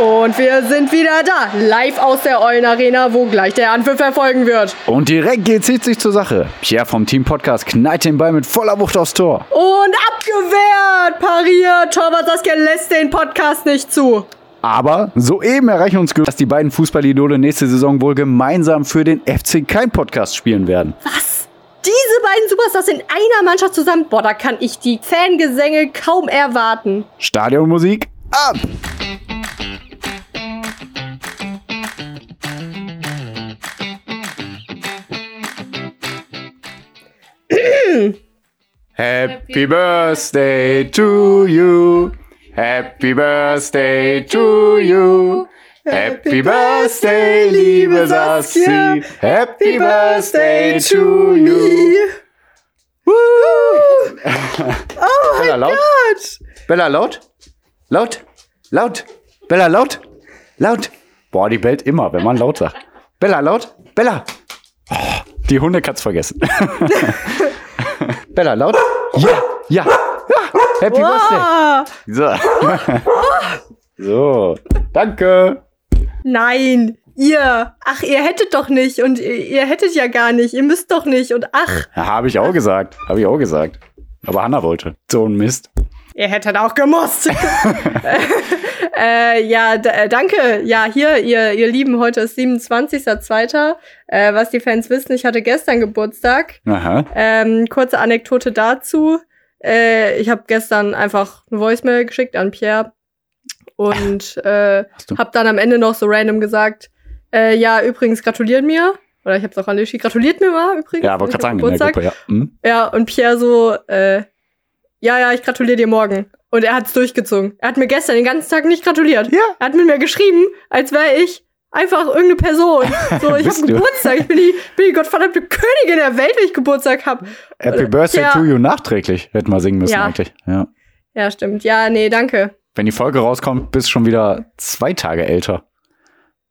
Und wir sind wieder da, live aus der Eulen Arena, wo gleich der Anpfiff erfolgen wird. Und direkt geht's hitzig zur Sache. Pierre vom Team Podcast knallt den Ball mit voller Wucht aufs Tor. Und abgewehrt, pariert. Torwart Saskia lässt den Podcast nicht zu. Aber soeben erreichen uns, dass die beiden Fußballidole nächste Saison wohl gemeinsam für den FC Kein Podcast spielen werden. Was? Diese beiden Superstars in einer Mannschaft zusammen? Boah, da kann ich die Fangesänge kaum erwarten. Stadionmusik ab! Happy birthday to you. Happy birthday to you. Happy birthday, liebe Sassi. Happy birthday to you. Woo! Oh mein Bella, laut? Gott. Bella, laut? Laut? Laut? Bella, laut? Laut? Boah, die bellt immer, wenn man laut sagt. Bella, laut? Bella! Oh, die Hundekatz vergessen. Bella, laut? Ja, ja, ja. Happy Boah. Birthday. So. so, danke. Nein, ihr. Ach, ihr hättet doch nicht und ihr, ihr hättet ja gar nicht. Ihr müsst doch nicht und ach, Ja, habe ich auch gesagt. Habe ich auch gesagt. Aber Hanna wollte. So ein Mist. Ihr hättet auch gemusst. äh, ja, äh, danke. Ja, hier, ihr, ihr Lieben, heute ist 27.02. Äh, was die Fans wissen, ich hatte gestern Geburtstag. Aha. Ähm, kurze Anekdote dazu. Äh, ich habe gestern einfach eine Voicemail geschickt an Pierre und äh, habe dann am Ende noch so random gesagt, äh, ja, übrigens gratuliert mir. Oder ich habe es auch an Lischi, gratuliert mir mal übrigens. Ja, aber gerade sagen in der Geburtstag. Gruppe, ja. Hm? Ja, und Pierre so, äh, ja, ja, ich gratuliere dir morgen. Und er hat's durchgezogen. Er hat mir gestern den ganzen Tag nicht gratuliert. Ja. Er hat mit mir geschrieben, als wäre ich einfach irgendeine Person. So, ich habe du? Geburtstag. Ich bin die, bin die gottverdammte Königin der Welt, wenn ich Geburtstag hab. Happy Oder- Birthday Ja. to you nachträglich. Hätten wir singen müssen Ja. eigentlich. Ja. Ja, stimmt. Ja, nee, danke. Wenn die Folge rauskommt, bist du schon wieder zwei Tage älter.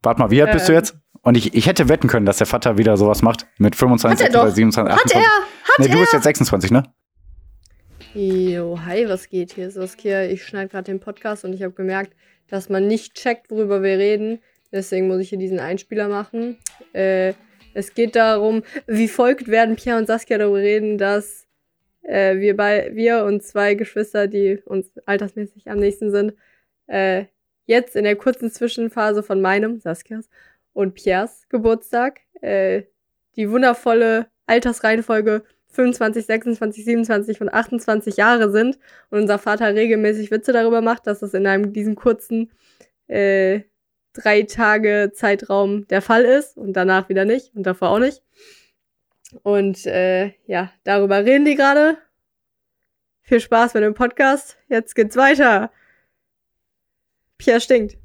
Warte mal, wie alt bist du Ähm. jetzt? Und ich, ich hätte wetten können, dass der Vater wieder sowas macht. Mit 25, Hat er doch. 27, Hat 28. er? Hat nee, du er? bist jetzt 26, ne? Jo, hi, was geht hier? Saskia, ich schneide gerade den Podcast und ich habe gemerkt, dass man nicht checkt, worüber wir reden. Deswegen muss ich hier diesen Einspieler machen. Äh, es geht darum, wie folgt werden Pierre und Saskia darüber reden, dass äh, wir bei wir und zwei Geschwister, die uns altersmäßig am nächsten sind, äh, jetzt in der kurzen Zwischenphase von meinem, Saskias, und Pierres Geburtstag, äh, die wundervolle Altersreihenfolge 25, 26, 27 und 28 Jahre sind und unser Vater regelmäßig Witze darüber macht, dass das in einem diesem kurzen äh, drei Tage Zeitraum der Fall ist und danach wieder nicht und davor auch nicht. Und äh, ja, darüber reden die gerade. Viel Spaß mit dem Podcast. Jetzt geht's weiter. Pierre stinkt.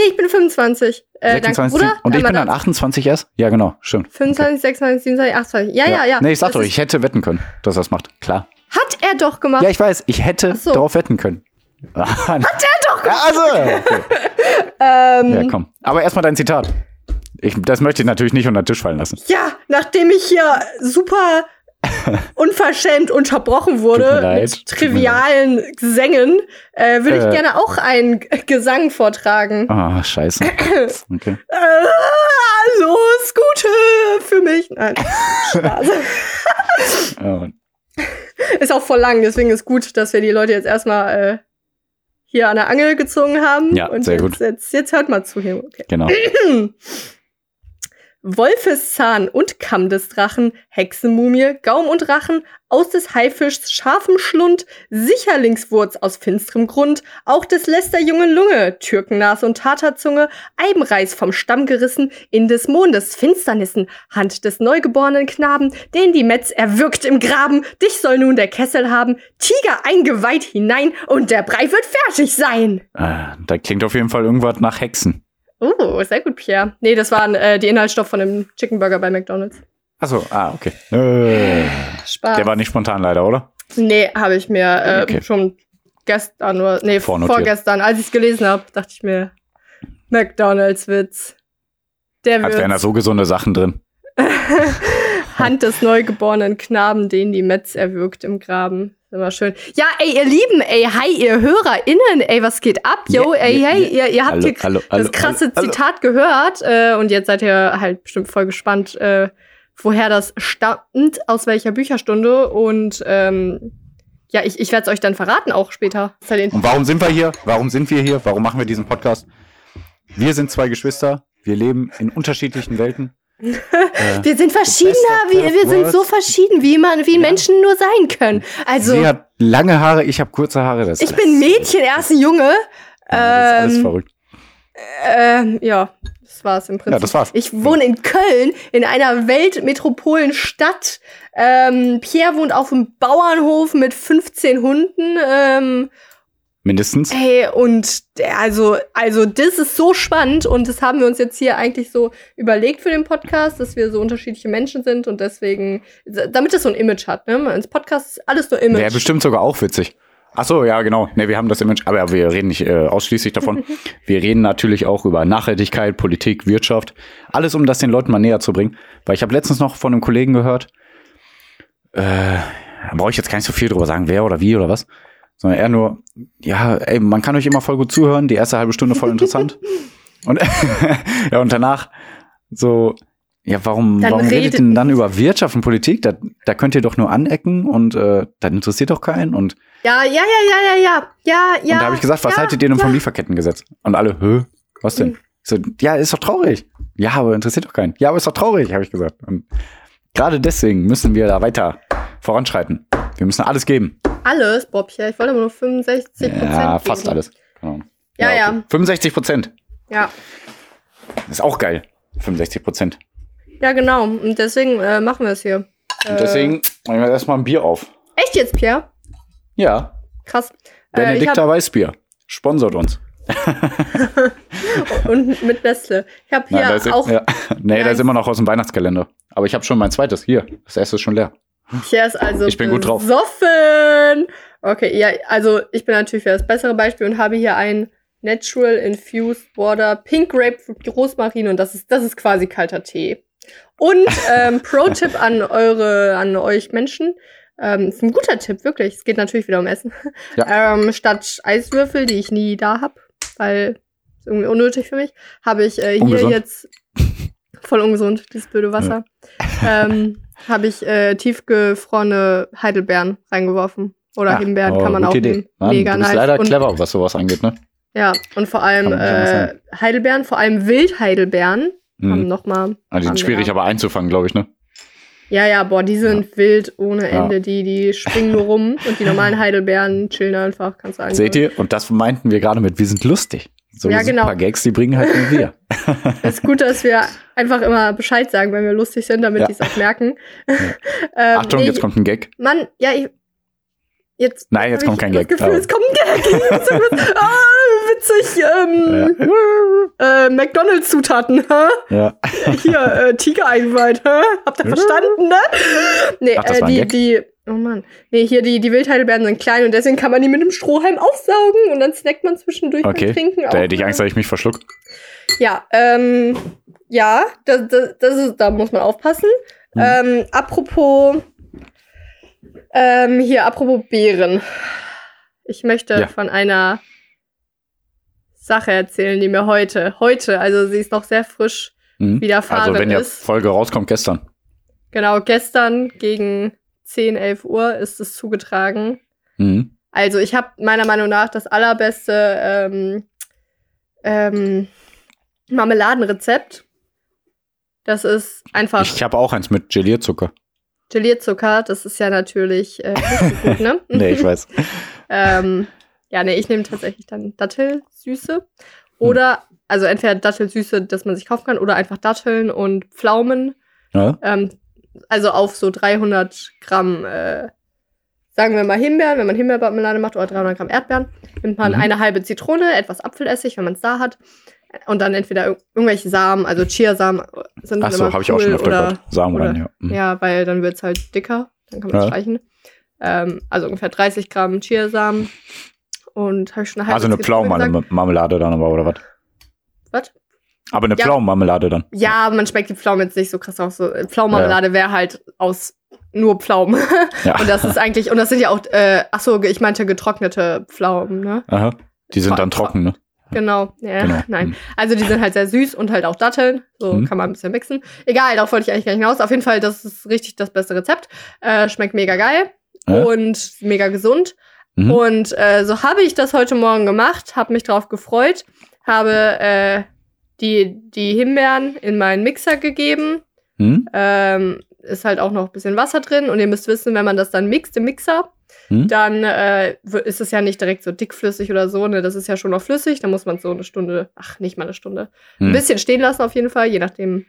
Nee, ich bin 25. Äh, danke, 26. Bruder. Und ich bin dann da. 28 erst? Ja, genau, stimmt. 25, 26, 27, 28. Ja, ja, ja. Nee, ich sag Das doch, ich hätte wetten können, dass er das macht. Klar. Hat er doch gemacht. Ja, ich weiß, ich hätte so. darauf wetten können. Hat er doch gemacht. Also, okay. ähm, Ja, komm. Aber erstmal dein Zitat. Ich, das möchte ich natürlich nicht unter den Tisch fallen lassen. Ja, nachdem ich hier super unverschämt unterbrochen wurde mit trivialen Gesängen, äh, würde ich Äh. gerne auch einen Gesang vortragen. Ah, scheiße. Okay. Äh, los, Gute für mich. Nein, Spaß. Ja, ist auch voll lang, deswegen ist gut, dass wir die Leute jetzt erstmal äh, hier an der Angel gezogen haben. Ja, sehr jetzt, gut. Jetzt, jetzt hört mal zu hier. Okay. genau. Wolfeszahn und Kamm des Drachen, Hexenmumie, Gaum und Rachen, aus des Haifischs scharfem Schlund, Sicherlingswurz aus finsterem Grund, auch des Lästerjungen Lunge, Türkennas und Tatarzunge, Eibenreis vom Stamm gerissen, in des Mondes Finsternissen, Hand des neugeborenen Knaben, den die Metz erwürgt im Graben, dich soll nun der Kessel haben, Tiger eingeweiht hinein und der Brei wird fertig sein. Äh, da klingt auf jeden Fall irgendwas nach Hexen. Oh, sehr gut, Pierre. Nee, das waren äh, die Inhaltsstoffe von dem Chicken Burger bei McDonald's. Achso, ah, okay. Äh, Spaß. der war nicht spontan leider, oder? Nee, habe ich mir äh, Okay. schon gestern oder nee, Vornotiert. vorgestern, als ich es gelesen habe, dachte ich mir, McDonalds Witz. Der Als wären da so gesunde Sachen drin. Hand des neugeborenen Knaben, den die Metz erwürgt im Graben. Immer schön. Ja, ey, ihr Lieben, ey, hi, ihr HörerInnen, ey, was geht ab? Yo, Ja, ey, ja, hey, ja. ihr, ihr habt Hallo, hier hallo, das krasse hallo, hallo. Zitat gehört äh, und jetzt seid ihr halt bestimmt voll gespannt, äh, woher das stammt, aus welcher Bücherstunde und ähm, ja, ich, ich werde es euch dann verraten auch später. Und warum sind wir hier? Warum sind wir hier? Warum machen wir diesen Podcast? Wir sind zwei Geschwister. Wir leben in unterschiedlichen Welten. Äh, Wir sind verschiedener, wir, wir sind so verschieden, wie man, wie Ja. Menschen nur sein können. Also, Sie hat lange Haare, ich habe kurze Haare. Das ich bin Mädchen, er ist ein Junge. Ja, das ist alles Ähm, verrückt. Ähm, ja, das war's im Prinzip. Ja, das war's. Ich wohne in Köln, in einer Weltmetropolenstadt. Ähm, Pierre wohnt auf einem Bauernhof mit 15 Hunden. Ähm, Mindestens. Hey, und also, also das ist so spannend und das haben wir uns jetzt hier eigentlich so überlegt für den Podcast, dass wir so unterschiedliche Menschen sind und deswegen, damit es so ein Image hat, ne? Ins Podcast ist alles nur Image. Wäre bestimmt sogar auch witzig. Ach so, ja, genau. Ne, wir haben das Image, aber wir reden nicht äh, ausschließlich davon. wir reden natürlich auch über Nachhaltigkeit, Politik, Wirtschaft. Alles, um das den Leuten mal näher zu bringen. Weil ich habe letztens noch von einem Kollegen gehört, äh, da brauche ich jetzt gar nicht so viel drüber sagen, wer oder wie oder was sondern eher nur, ja, ey, man kann euch immer voll gut zuhören, die erste halbe Stunde voll interessant. und, ja, und danach so, ja, warum, warum redet, redet denn dann über Wirtschaft und Politik? Da, da könnt ihr doch nur anecken und äh, dann interessiert doch keinen. Und ja, ja, ja, ja, ja, ja, ja, ja. Und da habe ich gesagt, was ja, haltet ihr denn ja. vom Lieferkettengesetz? Und alle, hö, was denn? Mhm. So, ja, ist doch traurig. Ja, aber interessiert doch keinen. Ja, aber ist doch traurig, habe ich gesagt. Und gerade deswegen müssen wir da weiter voranschreiten. Wir müssen alles geben. Alles, Bobchen. Ich wollte aber nur 65 Prozent. Ja, fast alles. Genau. Ja, ja. okay. 65 Prozent. Ja. Ist auch geil. 65 Prozent. Ja, genau. Und deswegen äh, machen wir es hier. Und deswegen machen wir erstmal ein Bier auf. Echt jetzt, Pierre? Ja, Krass. Äh, Benedikta hab, Weißbier. Sponsort uns. und mit Nestle. Ich habe hier Nein, ist, auch ja. Nee, da Nice. ist immer noch aus dem Weihnachtskalender. Aber ich habe schon mein zweites. Hier, das erste ist schon leer. Hier ist also Ich bin gut drauf. besoffen. Okay, ja, also ich bin natürlich für das bessere Beispiel und habe hier ein Natural Infused Water Pink Grapefruit Rosmarin und das ist das ist quasi kalter Tee. Und ähm, Pro-Tipp an eure an euch Menschen. Ähm, ist ein guter Tipp, wirklich. Es geht natürlich wieder um Essen. Ja. Ähm, statt Eiswürfel, die ich nie da hab, weil ist irgendwie unnötig für mich, habe ich äh, hier Ungesund. jetzt voll ungesund, dieses blöde Wasser. ähm, habe ich äh, tiefgefrorene Heidelbeeren reingeworfen. Oder Ja, Himbeeren oh, kann man auch Idee. nehmen. Mann, Mega du bist nice. leider und, clever, was sowas angeht, ne? Ja, und vor allem äh. Heidelbeeren, vor allem Wildheidelbeeren, haben Mhm. nochmal. Also die sind schwierig, aber einzufangen, glaube ich, ne? Ja, ja, boah, die sind wild ohne Ja. Ende. Die, die springen nur rum und die normalen Heidelbeeren chillen einfach, kannst du. Seht ihr? Und das meinten wir gerade mit, wir sind lustig. So Ja, ein genau. paar Gags, die bringen halt nur wir. Es ist gut, dass wir einfach immer Bescheid sagen, wenn wir lustig sind, damit Ja. die es auch merken. ähm, Achtung, nee, jetzt kommt ein Gag. Mann, ja, ich. Jetzt. Nein, jetzt kommt kein das Gag. Gefühl, es kommt ein Gag. ah, witzig. Ähm, äh, McDonalds-Zutaten. Ja. Hier, äh, Tiger eingeweiht. hä? Habt ihr verstanden, ne? Nee, Ach, äh, die, die. Oh Mann. Nee, hier die, die Wildheidelbeeren sind klein und deswegen kann man die mit einem Strohhalm aufsaugen und dann snackt man zwischendurch Okay. beim Trinken. Da hätte ich ne? Angst, dass ich mich verschluck. Ja, ähm, ja, das, das, das ist, da muss man aufpassen. Mhm. Ähm, apropos, ähm, hier, apropos Beeren. Ich möchte Ja. von einer Sache erzählen, die mir heute, heute, also sie ist noch sehr frisch Mhm. widerfahren Also wenn die. Folge rauskommt gestern. Genau, gestern gegen 10, 11 Uhr ist es zugetragen. Mhm. Also ich habe meiner Meinung nach das allerbeste ähm, ähm, Marmeladenrezept. Das ist einfach Ich habe auch eins mit Gelierzucker. Gelierzucker. Das ist ja natürlich äh, nicht so gut, ne? Nee, ich weiß. ähm, ja, nee, ich nehme tatsächlich dann Dattelsüße. Oder, also entweder Dattelsüße, das man sich kaufen kann, oder einfach Datteln und Pflaumen. Ja? Ähm, also auf so 300 Gramm, äh, sagen wir mal Himbeeren, wenn man Himbeermarmelade macht, oder 300 Gramm Erdbeeren, nimmt man Mhm. eine halbe Zitrone, etwas Apfelessig, wenn man es da hat. Und dann entweder ir- irgendwelche Samen, also Chiasamen sind Ach so, habe ich auch schon öfter oder, gehört. Samen oder- rein, ja. Mhm. Ja, weil dann wird es halt dicker, dann kann man es Ja. streichen. Ähm, also ungefähr 30 Gramm Chiasamen. Und habe ich schon eine halbe Also eine. Pflaumenmarmelade dann aber, oder was? Was? Aber eine Ja. Pflaumenmarmelade dann. Ja, man schmeckt die Pflaumen jetzt nicht so krass aus. So, Pflaumenmarmelade wäre halt aus nur Pflaumen. Ja. Und das ist eigentlich, und das sind ja auch, äh, ach so, ich meinte getrocknete Pflaumen, ne? Aha. Die sind dann trocken, ne? Genau, ja, Genau. nein. Hm. Also die sind halt sehr süß und halt auch Datteln. So Mhm. kann man ein bisschen mixen. Egal, darauf wollte ich eigentlich gar nicht hinaus. Auf jeden Fall, das ist richtig das beste Rezept. Äh, schmeckt mega geil Ja. und mega gesund. Mhm. Und äh, so habe ich das heute Morgen gemacht, habe mich drauf gefreut, habe äh, die, die Himbeeren in meinen Mixer gegeben. Hm? Ähm, ist halt auch noch ein bisschen Wasser drin. Und ihr müsst wissen, wenn man das dann mixt im Mixer, Hm? dann äh, ist es ja nicht direkt so dickflüssig oder so. Ne? Das ist ja schon noch flüssig. Da muss man so eine Stunde, ach, nicht mal eine Stunde, ein Hm. bisschen stehen lassen auf jeden Fall, je nachdem.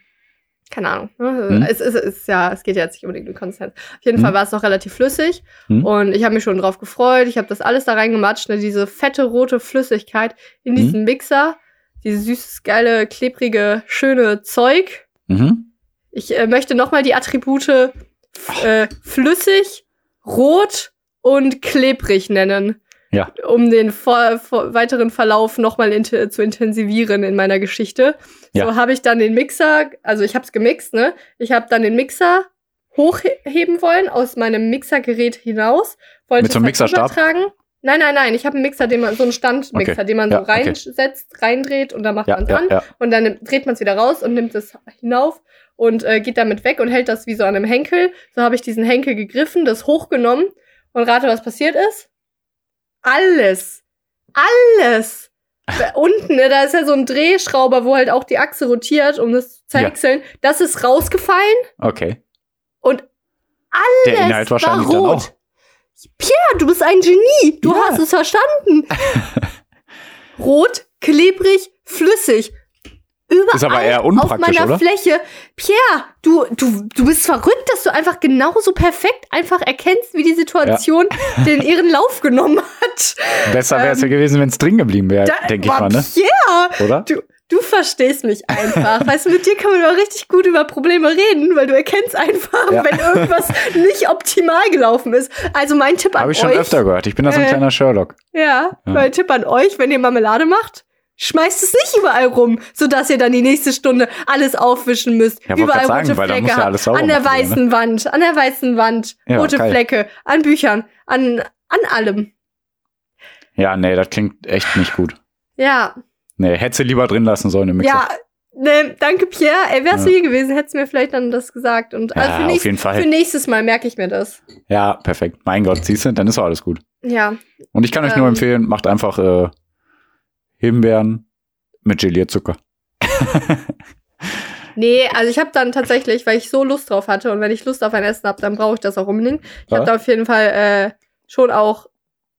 Keine Ahnung. Ne? Hm. Es, es ist ja, es geht ja jetzt nicht unbedingt um Konsistenz. Auf jeden Hm. Fall war es noch relativ flüssig Hm. und ich habe mich schon drauf gefreut. Ich habe das alles da reingematscht, ne? diese fette rote Flüssigkeit in Hm. diesen Mixer, dieses süßes, geile, klebrige, schöne Zeug. Mhm. Ich äh, möchte nochmal die Attribute f- äh, flüssig, rot und klebrig nennen. Ja. Um den vor, vor weiteren Verlauf nochmal int zu intensivieren in meiner Geschichte. Ja. So habe ich dann den Mixer, also ich habe es gemixt, ne? Ich habe dann den Mixer hochheben wollen aus meinem Mixergerät hinaus. Wollte Mit so einem Mixerstab? Nein, nein, nein. Ich habe einen Mixer, den man so einen Standmixer, Okay. den man Ja, so okay. reinsetzt, reindreht und dann macht Ja, man es ja, an und dann dreht man es wieder raus und nimmt es hinauf und äh, geht damit weg und hält das wie so an einem Henkel. So habe ich diesen Henkel gegriffen, das hochgenommen und rate, was passiert ist? Alles. Alles. Unten, ne, da ist ja so ein Drehschrauber, wo halt auch die Achse rotiert, um das zu Ja. zerwechseln. Das ist rausgefallen Okay. und Der alles Inhalt wahrscheinlich war dann rot. auch. Pierre, du bist ein Genie. Du Ja. hast es verstanden. Rot, klebrig, flüssig. Überall Ist aber eher auf unpraktisch, meiner oder? Fläche. Pierre, du, du, du bist verrückt, dass du einfach genauso perfekt einfach erkennst, wie die Situation den ihren Lauf genommen hat. Besser wäre es ja gewesen, wenn es drin geblieben wäre, Ähm, denke ich mal, ne? Pierre, Oder? du, du verstehst mich einfach. weißt du, mit dir kann man immer richtig gut über Probleme reden, weil du erkennst einfach, Ja. wenn irgendwas nicht optimal gelaufen ist. Also mein Tipp an Habe ich schon euch. öfter gehört. Ich bin da so ein Äh, kleiner Sherlock. Ja, Ja. mein Tipp an euch, wenn ihr Marmelade macht, schmeißt es nicht überall rum, sodass ihr dann die nächste Stunde alles aufwischen müsst. Ja, überall sagen, rote Flecke ja habt. an der machen, weißen Wand, an der weißen Wand, Ja, rote geil. Flecke, an Büchern, an, an allem. Ja, nee, das klingt echt nicht gut. Ja, Nee, hätte sie lieber drin lassen sollen im Mixer. ja. Ne, danke, Pierre. Ey, wärst du Ja. hier gewesen, hättest du mir vielleicht dann das gesagt. Und Ja, also für, auf nächst, jeden Fall. für nächstes Mal merke ich mir das. Ja, perfekt. Mein Gott, siehst du, dann ist doch alles gut. Ja. Und ich kann euch nur Ähm. empfehlen, macht einfach äh, Himbeeren mit Gelierzucker. Nee, also ich habe dann tatsächlich, weil ich so Lust drauf hatte und wenn ich Lust auf ein Essen habe, dann brauche ich das auch unbedingt. Ich Ja. habe da auf jeden Fall äh, schon auch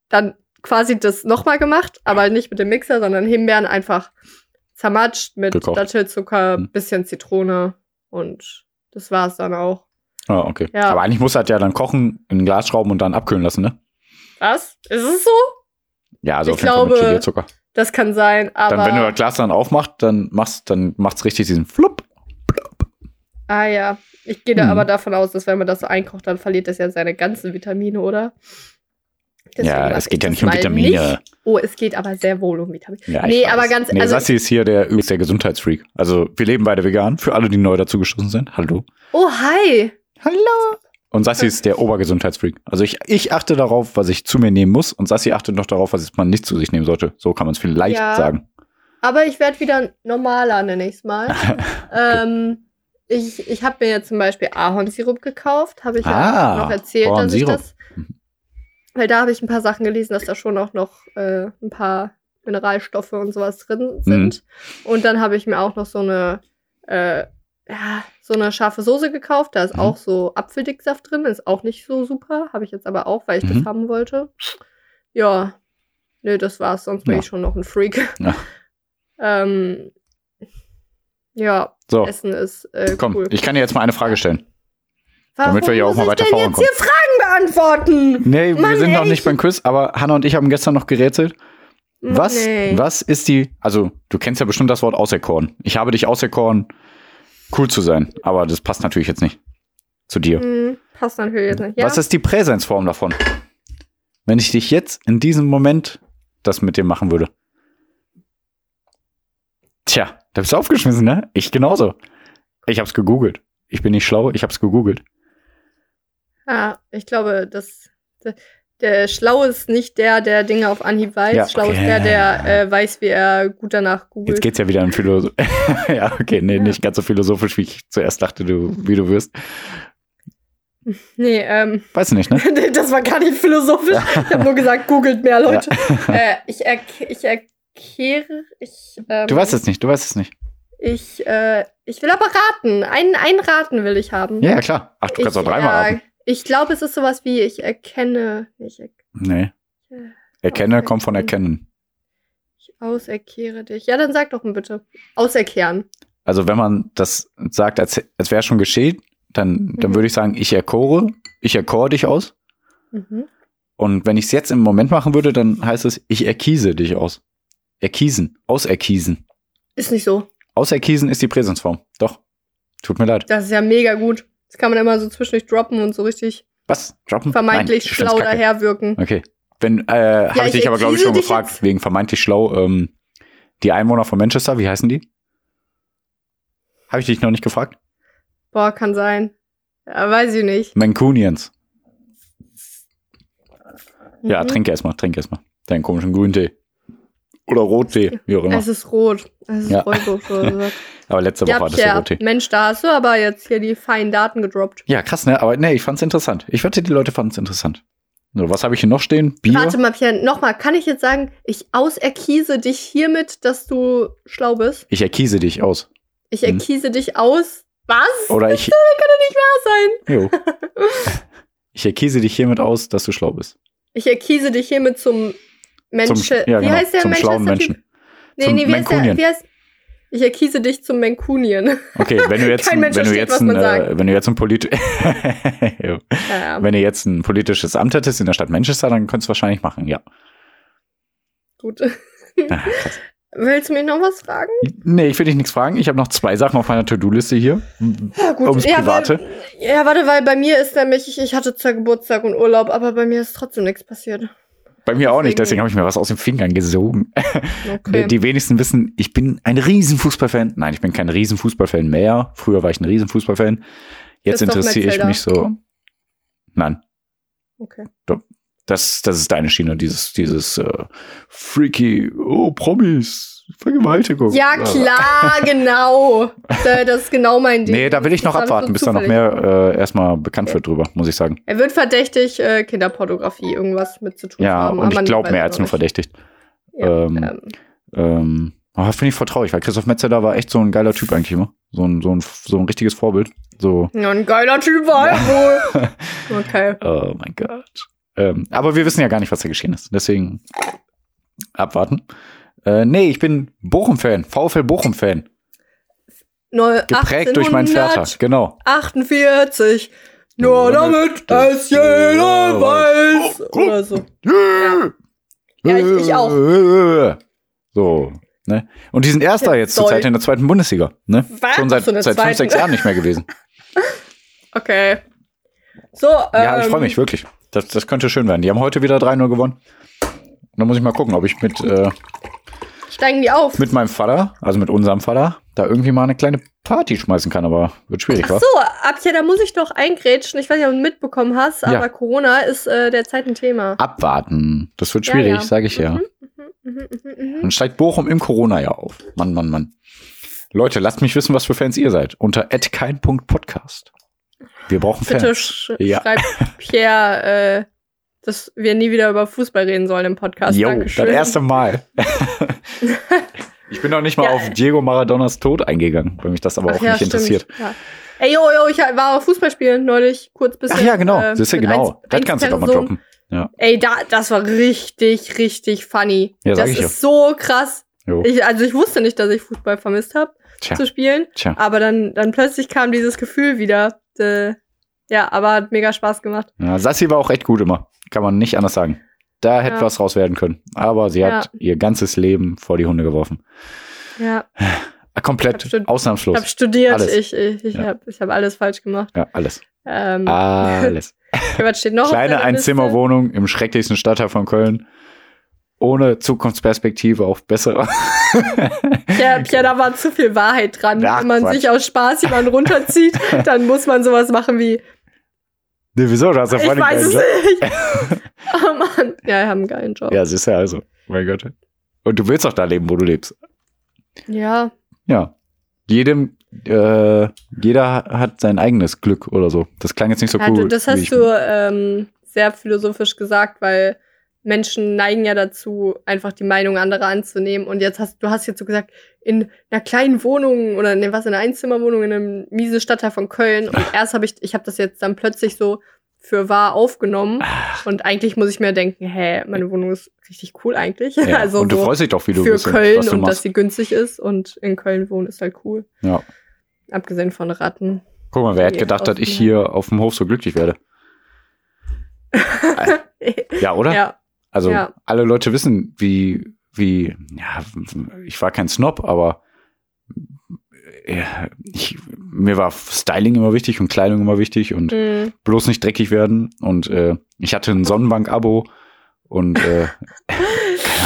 dann quasi das nochmal gemacht, aber nicht mit dem Mixer, sondern Himbeeren einfach zermatscht mit Gekocht. Dattelzucker, Hm. bisschen Zitrone und das war's dann auch. Ah, okay. Ja. Aber eigentlich muss er ja dann kochen, in ein Glas schrauben und dann abkühlen lassen, ne? Was? Ist es so? Ja, also Ich auf jeden Fall mit glaube, Gelierzucker. Das kann sein, aber. Dann, wenn du das Glas dann aufmachst, dann machst, dann macht's richtig diesen Flupp. ah ja. Ich gehe da Hm. aber davon aus, dass wenn man das so einkocht, dann verliert das ja seine ganzen Vitamine, oder? Deswegen ja, es geht ja nicht um Vitamine. nicht. Oh, es geht aber sehr wohl um Vitamine. Ja, Nee, aber ganz- Nee, also- Sassi ist hier der übelst der Gesundheitsfreak. Also, wir leben beide vegan. Für alle, die neu dazugestoßen sind. Hallo. Oh, hi. Hallo. Und Sassi ist der Obergesundheitsfreak. Also ich, ich achte darauf, was ich zu mir nehmen muss und Sassi achtet noch darauf, was man nicht zu sich nehmen sollte. So kann man es vielleicht Ja. sagen. Aber ich werde wieder normaler, nenne ich es mal. ähm, ich ich habe mir jetzt zum Beispiel Ahornsirup gekauft. Habe ich Ah, ja noch erzählt, dass ich das. Weil da habe ich ein paar Sachen gelesen, dass da schon auch noch äh, ein paar Mineralstoffe und sowas drin sind. Und dann habe ich mir auch noch so eine, äh, ja, so eine scharfe Soße gekauft. Da ist Mhm. auch so Apfeldicksaft drin. Ist auch nicht so super. Habe ich jetzt aber auch, weil ich Mhm. das haben wollte. Ja. Nö, das war's. Sonst bin Ja. ich schon noch ein Freak. Ja. ähm, ja, So, Essen ist äh, komm, cool. ich kann dir jetzt mal eine Frage stellen. Warum damit wir ja auch mal ich weiter vorwärts jetzt hier Fragen beantworten? Nee, wir Mann, sind noch ey, nicht ich- beim Quiz, aber Hanna und ich haben gestern noch gerätselt. Was, Nee. was ist die, also du kennst ja bestimmt das Wort auserkoren. Ich habe dich auserkoren, cool zu sein, aber das passt natürlich jetzt nicht zu dir. Hm, passt natürlich jetzt nicht. Ja? Was ist die Präsensform davon? Wenn ich dich jetzt in diesem Moment das mit dir machen würde. Tja, da bist du aufgeschmissen, ne? Ich genauso. Ich hab's gegoogelt. Ich bin nicht schlau, ich hab's gegoogelt. Ja, ich glaube, dass der, der Schlau ist nicht der, der Dinge auf Anhieb weiß. Ja, Schlau ist okay. der, der äh, weiß, wie er gut danach googelt. Jetzt geht's ja wieder in Philosoph Ja, okay, nee, nicht ganz so philosophisch, wie ich zuerst dachte, du, wie du wirst. Nee, ähm, Weiß nicht, ne? das war gar nicht philosophisch. Ich habe nur gesagt, googelt mehr Leute. Äh, ich, erk ich erkehre, ich, ähm, Du weißt es nicht, du weißt es nicht. Ich, äh, ich will aber raten. Ein, ein Raten will ich haben. Ja, ja, klar. Ach, du kannst ich, auch dreimal äh, raten. Ich glaube, es ist sowas wie, ich erkenne, ich, er Nee. äh, Erkenne kommt von erkennen. ich auserkehre dich. Ja, dann sag doch mal bitte. Auserkehren. Also wenn man das sagt, als, als wäre schon geschehen, dann, dann Mhm. würde ich sagen, ich erkore, ich erkore dich aus. Mhm. Und wenn ich es jetzt im Moment machen würde, dann heißt es, ich erkiese dich aus. Erkiesen, auserkiesen. Ist nicht so. Auserkiesen ist die Präsensform. Doch. Tut mir leid. Das ist ja mega gut. Das kann man immer so zwischendurch droppen und so richtig Was? Droppen? vermeintlich Nein, schlau daherwirken. Okay. Wenn, äh, habe ich ich dich aber, glaube ich, schon gefragt, jetzt. wegen vermeintlich schlau, ähm, die Einwohner von Manchester, wie heißen die? Habe ich dich noch nicht gefragt? Boah, kann sein. Ja, weiß ich nicht. Mancunians. Ja, Mhm. trink erstmal, trink erstmal. Deinen komischen Grüntee. Oder Rottee, wie auch immer. Es ist rot. Es ist Ja. Aber letzte ja, Woche hattest du Pierre. Rottee. Mensch, da hast du aber jetzt hier die feinen Daten gedroppt. Ja, krass, ne? Aber nee, ich fand's interessant. Ich wette, die Leute fanden's interessant. So, was habe ich hier noch stehen? Bier. Warte mal, Pierre, nochmal. Kann ich jetzt sagen, ich auserkiese dich hiermit, dass du schlau bist? Ich erkiese dich aus. Ich Hm. erkiese dich aus. Was? Oder ich, Das kann doch nicht wahr sein. jo. ich erkiese dich hiermit aus, dass du schlau bist. Ich erkiese dich hiermit zum Menschen. Zum, ja, wie genau, heißt der zum schlauen Manchester-Typ? Menschen. Nee, Zum nee, wie heißt der? Wie heißt, ich erkiese dich zum Mancunian. Okay, wenn du jetzt, Mensch wenn du jetzt, ein, äh, wenn du jetzt ein Polit. Ja, ja, wenn du jetzt ein politisches Amt hättest in der Stadt Manchester, dann könntest du es wahrscheinlich machen, ja. gut. Ah. Willst du mich noch was fragen? nee, ich will dich nichts fragen. Ich habe noch zwei Sachen auf meiner To-Do-Liste hier. Ja, gut. Ums ja, Private. Weil, ja, warte, weil bei mir ist nämlich, ich, ich hatte zwar Geburtstag und Urlaub, aber bei mir ist trotzdem nichts passiert. Bei mir auch nicht, Deswegen- deswegen habe ich mir was aus den Fingern gesogen. Okay. Die wenigsten wissen, ich bin ein Riesenfußballfan. Nein, ich bin kein Riesenfußballfan mehr. Früher war ich ein Riesenfußballfan. Jetzt interessiere ich mich so. Nein, okay. das, das ist deine Schiene, dieses, dieses äh, freaky, oh, Promis, Vergewaltigung. Ja, klar, genau. Da- Das ist genau mein Ding. Nee, da will ich noch abwarten, so bis da noch mehr äh, erstmal bekannt wird drüber, muss ich sagen. Er wird verdächtig, äh, Kinderpornografie irgendwas mit zu tun Ja, haben. und aber ich glaube mehr als nur verdächtigt. Ja, ähm, ähm, Ähm, oh, Finde ich traurig, weil Christoph Metzeler war echt so ein geiler Typ eigentlich immer. So ein, so ein, so ein richtiges Vorbild. So, ja, ein geiler Typ war er wohl. Okay. oh mein Gott. Ähm, aber wir wissen ja gar nicht, was da geschehen ist. Deswegen abwarten. Äh, nee, ich bin Bochum-Fan, VfL Bochum-Fan. Geprägt durch meinen Vater, genau. 48. Nur damit es jeder weiß. Oder so. Ja, ich- ich auch. So, ne? Und die sind Erster jetzt Soll. zurzeit in der zweiten Bundesliga, ne? Was? Schon seit, seit fünf, sechs Jahren nicht mehr gewesen. Okay. So, Ja, ich ähm, freue mich, wirklich. Das, das könnte schön werden. Die haben heute wieder 3-0 gewonnen. Und dann muss ich mal gucken, ob ich mit, äh, Steigen die auf? mit meinem Vater, also mit unserem Vater, da irgendwie mal eine kleine Party schmeißen kann, aber wird schwierig, Ach so, Abja, da muss ich doch eingrätschen. Ich weiß nicht, ob du mitbekommen hast, aber Ja. Corona ist äh, derzeit ein Thema. Abwarten. Das wird Ja, schwierig, ja. sage ich ja. Mhm, mhm, mhm. Dann steigt Bochum im Corona-Jahr auf. Mann, Mann, Mann. Leute, lasst mich wissen, was für Fans ihr seid. Unter kein.podcast. Wir brauchen Bitte Fans. sch Ja. schreibt Pierre, äh, dass wir nie wieder über Fußball reden sollen im Podcast. Jo, Dankeschön. das erste Mal. ich bin noch nicht mal Ja. auf Diego Maradonas Tod eingegangen, weil mich das aber Ach auch ja, nicht stimmt. interessiert. Ja. Ey, yo, yo, ich war auf Fußballspielen neulich, kurz bisschen. Ach ja, genau. äh, du, mit genau. das kannst du doch mal droppen. Ey, da, das war richtig, richtig funny. Ja, das ich ja. ist so krass. Ich, also ich wusste nicht, dass ich Fußball vermisst habe zu spielen, tja. aber dann, dann plötzlich kam dieses Gefühl wieder. Äh, ja, aber hat mega Spaß gemacht. Ja, Sassi war auch echt gut immer. Kann man nicht anders sagen. Da hätte Ja. was raus werden können. Aber sie hat ihr ganzes Leben vor die Hunde geworfen. Ja, Ah, Ich hab Komplett ich ausnahmslos. habe studiert, Alles. ich, ich, ich Ja. habe ich hab alles falsch gemacht. Ja, alles. Ähm, Alles. was steht noch? Kleine? Einzimmerwohnung im schrecklichsten Stadtteil von Köln. ohne Zukunftsperspektive auf bessere. Ja, ja, da war zu viel Wahrheit dran. Ach, Wenn man Quatsch. sich aus Spaß jemanden runterzieht, dann muss man sowas machen wie, Nee, wieso? Du hast ja ich voll den weiß es nicht. oh Mann. Ja, wir haben einen geilen Job. Ja, siehst du also. Mein Gott. Und du willst doch da leben, wo du lebst. Ja. Ja. Jedem, äh, jeder hat sein eigenes Glück oder so. Das klang jetzt nicht so ja cool. das hast ich- du ähm, sehr philosophisch gesagt, weil Menschen neigen ja dazu, einfach die Meinung anderer anzunehmen. Und jetzt hast du hast jetzt so gesagt, in einer kleinen Wohnung oder ne, was in einer Einzimmerwohnung in einem miesen Stadtteil von Köln. Und erst habe ich, ich habe das jetzt dann plötzlich so für wahr aufgenommen. Und eigentlich muss ich mir denken, hä, meine Wohnung ist richtig cool eigentlich. Ja. also und du so freust dich doch, wie du für bist Köln und dass sie günstig ist. Und in Köln wohnen ist halt cool. Ja. Abgesehen von Ratten. Guck mal, wer hätte gedacht, dass ich hier auf dem Hof so glücklich werde? Ja, oder? ja. Also Ja. alle Leute wissen, wie, wie, ja, ich war kein Snob, aber ja, ich, mir war Styling immer wichtig und Kleidung immer wichtig und Mm. bloß nicht dreckig werden. Und äh, ich hatte ein Sonnenbank-Abo und äh,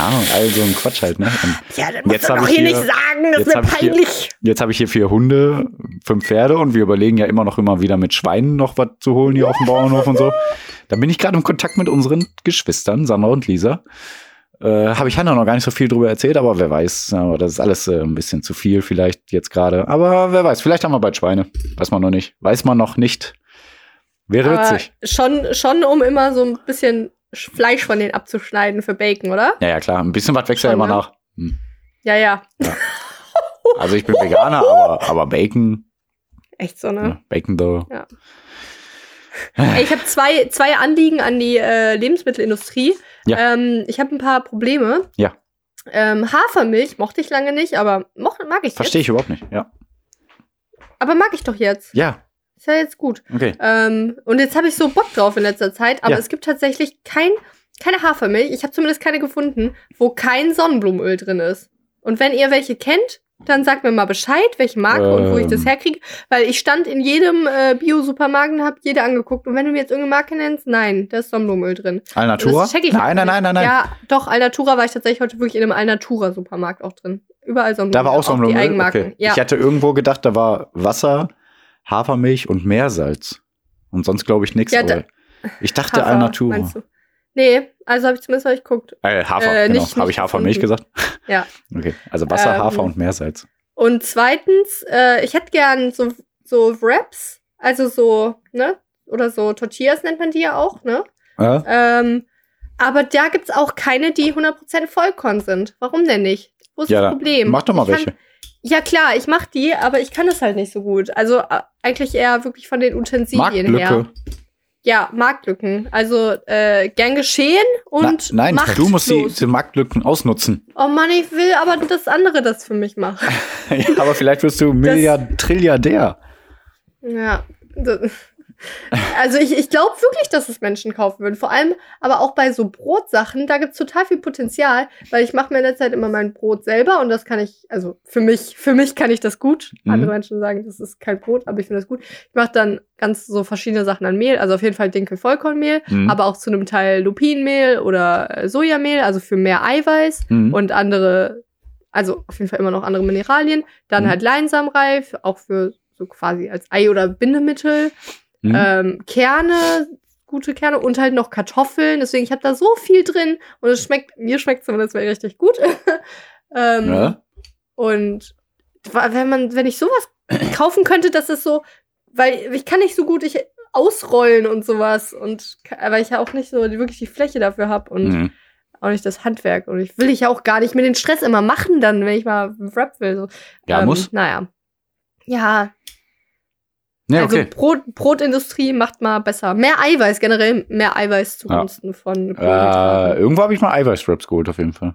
Ahnung, all so ein Quatsch halt, ne? Und Ja, das Jetzt hab ich hier- sagen, jetzt hab ich hier- Jetzt habe ich hier vier Hunde, fünf Pferde und wir überlegen ja immer noch immer wieder mit Schweinen noch was zu holen hier auf dem Bauernhof und so. Da bin ich gerade im Kontakt mit unseren Geschwistern, Sandra und Lisa. Äh, habe ich Hannah noch gar nicht so viel drüber erzählt, aber wer weiß, aber das ist alles äh, ein bisschen zu viel vielleicht jetzt gerade. Aber wer weiß, vielleicht haben wir bald Schweine. Weiß man noch nicht. Weiß man noch nicht. Wäre Aber witzig. schon, schon, um immer so ein bisschen Sch- Fleisch von denen abzuschneiden für Bacon, oder? Ja, ja, klar. Ein bisschen was wächst ja Schon, immer ne? nach. Hm. Ja, ja. Also ich bin Veganer, aber, aber Bacon, Echt so, ne? ja, Bacon though. Ey, ich habe zwei, zwei Anliegen an die äh, Lebensmittelindustrie. Ja. Ähm, ich habe ein paar Probleme. Ja. Ähm, Hafermilch mochte ich lange nicht, aber moch, mag ich Verstehe ich überhaupt nicht. Ja. Aber mag ich doch jetzt. Ja, Ist ja jetzt gut. okay. Ähm, und jetzt habe ich so Bock drauf in letzter Zeit, aber Ja. es gibt tatsächlich kein, keine Hafermilch. Ich habe zumindest keine gefunden, wo kein Sonnenblumenöl drin ist. Und wenn ihr welche kennt, dann sagt mir mal Bescheid, welche Marke und wo ich das Ähm. herkriege. Weil ich stand in jedem äh, Bio-Supermarkt und habe jede angeguckt. Und wenn du mir jetzt irgendeine Marke nennst, nein, da ist Sonnenblumenöl drin. Alnatura? Das check ich Nein, nein, nein, nein, nein. Ja, doch, Alnatura war ich tatsächlich heute wirklich in einem Alnatura-Supermarkt auch drin. Überall Sonnenblumenöl. Da war auch die Sonnenblumenöl. Eigenmarken. Okay. Ja. Ich hatte irgendwo gedacht, da war Wasser, Hafermilch und Meersalz. Und sonst glaube ich nichts. Ja, da- ich dachte Hafer, Alnatura. Nee, also habe ich zumindest mal geguckt. Äh, Hafer, Äh, genau. Habe ich Hafermilch gefunden. gesagt? Ja. Okay. Also Wasser, Ähm, Hafer und Meersalz. Und zweitens, äh, ich hätte gern so, so Wraps, also so, ne? Oder so Tortillas nennt man die ja auch, ne? Äh? Ähm, aber da gibt's auch keine, die 100% Vollkorn sind. Warum denn nicht? Wo ist Ja, das Problem? Mach doch mal Ich kann- welche. Ja klar, ich mach die, aber ich kann das halt nicht so gut. Also äh, eigentlich eher wirklich von den Utensilien her. Ja, Marktlücken. Also äh, gern geschehen und Na, nein, du musst die, machtlos. die Marktlücken ausnutzen. Oh Mann, ich will aber das andere das für mich machen. ja, aber vielleicht wirst du Milliard, Trilliardär. Ja. das- Also ich, ich glaube wirklich, dass es Menschen kaufen würden. Vor allem aber auch bei so Brotsachen, da gibt's total viel Potenzial, weil ich mache mir in der Zeit immer mein Brot selber und das kann ich, also für mich, für mich kann ich das gut. Mhm. Andere Menschen sagen, das ist kein Brot, aber ich finde das gut. Ich mache dann ganz so verschiedene Sachen an Mehl, also auf jeden Fall Dinkel-Vollkornmehl, Mhm. aber auch zu einem Teil Lupinenmehl oder äh, Sojamehl, also für mehr Eiweiß Mhm. und andere, also auf jeden Fall immer noch andere Mineralien. Dann Mhm. halt Leinsamrei, für- auch für so quasi als Ei- oder Bindemittel. Mhm. Ähm, Kerne, gute Kerne und halt noch Kartoffeln. Deswegen, ich habe da so viel drin und es schmeckt, mir schmeckt zumindest richtig gut. ähm, ja? Und wenn man, wenn ich sowas kaufen könnte, das ist so, weil ich kann nicht so gut ich ausrollen und sowas und weil ich ja auch nicht so wirklich die Fläche dafür habe und Mhm. auch nicht das Handwerk und ich will ich ja auch gar nicht mit den Stress immer machen dann, wenn ich mal Rap will. So. Ja, ähm, muss. Naja. Ja, Ja, also okay. Brot, Brotindustrie macht mal besser. Mehr Eiweiß, generell mehr Eiweiß zugunsten von Äh, Kohlenhydraten. irgendwo habe ich mal Eiweißwraps geholt, auf jeden Fall.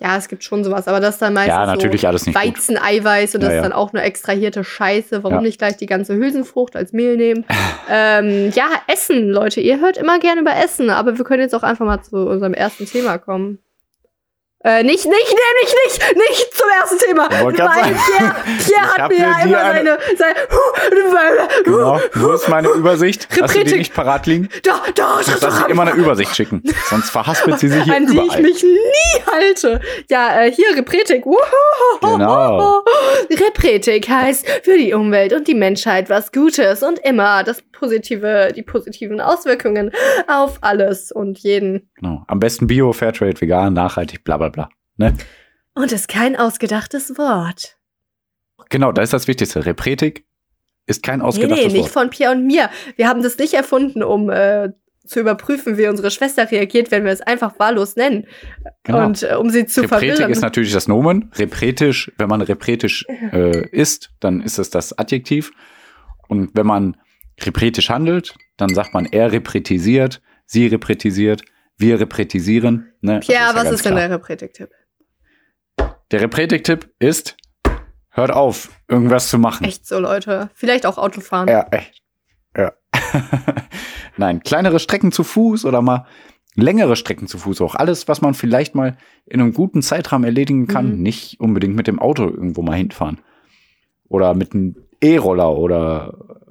Ja, es gibt schon sowas, aber das ist dann meistens Ja, natürlich so alles nicht gut. Weizeneiweiß und das Ja, ja. ist dann auch nur extrahierte Scheiße. Warum Ja. nicht gleich die ganze Hülsenfrucht als Mehl nehmen? ähm, ja, Essen, Leute. Ihr hört immer gerne über Essen, aber wir können jetzt auch einfach mal zu unserem ersten Thema kommen. Äh, nicht, nicht, nee, nicht, nicht, nicht zum ersten Thema. Weil sagen. Pierre, Pierre Ich hat mir ja immer eine- seine, seine, Genau. Wo ist meine Übersicht? Du die nicht parat liegen? Ich da, muss das da, immer eine Übersicht schicken. Sonst verhaspelt sie sich hier an die ich überall. mich nie halte. Ja, äh, hier Repretik. Genau. Repretik heißt für die Umwelt und die Menschheit was Gutes und immer das positive, die positiven Auswirkungen auf alles und jeden. genau. Am besten Bio, Fairtrade, vegan, nachhaltig, bla bla bla. Ne? Und ist kein ausgedachtes Wort. Genau, das ist das Wichtigste. Repretik ist kein Nee, ausgedachtes nee, nicht Wort. von Pierre und mir. Wir haben das nicht erfunden, um äh, zu überprüfen, wie unsere Schwester reagiert, wenn wir es einfach wahllos nennen. Genau. Und äh, um sie zu Repretik verwirren. ist natürlich das Nomen. Repretisch, wenn man repretisch äh, ist, dann ist es das Adjektiv. Und wenn man repretisch handelt, dann sagt man er repretisiert, sie repretisiert, wir repretisieren. Ne? Pierre, ja was ist denn klar. der Repretik-Tipp? Der Repretik-Tipp ist, hört auf, irgendwas zu machen. Echt so, Leute. Vielleicht auch Autofahren. Ja, echt. Ja. Nein, kleinere Strecken zu Fuß oder mal längere Strecken zu Fuß auch. Alles, was man vielleicht mal in einem guten Zeitrahmen erledigen kann, Mhm. nicht unbedingt mit dem Auto irgendwo mal hinfahren. Oder mit einem E-Roller oder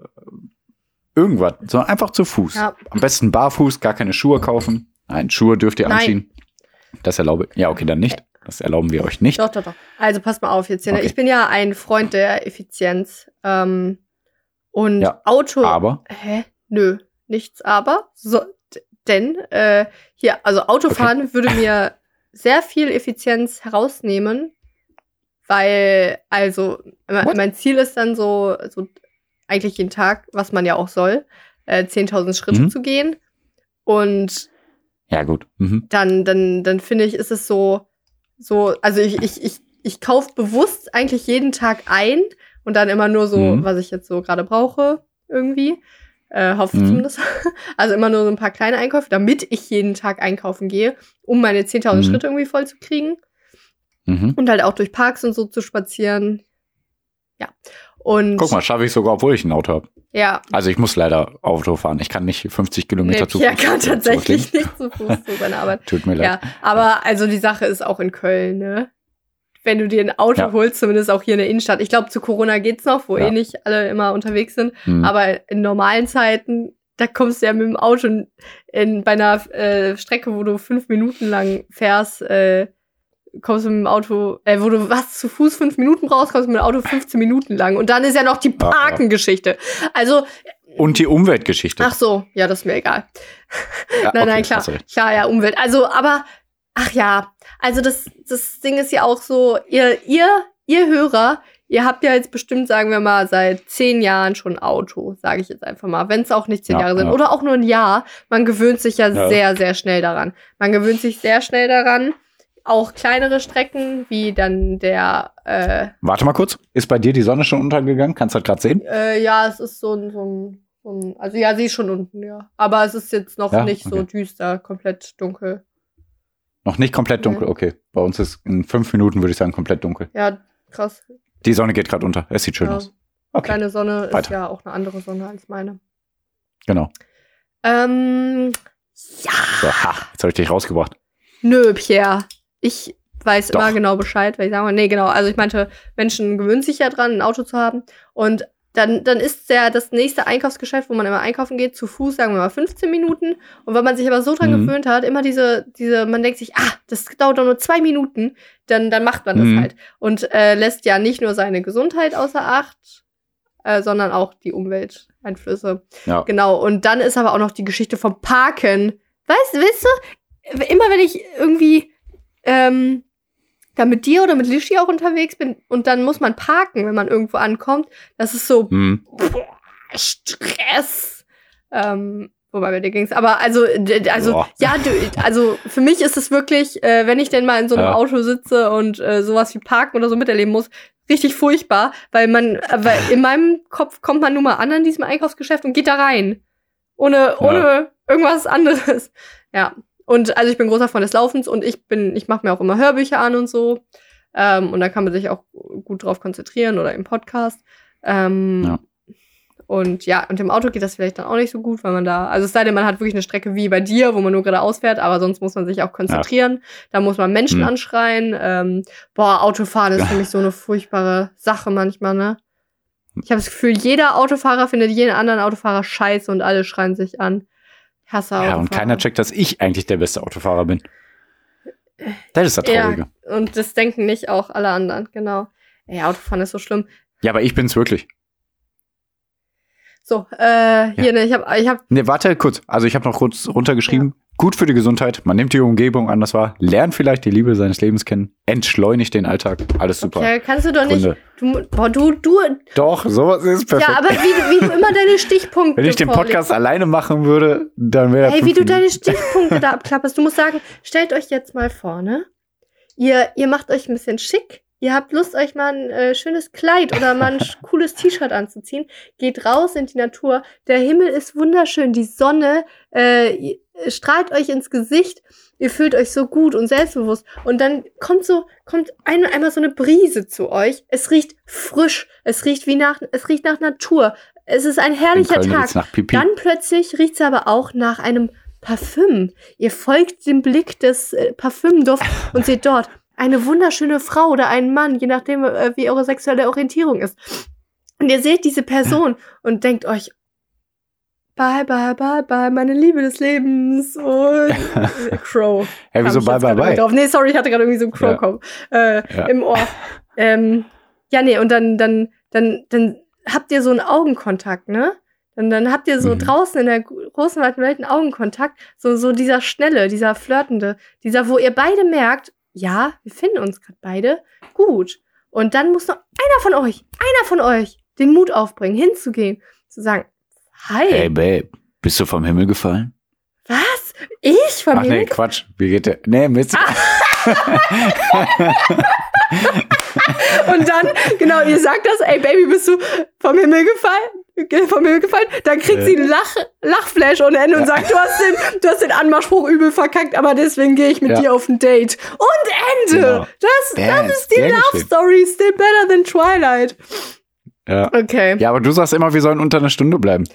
irgendwas, sondern einfach zu Fuß. Ja. Am besten barfuß, gar keine Schuhe kaufen. Nein, Schuhe dürft ihr Nein. anziehen. Das erlaube Ja, okay, dann nicht. Das erlauben wir euch nicht. Doch, doch, doch. Also passt mal auf jetzt hier. Okay. Ich bin ja ein Freund der Effizienz. Ähm, und Ja, Auto. Aber Hä? Nö, nichts aber. So, denn äh, hier, also Autofahren würde mir sehr viel Effizienz herausnehmen, weil, also, What? mein Ziel ist dann so, so eigentlich jeden Tag, was man ja auch soll, äh, 10.000 Schritte Mhm. zu gehen. Und ja, gut. Mhm. dann, dann, dann finde ich, ist es so, so, also ich, ich, ich, ich kaufe bewusst eigentlich jeden Tag ein und dann immer nur so, Mhm. was ich jetzt so gerade brauche, irgendwie. Äh, hoffe Mhm. zumindest. Also immer nur so ein paar kleine Einkäufe, damit ich jeden Tag einkaufen gehe, um meine 10.000 Mhm. Schritte irgendwie voll zu kriegen. Mhm. Und halt auch durch Parks und so zu spazieren. Ja. Und Guck mal, schaffe ich sogar, obwohl ich ein Auto habe. ja, Also ich muss leider Auto fahren. Ich kann nicht 50 Kilometer nee, zu Fuß kann tatsächlich zurücklegen. nicht zu Fuß zu seiner Arbeit. Tut mir leid. Ja, aber also die Sache ist auch in Köln, ne? Wenn du dir ein Auto Ja. holst, zumindest auch hier in der Innenstadt. Ich glaube, zu Corona geht's noch, wo Ja. eh nicht alle immer unterwegs sind. Hm. Aber in normalen Zeiten, da kommst du ja mit dem Auto in, in, bei einer äh, Strecke, wo du fünf Minuten lang fährst, äh, kommst du mit dem Auto, äh, wo du was zu Fuß fünf Minuten brauchst, kommst du mit dem Auto 15 Minuten lang. Und dann ist ja noch die. Parkengeschichte. Also, Und die Umweltgeschichte. ach so, ja, das ist mir egal. Ja, Nein, okay, nein, klar. recht. Klar, ja, Umwelt. Also, aber, ach ja, also das, das Ding ist ja auch so, ihr, ihr, ihr Hörer, ihr habt ja jetzt bestimmt, sagen wir mal, seit zehn Jahren schon ein Auto, sage ich jetzt einfach mal, wenn es auch nicht zehn Ja, Jahre sind ja. oder auch nur ein Jahr. Man gewöhnt sich ja, Ja. sehr, sehr schnell daran. Man gewöhnt sich sehr schnell daran. Auch kleinere Strecken, wie dann der, äh, Warte mal kurz. Ist bei dir die Sonne schon untergegangen? Kannst du das gerade sehen? äh, ja, es ist so ein, so ein, so ein, also ja, sie ist schon unten, ja. Aber es ist jetzt noch Ja? nicht so Okay. düster, komplett dunkel. Noch nicht komplett dunkel. Nee. Okay. Bei uns ist in fünf Minuten, würde ich sagen, komplett dunkel. Ja, krass. Die Sonne geht gerade unter. Es sieht schön Ja. aus. Okay. Deine Sonne ist Weiter. ja auch eine andere Sonne als meine. Genau. Ähm, ja. So, ha, jetzt habe ich dich rausgebracht. Nö, Pierre. Ich weiß Doch. immer genau Bescheid, weil ich sage, nee, genau. Also ich meinte, Menschen gewöhnen sich ja dran, ein Auto zu haben. Und dann, dann ist ja das nächste Einkaufsgeschäft, wo man immer einkaufen geht, zu Fuß, sagen wir mal 15 Minuten. Und wenn man sich aber so dran Mhm. gewöhnt hat, immer diese, diese, man denkt sich, ah, das dauert doch nur zwei Minuten, dann, dann macht man das Mhm. halt. Und äh, lässt ja nicht nur seine Gesundheit außer Acht, äh, sondern auch die Umwelteinflüsse. Ja. Genau, und dann ist aber auch noch die Geschichte vom Parken. Weißt, weißt du, immer wenn ich irgendwie ähm, da mit dir oder mit Lishi auch unterwegs bin und dann muss man parken, wenn man irgendwo ankommt, das ist so Hm. boah, Stress. Ähm, wobei bei dir ging's. Aber also, also, Boah. ja, also für mich ist es wirklich, äh, wenn ich denn mal in so einem Ja. Auto sitze und äh, sowas wie Parken oder so miterleben muss, richtig furchtbar, weil man, äh, weil in meinem Kopf kommt man nur mal an an diesem Einkaufsgeschäft und geht da rein. Ohne, ohne irgendwas anderes. Ja. Und also ich bin großer Freund des Laufens und ich bin, ich mache mir auch immer Hörbücher an und so. Ähm, und da kann man sich auch gut drauf konzentrieren oder im Podcast. Ähm, Ja. Und ja, und im Auto geht das vielleicht dann auch nicht so gut, weil man da, also es sei denn, man hat wirklich eine Strecke wie bei dir, wo man nur geradeaus fährt, aber sonst muss man sich auch konzentrieren. Da muss man Menschen Hm. anschreien. Ähm, boah, Autofahren ist für mich so eine furchtbare Sache manchmal, ne? Ich habe das Gefühl, jeder Autofahrer findet jeden anderen Autofahrer scheiße und alle schreien sich an. Hasse Ja, und keiner checkt, dass ich eigentlich der beste Autofahrer bin. Das ist das Ja. Traurige. Und das denken nicht auch alle anderen, genau. Ey, Autofahren ist so schlimm. Ja, aber ich bin's wirklich. So, äh, hier, ne, ich habe ich hab, Ne, warte kurz. Also ich habe noch kurz runtergeschrieben. Gut für die Gesundheit. Man nimmt die Umgebung an, das war. Lernt vielleicht die Liebe seines Lebens kennen. Entschleunigt den Alltag. Alles super. okay, kannst du doch nicht, Gründe. du, boah, du, du, Doch, sowas ist perfekt. ja, aber wie, wie du immer deine Stichpunkte Wenn ich den vorlegst. Podcast alleine machen würde, dann wäre Hey, wie du deine Stichpunkte da abklapperst. Du musst sagen, stellt euch jetzt mal vor, ne? Ihr, ihr macht euch ein bisschen schick. Ihr habt Lust, euch mal ein äh, schönes Kleid oder mal ein cooles T-Shirt anzuziehen. Geht raus in die Natur. Der Himmel ist wunderschön. Die Sonne äh, strahlt euch ins Gesicht. Ihr fühlt euch so gut und selbstbewusst. Und dann kommt so, kommt ein, einmal so eine Brise zu euch. Es riecht frisch. Es riecht wie nach, es riecht nach Natur. Es ist ein herrlicher Tag. Dann plötzlich riecht's aber auch nach einem Parfüm. Ihr folgt dem Blick des äh, Parfümdufts und seht dort eine wunderschöne Frau oder einen Mann, je nachdem, äh, wie eure sexuelle Orientierung ist. Und ihr seht diese Person und denkt euch, bye, bye, bye, bye, meine Liebe des Lebens und Crow. Hey, wieso bye bye bye? drauf. Nee, sorry, ich hatte gerade irgendwie so einen Ja. Crow-Kopf äh, Ja. im Ohr. Ähm, ja, nee, und dann, dann, dann, dann habt ihr so einen Augenkontakt, ne? Dann, dann habt ihr so Mhm. draußen in der großen, weiten Welt einen Augenkontakt, so, so dieser schnelle, dieser flirtende, dieser, wo ihr beide merkt, ja, wir finden uns gerade beide gut. Und dann muss noch einer von euch, einer von euch, den Mut aufbringen, hinzugehen, zu sagen, hi, Hey, Babe, bist du vom Himmel gefallen? was? Ich von Ach nee, mir? Quatsch. Wie geht der? Nee, Mist. Und dann, genau, ihr sagt das, ey Baby, bist du vom Himmel gefallen? Ge- Vom Himmel gefallen? Dann kriegt Ja. sie einen Lach, Lachflash ohne Ende und sagt, du hast den, du hast den Anmachspruch übel verkackt, aber deswegen gehe ich mit Ja. dir auf ein Date. Und Ende! Genau. Das, das ist die Love. Story, still better than Twilight. Ja. Okay. ja, aber du sagst immer, wir sollen unter einer Stunde bleiben.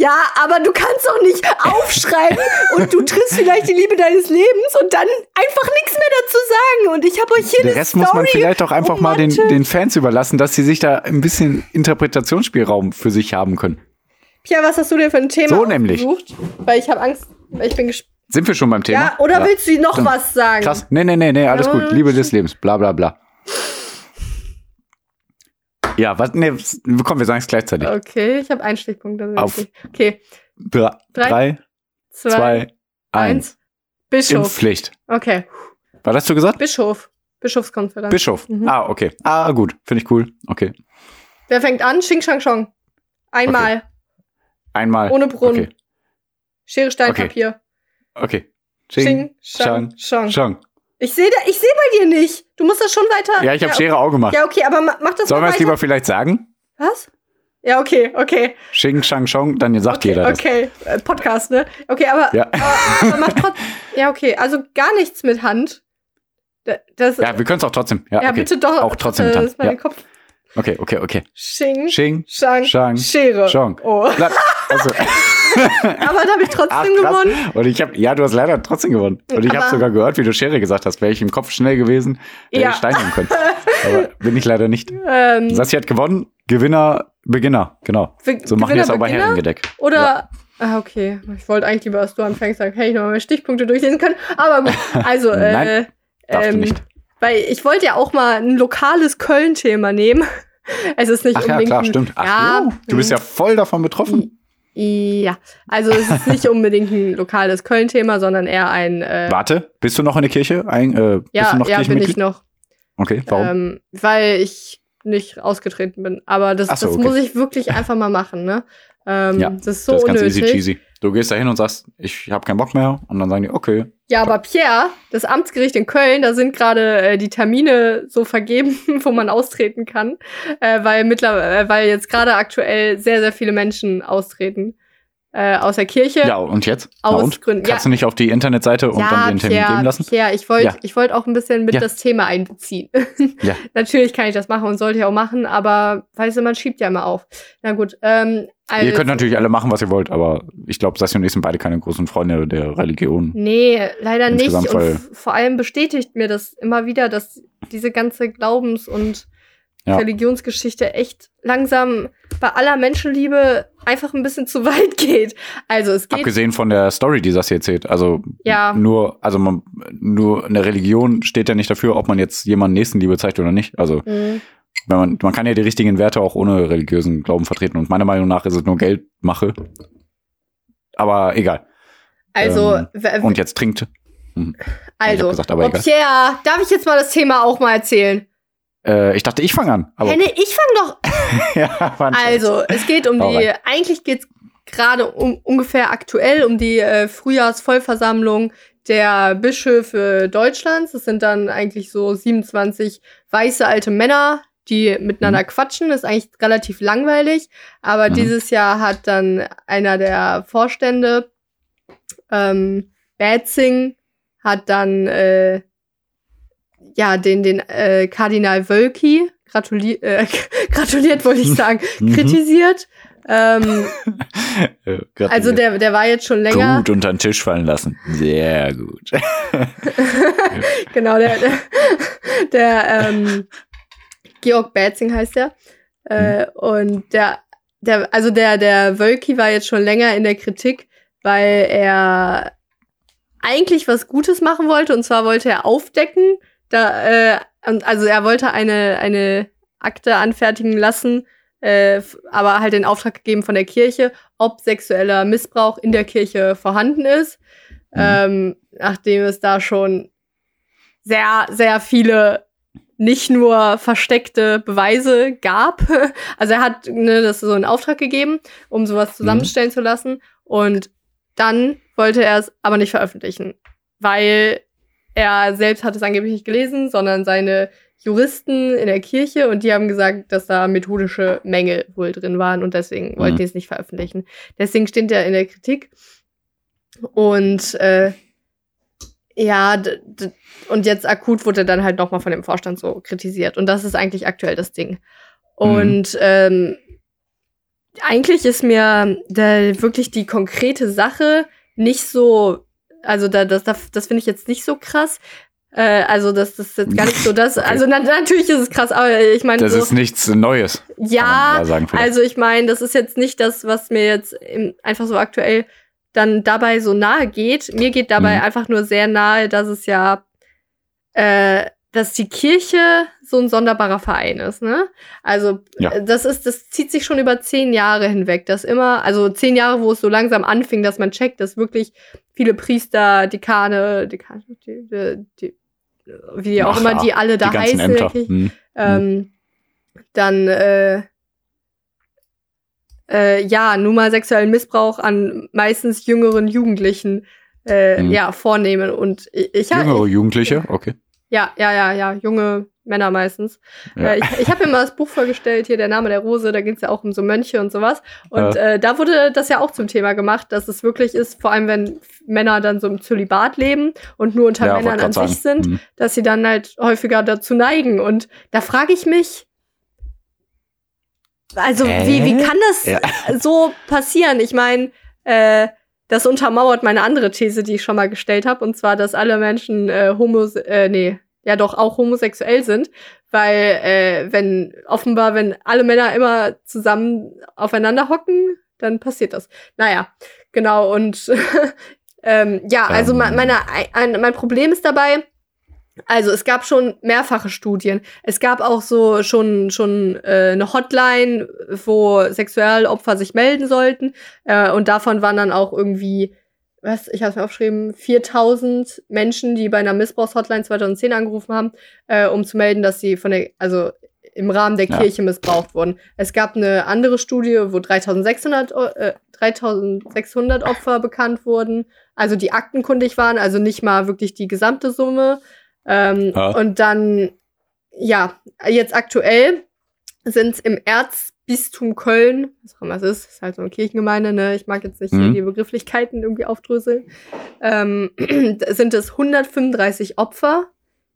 Ja, aber du kannst doch nicht aufschreiben und du triffst vielleicht die Liebe deines Lebens und dann einfach nichts mehr dazu sagen. Und ich habe euch hier Den Rest Story muss man vielleicht auch einfach mal den, den Fans überlassen, dass sie sich da ein bisschen Interpretationsspielraum für sich haben können. Pia, was hast du dir für ein Thema So nämlich. ausgesucht? Weil ich habe Angst, weil ich bin gespannt. Sind wir schon beim Thema? Ja, oder willst du noch Dann- was sagen? Krass. Nee, nee, nee, nee, alles Ja, gut. Liebe des Lebens, bla bla bla. Ja, was, nee, komm, wir sagen es gleichzeitig. Okay, ich habe einen Stichpunkt. ist Auf. Okay, Drei, Drei, zwei, zwei, eins. Bischof. Impfpflicht. Okay, Was hast du gesagt? Bischof. Bischofskonferenz. Bischof. Mhm. Ah, okay. Ah, gut. Finde ich cool. Okay. Wer fängt an? Xing Shang Chong. Einmal. Einmal. Ohne Brunnen. Okay. Schere, Stein, Okay. Papier. Okay. Xing Shang Chong. Chong. Ich sehe da, ich sehe bei dir nicht. Du musst das schon weiter. Ja, ich habe Schere auch gemacht. Ja, okay, aber ma- mach das Sollen wir es lieber vielleicht sagen? Was? Ja, okay, okay. Xing, Shang, Chong, dann sagt okay, jeder das. Okay, äh, Podcast, ne? Okay, aber, Ja. aber, aber mach trotzdem. Ja, okay, also gar nichts mit Hand. Da- Das, Ja, wir können es auch trotzdem. Ja, ja okay. bitte doch. Auch trotzdem äh, Ja. Kopf. Okay, okay, okay. Xing, Xing, Shang, Shang, Schere. Chong. Oh. Blatt. Also, Aber da habe ich trotzdem ach, gewonnen. Und ich habe, ja, du hast leider trotzdem gewonnen. Und ich habe sogar gehört, wie du Schere gesagt hast. Wäre ich im Kopf schnell gewesen, hätte Ja. ich Stein nehmen können. Aber bin ich leider nicht. Ähm, Sassi hat gewonnen. Gewinner, Beginner. Genau. Be- So machen wir es auch bei? Herrengedeck. Oder. Ah, okay. Ich wollte eigentlich lieber, dass du anfängst, sagen, hey, ich noch mal meine Stichpunkte durchlesen können. Aber gut. Also, äh, Nein, Darfst du ähm, nicht. Weil ich wollte ja auch mal ein lokales Köln-Thema nehmen. Es ist nicht Ach ja, unbedingt. klar, ein- stimmt. Ach, ja, du bist ja voll davon betroffen. Ja, also es ist nicht unbedingt ein lokales Köln-Thema, sondern eher ein. Äh, Warte, bist du noch in der Kirche? Ein, äh, bist ja, du noch ja, bin ich noch. Okay, warum? Ähm, weil ich nicht ausgetreten bin. Aber das, so, das okay. muss ich wirklich einfach mal machen, ne? Ähm, Ja, das ist so das ist ganz unnötig. easy cheesy. Du gehst da hin und sagst, ich habe keinen Bock mehr. Und dann sagen die, okay. Ja, aber Pierre, das Amtsgericht in Köln, da sind gerade äh, die Termine so vergeben, wo man austreten kann, äh, weil mittlerweile, äh, weil jetzt gerade aktuell sehr, sehr viele Menschen austreten. Äh, aus der Kirche. Ja, und jetzt? Aus und? Gründen- Kannst ja. du nicht auf die Internetseite und dann den Termin Pierre, geben lassen? Pierre, ich wollte Ja. ich wollte auch ein bisschen mit Ja. das Thema einbeziehen. Ja. Natürlich kann ich das machen und sollte ich auch machen, aber weißt du, man schiebt ja immer auf. Na gut, ähm, also, Ihr könnt natürlich alle machen, was ihr wollt, aber ich glaube, Sassi und ich sind beide keine großen Freunde der Religion. Nee, leider nicht. Und vor allem bestätigt mir das immer wieder, dass diese ganze Glaubens- und Ja. Religionsgeschichte echt langsam bei aller Menschenliebe einfach ein bisschen zu weit geht. Also es geht. Abgesehen von der Story, die Sassi erzählt. Also Ja. nur, also man, nur eine Religion steht ja nicht dafür, ob man jetzt jemanden Nächstenliebe zeigt oder nicht. Also Mhm. wenn man, man kann ja die richtigen Werte auch ohne religiösen Glauben vertreten. Und meiner Meinung nach ist es nur Geldmache. Aber egal. Also, Ähm, Und jetzt trinkt. Hm. also, gesagt, aber egal. Pierre, darf ich jetzt mal das Thema auch mal erzählen? Äh, ich dachte, ich fange an. Aber Hey, nee, ich fang doch ja. Also, es geht um Hau die, rein. eigentlich geht es gerade um, ungefähr aktuell um die äh, Frühjahrsvollversammlung der Bischöfe Deutschlands. Das sind dann eigentlich so 27 weiße alte Männer, die miteinander quatschen. Das ist eigentlich relativ langweilig. Aber Mhm. dieses Jahr hat dann einer der Vorstände, ähm, Batzing, hat dann äh, ja den, den äh, Kardinal Wölki gratuliert, äh, gratuliert wollte ich sagen, Mhm. kritisiert. Ähm, Äh, also der, der war jetzt schon länger. Gut unter den Tisch fallen lassen. Sehr gut. genau, der, der, der ähm, Georg Batzing heißt der. Äh, Und der, der, also der, der Wölki war jetzt schon länger in der Kritik, weil er eigentlich was Gutes machen wollte. Und zwar wollte er aufdecken, da, äh, und also er wollte eine, eine Akte anfertigen lassen, äh, aber halt den Auftrag gegeben von der Kirche, ob sexueller Missbrauch in der Kirche vorhanden ist. Mhm. Ähm, nachdem es da schon sehr, sehr viele nicht nur versteckte Beweise gab. Also er hat ne, das so in Auftrag gegeben, um sowas zusammenstellen zu lassen. Und dann wollte er es aber nicht veröffentlichen, weil er selbst hat es angeblich nicht gelesen, sondern seine Juristen in der Kirche und die haben gesagt, dass da methodische Mängel wohl drin waren und deswegen wollten Mhm. die es nicht veröffentlichen. Deswegen steht er in der Kritik. Und äh, ja, und jetzt akut wurde er dann halt nochmal von dem Vorstand so kritisiert. Und das ist eigentlich aktuell das Ding. Und ähm, eigentlich ist mir da wirklich die konkrete Sache nicht so, also da, das, das, das finde ich jetzt nicht so krass. Äh, also das, das ist jetzt gar nicht so das. Also na, natürlich ist es krass, aber ich meine Das so, ist nichts Neues. ja, sagen also ich meine, das ist jetzt nicht das, was mir jetzt im, einfach so aktuell dann dabei so nahe geht. Mir geht dabei Mhm. einfach nur sehr nahe, dass es ja, äh, dass die Kirche so ein sonderbarer Verein ist, ne? Also Ja. das ist, das zieht sich schon über zehn Jahre hinweg, dass immer, also zehn Jahre, wo es so langsam anfing, dass man checkt, dass wirklich viele Priester, Dekane, Dekane, die, die, die, wie auch Ach immer die alle da die heißen, Hm. ähm, dann äh, äh, ja, nun mal sexuellen Missbrauch an meistens jüngeren Jugendlichen äh, Mhm. ja vornehmen und ich, ich Jüngere Jugendliche, okay. Ja ja ja ja junge Männer meistens. Ja. Äh, ich ich habe mir mal das Buch vorgestellt hier der Name der Rose, da geht's ja auch um so Mönche und sowas und Ja. äh, da wurde das ja auch zum Thema gemacht, dass es wirklich ist, vor allem wenn Männer dann so im Zölibat leben und nur unter ja, Männern an sich sind Hm. dass sie dann halt häufiger dazu neigen. Und da frage ich mich, also wie, wie Hä? kann das so passieren? Ich meine, äh, das untermauert meine andere These, die ich schon mal gestellt habe, und zwar, dass alle Menschen äh, homos äh, nee, ja doch auch homosexuell sind, weil äh, wenn offenbar, wenn alle Männer immer zusammen aufeinander hocken, dann passiert das. Naja, genau, und ähm, ja, also Ähm. mein, meine, ein, mein Problem ist dabei, also es gab schon mehrfache Studien. Es gab auch so schon schon äh, eine Hotline, wo Sexualopfer sich melden sollten. Äh, und davon waren dann auch irgendwie, was, ich habe mir aufgeschrieben, 4000 Menschen, die bei einer Missbrauchshotline 2010 angerufen haben, äh, um zu melden, dass sie von der, also im Rahmen der Ja. Kirche missbraucht wurden. Es gab eine andere Studie, wo 3600, Eu- äh, 3600 Opfer bekannt wurden, also die aktenkundig waren, also nicht mal wirklich die gesamte Summe. Ähm, Ja. Und dann, ja, jetzt aktuell sind es im Bistum Köln, was auch immer es ist, ist halt so eine Kirchengemeinde, ne? Ich mag jetzt nicht Mhm. die Begrifflichkeiten irgendwie aufdröseln. Ähm, sind es 135 Opfer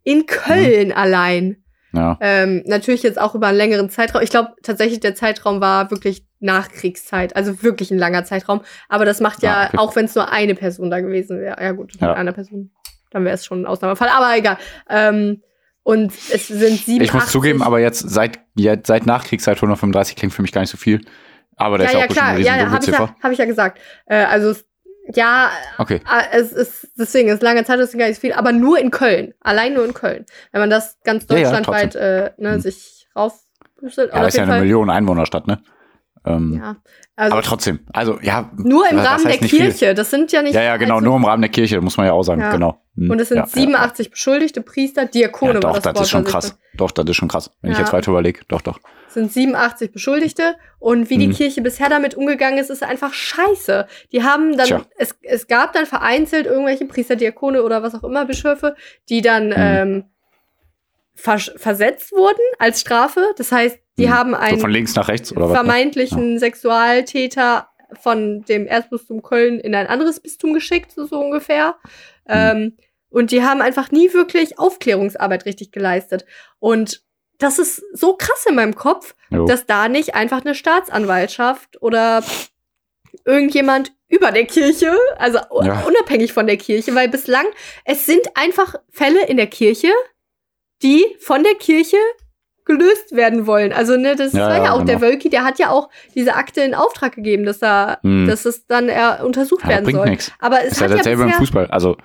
in Köln Mhm. allein. Ja. Ähm, natürlich jetzt auch über einen längeren Zeitraum. Ich glaube tatsächlich, der Zeitraum war wirklich Nachkriegszeit, also wirklich ein langer Zeitraum. Aber das macht ja, Ah, okay. auch wenn es nur eine Person da gewesen wäre, ja gut, Ja. mit einer Person, dann wäre es schon ein Ausnahmefall. Aber egal. Ähm, und es sind 87. Ich muss zugeben, aber jetzt seit, jetzt seit Nachkriegszeit 135 klingt für mich gar nicht so viel. Aber das ja, ist ja ja auch bestimmt klar, eine ja, ja, habe ich, ja, hab ich ja gesagt. Äh, also ja, Okay. äh, es ist deswegen ist lange Zeit, ist gar nicht so viel, aber nur in Köln, allein nur in Köln. Wenn man das ganz Ja, ja, deutschlandweit äh, ne, Mhm. sich raufbüßelt. Ja, das ist ja eine Million Einwohnerstadt, ne? Ähm, Ja, also aber trotzdem, also ja. nur im Rahmen der nicht viel? Kirche. Das sind ja nicht. Ja, ja, genau, also- nur im Rahmen der Kirche, muss man ja auch sagen, Ja. genau. Hm, Und es sind ja, 87 beschuldigte Priester, Diakone Ja, war doch, das das Wort, ist schon krass. Doch, das ist schon krass. Wenn ich Ja. jetzt weiter überlege, doch, doch. sind 87 Beschuldigte und wie die Mhm. Kirche bisher damit umgegangen ist, ist einfach scheiße. Die haben dann, Tja. es, es gab dann vereinzelt irgendwelche Priester, Diakone oder was auch immer, Bischöfe, die dann Mhm. ähm, vers versetzt wurden als Strafe. Das heißt, die Mhm. haben So einen von links nach rechts oder vermeintlichen Sexualtäter von dem Erzbistum Köln in ein anderes Bistum geschickt, so, so ungefähr. Mhm. Ähm, und die haben einfach nie wirklich Aufklärungsarbeit richtig geleistet. Und das ist so krass in meinem Kopf, Jo. dass da nicht einfach eine Staatsanwaltschaft oder irgendjemand über der Kirche, also Ja. unabhängig von der Kirche, weil bislang es sind einfach Fälle in der Kirche, die von der Kirche gelöst werden wollen. Also ne, das Ja, war ja, ja, auch genau. der Wölki, der hat ja auch diese Akte in Auftrag gegeben, dass da, Hm. dass es dann er untersucht ja, das werden soll. nichts. Aber es Ist hat ja dasselbe im Fußball. Also,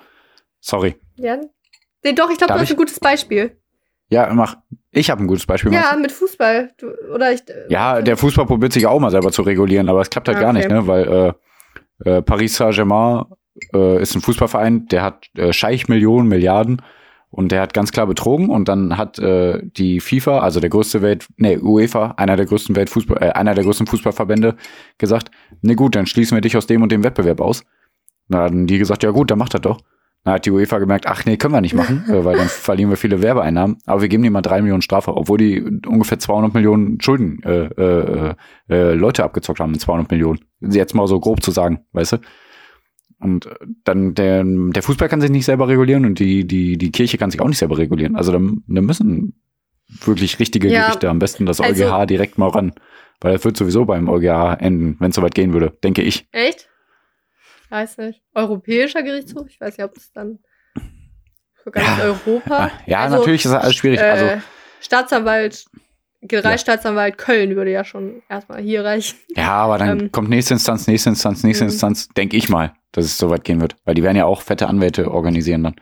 sorry. ja, nee, doch, ich glaube, ist ich? ein gutes Beispiel. Ja, mach. Ich habe ein gutes Beispiel. Ja, mit Fußball. Du, oder ich, du? ja, der Fußball probiert sich auch mal selber zu regulieren, aber es klappt halt Ah, gar okay. nicht, ne? Weil äh, äh, Paris Saint-Germain äh, ist ein Fußballverein, der hat äh, Scheich Millionen, Milliarden und der hat ganz klar betrogen und dann hat äh, die FIFA, also der größte Welt, nee, UEFA, einer der größten Weltfußball, äh, einer der größten Fußballverbände, gesagt, ne gut, dann schließen wir dich aus dem und dem Wettbewerb aus. Na, dann die gesagt, ja gut, dann macht das doch. Dann hat die UEFA gemerkt, ach nee, können wir nicht machen, äh, weil dann verlieren wir viele Werbeeinnahmen. Aber wir geben dir mal drei Millionen Strafe, obwohl die ungefähr 200 Millionen Schulden äh, äh, äh, Leute abgezockt haben mit 200 Millionen. Jetzt mal so grob zu sagen, weißt du? Und äh, dann der, der Fußball kann sich nicht selber regulieren und die, die, die Kirche kann sich auch nicht selber regulieren. Also da, da müssen wirklich richtige Ja, Gerichte, am besten das also- EuGH direkt mal ran. Weil das wird sowieso beim EuGH enden, wenn es soweit gehen würde, denke ich. Echt? Weiß nicht. Europäischer Gerichtshof? Ich weiß nicht, ob es dann für ganz Ja. Europa. Ja, Also, natürlich ist das alles schwierig. Äh, also, Staatsanwalt, Generalstaatsanwalt Köln würde ja schon erstmal hier reichen. ja, aber dann ähm, kommt nächste Instanz, nächste Instanz, nächste Mhm. Instanz, denke ich mal, dass es soweit gehen wird. Weil die werden ja auch fette Anwälte organisieren dann.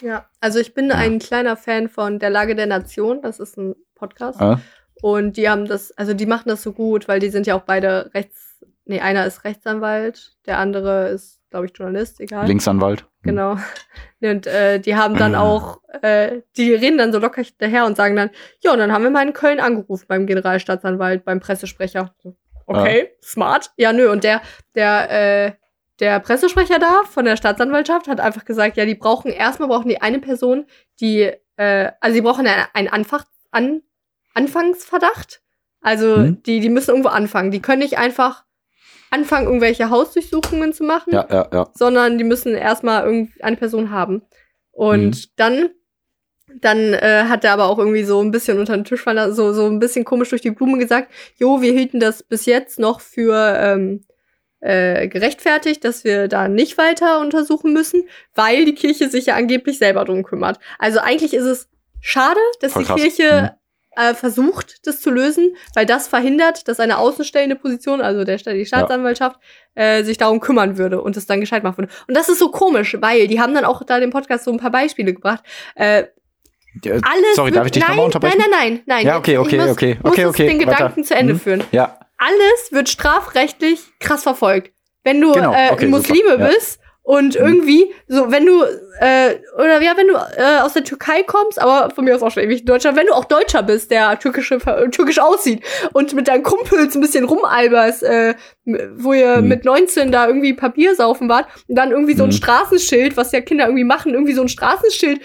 Ja, also ich bin Ja. ein kleiner Fan von Der Lage der Nation. Das ist ein Podcast. Äh? Und die haben das, also die machen das so gut, weil die sind ja auch beide Rechts, nee, einer ist Rechtsanwalt, der andere ist, glaube ich, Journalist, egal. Linksanwalt. Hm. Genau. Und äh, die haben dann Ah. auch, äh, die reden dann so locker daher und sagen dann, ja, und dann haben wir mal in Köln angerufen beim Generalstaatsanwalt, beim Pressesprecher. Okay, smart. Ja, nö. Und der, der, äh, der Pressesprecher da von der Staatsanwaltschaft hat einfach gesagt, ja, die brauchen, erstmal brauchen die eine Person, die, äh, also sie brauchen einen, Anfach, an, Anfangsverdacht. Also Hm. die, die müssen irgendwo anfangen. Die können nicht einfach anfangen, irgendwelche Hausdurchsuchungen zu machen Ja, ja, ja. sondern die müssen erstmal eine Person haben. Und Mhm. dann, dann äh, hat er aber auch irgendwie so ein bisschen unter den Tisch fallen, so, so ein bisschen komisch durch die Blume gesagt, jo, wir hielten das bis jetzt noch für ähm, äh, gerechtfertigt, dass wir da nicht weiter untersuchen müssen, weil die Kirche sich ja angeblich selber drum kümmert. Also eigentlich ist es schade, dass Voll die krass. Kirche äh, versucht, das zu lösen, weil das verhindert, dass eine außenstellende Position, also der die Staatsanwaltschaft, äh, sich darum kümmern würde und es dann gescheit machen würde. Und das ist so komisch, weil die haben dann auch da im Podcast so ein paar Beispiele gebracht. Äh, Ja, alles Sorry, darf ich dich nochmal unterbrechen? Nein, nein, nein, nein. Ja, okay, okay, muss, okay, muss okay, okay, den weiter. Gedanken zu Ende Hm? führen. Ja, Alles wird strafrechtlich krass verfolgt. Wenn du Genau, äh, okay, Muslime super, bist und Mhm. irgendwie, so, wenn du, äh, oder ja, wenn du äh, aus der Türkei kommst, aber von mir aus auch schon ewig in Deutschland, wenn du auch Deutscher bist, der türkische, äh, türkisch aussieht und mit deinen Kumpels ein bisschen rumalberst, äh, wo ihr Mhm. mit 19 da irgendwie Papier saufen wart und dann irgendwie so ein Mhm. Straßenschild, was ja Kinder irgendwie machen, irgendwie so ein Straßenschild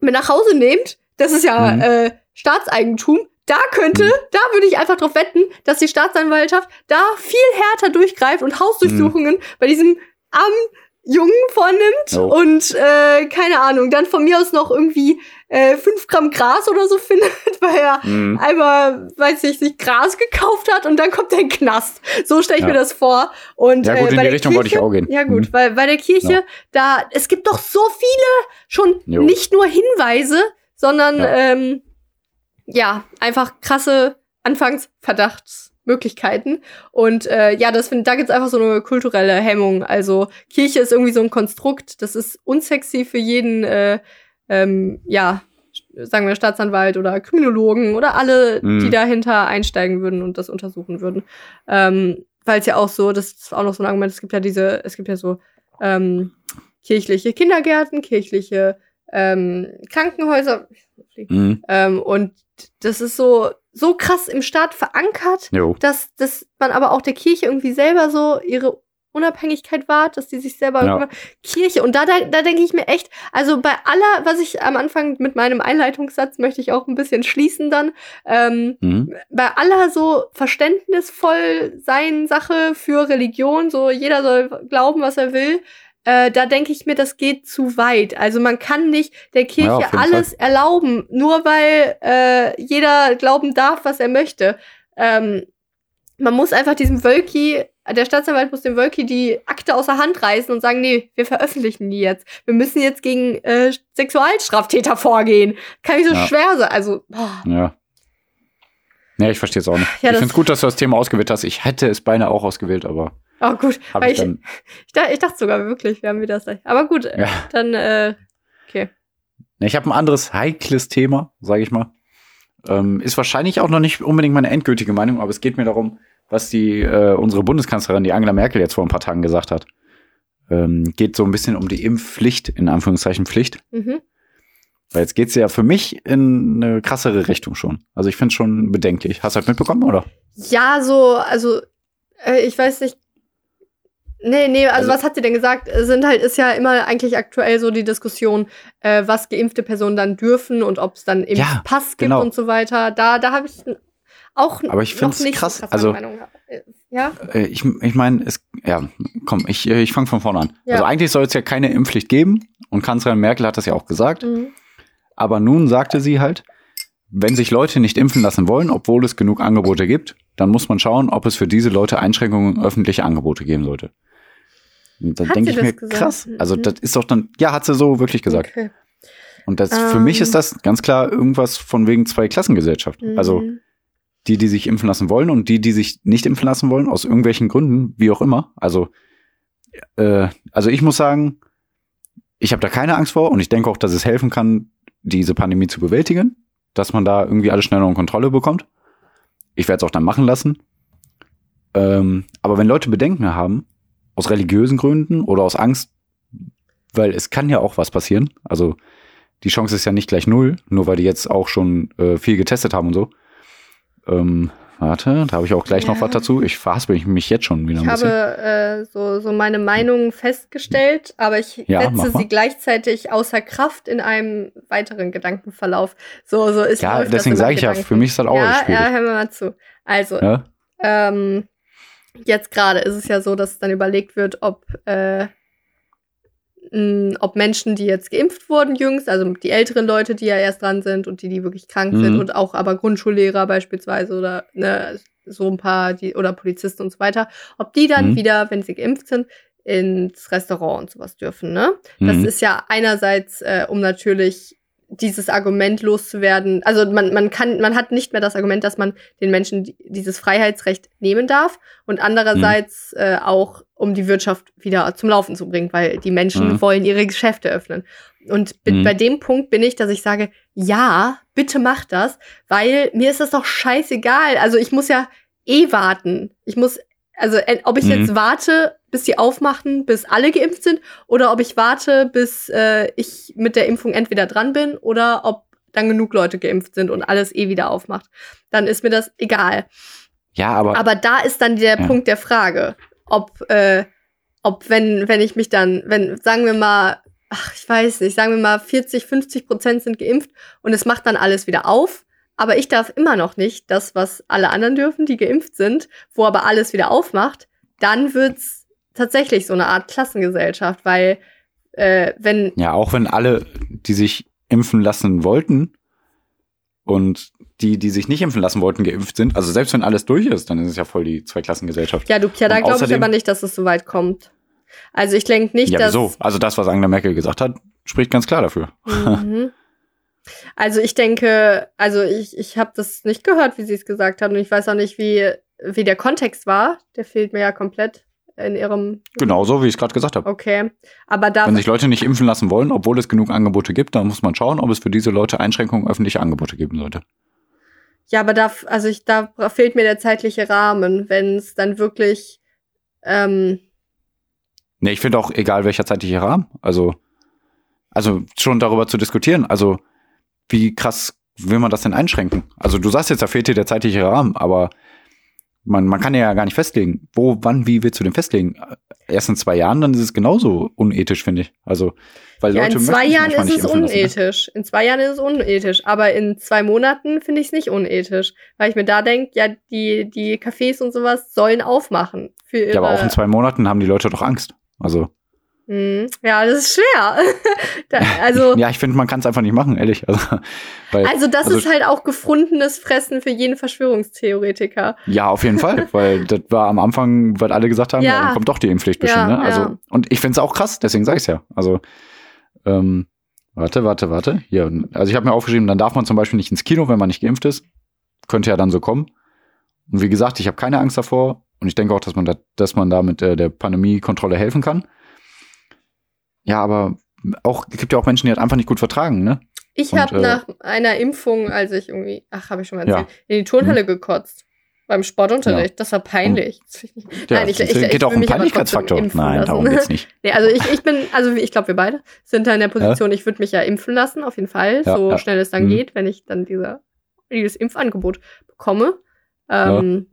mit nach Hause nehmt, das ist ja Mhm. äh, Staatseigentum, da könnte, Mhm. da würde ich einfach drauf wetten, dass die Staatsanwaltschaft da viel härter durchgreift und Hausdurchsuchungen bei diesem armen Jungen vornimmt Jo. und äh, keine Ahnung, dann von mir aus noch irgendwie äh, 5 Gramm Gras oder so findet, weil er Mhm. einmal, weiß ich, sich Gras gekauft hat und dann kommt er den Knast. So stelle ich Ja. mir das vor. Und, Ja, gut, äh, in bei die der Richtung wollte ich Kirche- auch gehen. Ja, gut, Mhm. weil bei der Kirche, Ja. da, es gibt doch so viele schon Jo. nicht nur Hinweise, sondern Ja. ähm, ja, einfach krasse Anfangsverdachtsmöglichkeiten. Und äh, ja, das find, da gibt's einfach so eine kulturelle Hemmung. Also Kirche ist irgendwie so ein Konstrukt, das ist unsexy für jeden, äh, ähm, ja, sagen wir Staatsanwalt oder Kriminologen oder alle, Mhm. die dahinter einsteigen würden und das untersuchen würden. Ähm, Weil es ja auch so, das ist auch noch so ein Argument, es gibt ja diese, es gibt ja so ähm, kirchliche Kindergärten, kirchliche ähm, Krankenhäuser. Mhm. Ähm, und das ist so, so krass im Staat verankert, Jo. dass, dass man aber auch der Kirche irgendwie selber so ihre Unabhängigkeit wahrt, dass die sich selber Ja. Kirche. Und da, da, da denke ich mir echt, also bei aller, was ich am Anfang mit meinem Einleitungssatz möchte ich auch ein bisschen schließen dann, ähm, Mhm. bei aller so verständnisvoll sein Sache für Religion, so jeder soll glauben, was er will, äh, da denke ich mir, das geht zu weit. Also man kann nicht der Ja, Kirche jeden alles erlauben, nur weil äh, jeder glauben darf, was er möchte. Ähm, man muss einfach diesem Wölki, der Staatsanwalt muss dem Wölki die Akte aus der Hand reißen und sagen, nee, wir veröffentlichen die jetzt. Wir müssen jetzt gegen äh, Sexualstraftäter vorgehen. Kann nicht so Ja. schwer sein. Also, boah. Ja. Nee, ich verstehe es auch nicht. Ja, ich finde es gut, dass du das Thema ausgewählt hast. Ich hätte es beinahe auch ausgewählt, aber Oh, gut. ich ich, dann. ich, dachte, ich dachte sogar wirklich, wir haben wieder das. Aber gut, Ja. dann, äh, okay. Ich habe ein anderes heikles Thema, sage ich mal. Ähm, ist wahrscheinlich auch noch nicht unbedingt meine endgültige Meinung, aber es geht mir darum, was die äh, unsere Bundeskanzlerin, die Angela Merkel, jetzt vor ein paar Tagen gesagt hat. Ähm, geht so ein bisschen um die Impfpflicht, in Anführungszeichen Pflicht. Mhm. Weil jetzt geht's ja für mich in eine krassere Richtung schon. Also ich finde es schon bedenklich. Hast du halt mitbekommen, oder? Ja, so, also, äh, ich weiß nicht. Nee, nee, also, Also- was hat sie denn gesagt? Es Sind halt, ist ja immer eigentlich aktuell so die Diskussion, äh, was geimpfte Personen dann dürfen und ob es dann Ja, Impfpass gibt genau. und so weiter. Da, da habe ich auch Aber ich find's nicht krass, so krass also- Meinung. Ja? Äh, ich ich meine, es, ja, komm, ich, äh, ich fange von vorne an. Ja. Also eigentlich soll es ja keine Impfpflicht geben und Kanzlerin Merkel hat das ja auch gesagt. Mhm. Aber nun sagte sie halt, wenn sich Leute nicht impfen lassen wollen, obwohl es genug Angebote gibt, dann muss man schauen, ob es für diese Leute Einschränkungen öffentliche Angebote geben sollte. Und dann denke ich mir, gesagt? krass, also Mhm. das ist doch dann, ja, hat sie so wirklich gesagt. Okay. Und das, für mich Ähm. ist das ganz klar irgendwas von wegen zwei Klassengesellschaft. Also Mhm. die, die sich impfen lassen wollen und die, die sich nicht impfen lassen wollen, aus irgendwelchen Gründen, wie auch immer. Also, äh, also ich muss sagen, ich habe da keine Angst vor und ich denke auch, dass es helfen kann, diese Pandemie zu bewältigen, dass man da irgendwie alles schneller unter Kontrolle bekommt. Ich werde es auch dann machen lassen. Ähm, aber wenn Leute Bedenken haben, aus religiösen Gründen oder aus Angst, weil es kann ja auch was passieren, also die Chance ist ja nicht gleich null, nur weil die jetzt auch schon äh, viel getestet haben und so. Ähm, warte, da habe ich auch gleich noch Ja. was dazu. Ich verhaspel mich jetzt schon wieder Ich ein bisschen. habe äh, so, so meine Meinung festgestellt, aber ich Ja, setze sie gleichzeitig außer Kraft in einem weiteren Gedankenverlauf. So, so ist Ja, deswegen sage ich ja, Gedanken. für mich ist das auch ja, schwierig. ja, hören wir mal zu. Also, Ja? ähm, jetzt gerade ist es ja so, dass dann überlegt wird, ob, äh, mh, ob Menschen, die jetzt geimpft wurden jüngst, also die älteren Leute, die ja erst dran sind und die, die wirklich krank Mhm. sind und auch aber Grundschullehrer beispielsweise oder ne, so ein paar, die oder Polizisten und so weiter, ob die dann Mhm. wieder, wenn sie geimpft sind, ins Restaurant und sowas dürfen, ne? Das Mhm. ist ja einerseits, äh, um natürlich dieses Argument loszuwerden. Also man, man kann, man hat nicht mehr das Argument, dass man den Menschen die- dieses Freiheitsrecht nehmen darf und andererseits Mhm. äh, auch, um die Wirtschaft wieder zum Laufen zu bringen, weil die Menschen Mhm. wollen ihre Geschäfte öffnen. Und Mhm. bei dem Punkt bin ich, dass ich sage, ja, bitte mach das, weil mir ist das doch scheißegal. Also ich muss ja eh warten. Ich muss, also ob ich Mhm. jetzt warte, bis die aufmachen, bis alle geimpft sind, oder ob ich warte, bis äh, ich mit der Impfung entweder dran bin oder ob dann genug Leute geimpft sind und alles eh wieder aufmacht. Dann ist mir das egal. ja, aber, Aber da ist dann der Ja. Punkt der Frage, ob, äh, ob wenn, wenn ich mich dann, wenn, sagen wir mal, ach, ich weiß nicht, sagen wir mal 40, 50 Prozent sind geimpft und es macht dann alles wieder auf, aber ich darf immer noch nicht das, was alle anderen dürfen, die geimpft sind, wo aber alles wieder aufmacht, dann wird's tatsächlich so eine Art Klassengesellschaft, weil äh, wenn Ja, auch wenn alle, die sich impfen lassen wollten und die, die sich nicht impfen lassen wollten, geimpft sind, also selbst wenn alles durch ist, dann ist es ja voll die Zweiklassengesellschaft. ja, du, ja, da glaube ich aber nicht, dass es so weit kommt. Also ich denke nicht, Ja, dass wieso? Also das, was Angela Merkel gesagt hat, spricht ganz klar dafür. Mhm. Also ich denke, also ich, ich habe das nicht gehört, wie sie es gesagt haben. Und ich weiß auch nicht, wie, wie der Kontext war. Der fehlt mir ja komplett in ihrem. Genauso, wie ich es gerade gesagt habe. Okay. Aber da. Wenn sich Leute nicht impfen lassen wollen, obwohl es genug Angebote gibt, dann muss man schauen, ob es für diese Leute Einschränkungen öffentlicher Angebote geben sollte. Ja, aber da, also ich, da fehlt mir der zeitliche Rahmen, wenn es dann wirklich. Ähm, Nee, ich finde auch egal welcher zeitliche Rahmen. Also, also schon darüber zu diskutieren. Also, wie krass will man das denn einschränken? Also, du sagst jetzt, da fehlt dir der zeitliche Rahmen, aber man, man kann ja gar nicht festlegen. Wo, wann, wie willst du den festlegen? Erst in zwei Jahren, dann ist es genauso unethisch, finde ich. Also, weil ja, Leute in zwei Jahren ist es impfen lassen, ne? unethisch. In zwei Jahren ist es unethisch. Aber in zwei Monaten finde ich es nicht unethisch. Weil ich mir da denke, ja, die, die Cafés und sowas sollen aufmachen. Für ihre, Ja, aber auch in zwei Monaten haben die Leute doch Angst. Also, Ja, das ist schwer. da, also, ja, ich finde, man kann es einfach nicht machen, ehrlich. Also, weil, also das also- ist halt auch gefundenes Fressen für jeden Verschwörungstheoretiker. Ja, auf jeden Fall, weil das war am Anfang, weil alle gesagt haben, ja, Ja. dann kommt doch die Impfpflicht bestimmt. Ja, ne? Also, ja. und ich finde es auch krass, deswegen sage ich es ja. Also, ähm, warte, warte, warte. Hier, also ich habe mir aufgeschrieben, dann darf man zum Beispiel nicht ins Kino, wenn man nicht geimpft ist. Könnte ja dann so kommen. Und wie gesagt, ich habe keine Angst davor und ich denke auch, dass man da, dass man da mit äh, der Pandemiekontrolle helfen kann. Ja, aber auch es gibt ja auch Menschen, die halt einfach nicht gut vertragen, ne? Ich habe äh, nach einer Impfung, als ich irgendwie, ach, habe ich schon mal Ja. Mhm. erzählt, in die Turnhalle gekotzt. Beim Sportunterricht. Das war peinlich. Das ich nicht- Ja, Nein, ich, es ich, ich, geht auch will um Peinlichkeitsfaktor. Nein, lassen. darum geht's nicht. Nee, also ich, ich bin, also ich glaube, wir beide sind da in der Position, ich würde mich ja impfen lassen, auf jeden Fall, Ja, so ja. schnell es dann Mhm. geht, wenn ich dann dieser, dieses Impfangebot bekomme. Ähm,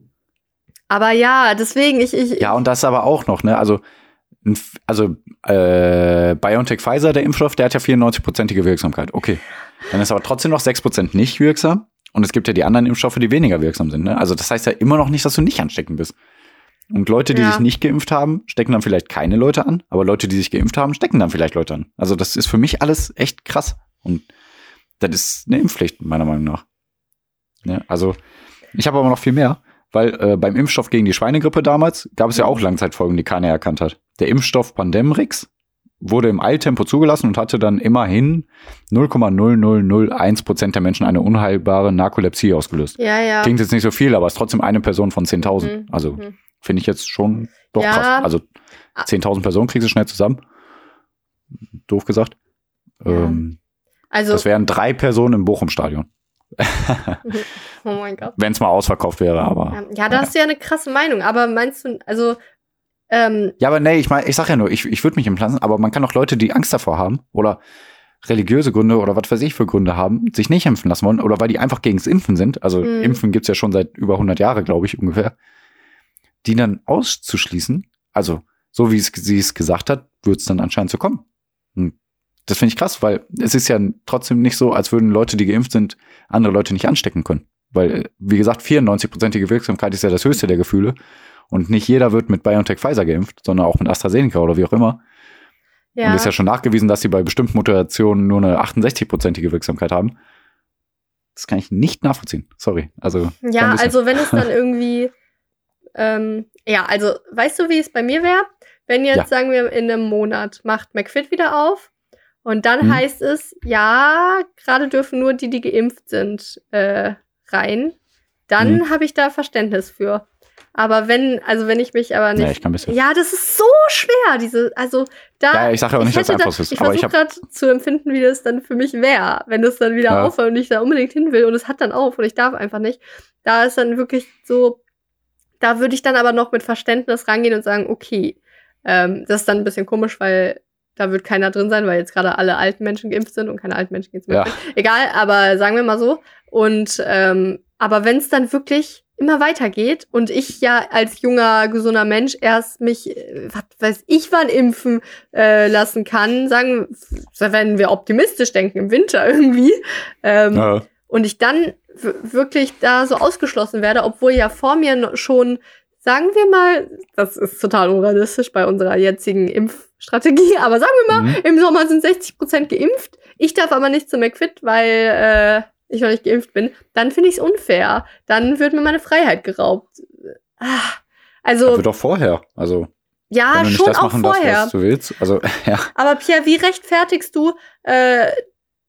Aber ja, deswegen, ich, ich, Ja, und das aber auch noch, ne? Also, also äh, BioNTech Pfizer, der Impfstoff, der hat ja 94-prozentige Wirksamkeit. Okay. Dann ist aber trotzdem noch 6% nicht wirksam. Und es gibt ja die anderen Impfstoffe, die weniger wirksam sind. Ne? Also das heißt ja immer noch nicht, dass du nicht ansteckend bist. Und Leute, die Ja. sich nicht geimpft haben, stecken dann vielleicht keine Leute an, aber Leute, die sich geimpft haben, stecken dann vielleicht Leute an. Also das ist für mich alles echt krass. Und das ist eine Impfpflicht, meiner Meinung nach. Ne? Also ich habe aber noch viel mehr, weil äh, beim Impfstoff gegen die Schweinegrippe damals gab es ja auch Langzeitfolgen, die keiner erkannt hat. Der Impfstoff Pandemrix wurde im Eiltempo zugelassen und hatte dann immerhin 0,0001 Prozent der Menschen eine unheilbare Narkolepsie ausgelöst. ja, ja. Klingt jetzt nicht so viel, aber ist trotzdem eine Person von 10.000. Mhm, Also mhm. finde ich jetzt schon doch Ja. krass. Also 10.000 Personen kriegst du schnell zusammen. Doof gesagt. Ja. Ähm, Also, das wären drei Personen im Bochum-Stadion, oh mein Gott. wenn es mal ausverkauft wäre. Aber Ja, ja, da hast du ja eine krasse Meinung, aber meinst du, also, ähm, Ja, aber nee, ich meine, ich sag ja nur, ich, ich würde mich impflassen, aber man kann auch Leute, die Angst davor haben oder religiöse Gründe oder was weiß ich für Gründe haben, sich nicht impfen lassen wollen oder weil die einfach gegens Impfen sind. Also Mhm. Impfen gibt's ja schon seit über 100 Jahren, glaube ich, ungefähr. Die dann auszuschließen, also so wie sie es gesagt hat, wird's dann anscheinend so kommen. Und das finde ich krass, weil es ist ja trotzdem nicht so, als würden Leute, die geimpft sind, andere Leute nicht anstecken können. Weil, äh, wie gesagt, 94-prozentige Wirksamkeit ist ja das höchste der Gefühle. Und nicht jeder wird mit BioNTech Pfizer geimpft, sondern auch mit AstraZeneca oder wie auch immer. ja. Und es ist ja schon nachgewiesen, dass sie bei bestimmten Mutationen nur eine 68-prozentige Wirksamkeit haben. Das kann ich nicht nachvollziehen. Sorry. Also, Ja, also wenn es dann irgendwie, ähm, ja, also weißt du, wie es bei mir wäre? Wenn jetzt, Ja. sagen wir, in einem Monat macht McFit wieder auf und dann Mhm. heißt es, ja, gerade dürfen nur die, die geimpft sind, äh, rein, dann Mhm. habe ich da Verständnis für. Aber wenn, also wenn ich mich aber nicht. Ja, ich kann ein bisschen. Ja, das ist so schwer, diese, also da. Ja, ich sage ja auch nicht, dass es einfach ist. Ich versuche gerade zu empfinden, wie das dann für mich wäre, wenn es dann wieder Ja. aufhört und ich da unbedingt hin will und es hat dann auf und ich darf einfach nicht. Da ist dann wirklich so, da würde ich dann aber noch mit Verständnis rangehen und sagen, okay, ähm, das ist dann ein bisschen komisch, weil da wird keiner drin sein, weil jetzt gerade alle alten Menschen geimpft sind und keine alten Menschen zum Ja. Egal, aber sagen wir mal so. Und ähm, aber wenn es dann wirklich immer weitergeht und ich ja als junger, gesunder Mensch erst mich, äh, was weiß ich, wann impfen äh, lassen kann, sagen, werden wir optimistisch denken im Winter irgendwie. Ähm, ja, und ich dann wirklich da so ausgeschlossen werde, obwohl ja vor mir schon, sagen wir mal, das ist total unrealistisch bei unserer jetzigen Impfstrategie, aber sagen wir mal, mhm. im Sommer sind 60 Prozent geimpft. Ich darf aber nicht zum McFit, weil äh, ich noch nicht geimpft bin. Dann finde ich es unfair. Dann wird mir meine Freiheit geraubt. Ah, also. Aber doch vorher. Also. Ja, schon nicht das auch machen vorher. Was du willst. Also, ja. Aber Pierre, wie rechtfertigst du, äh,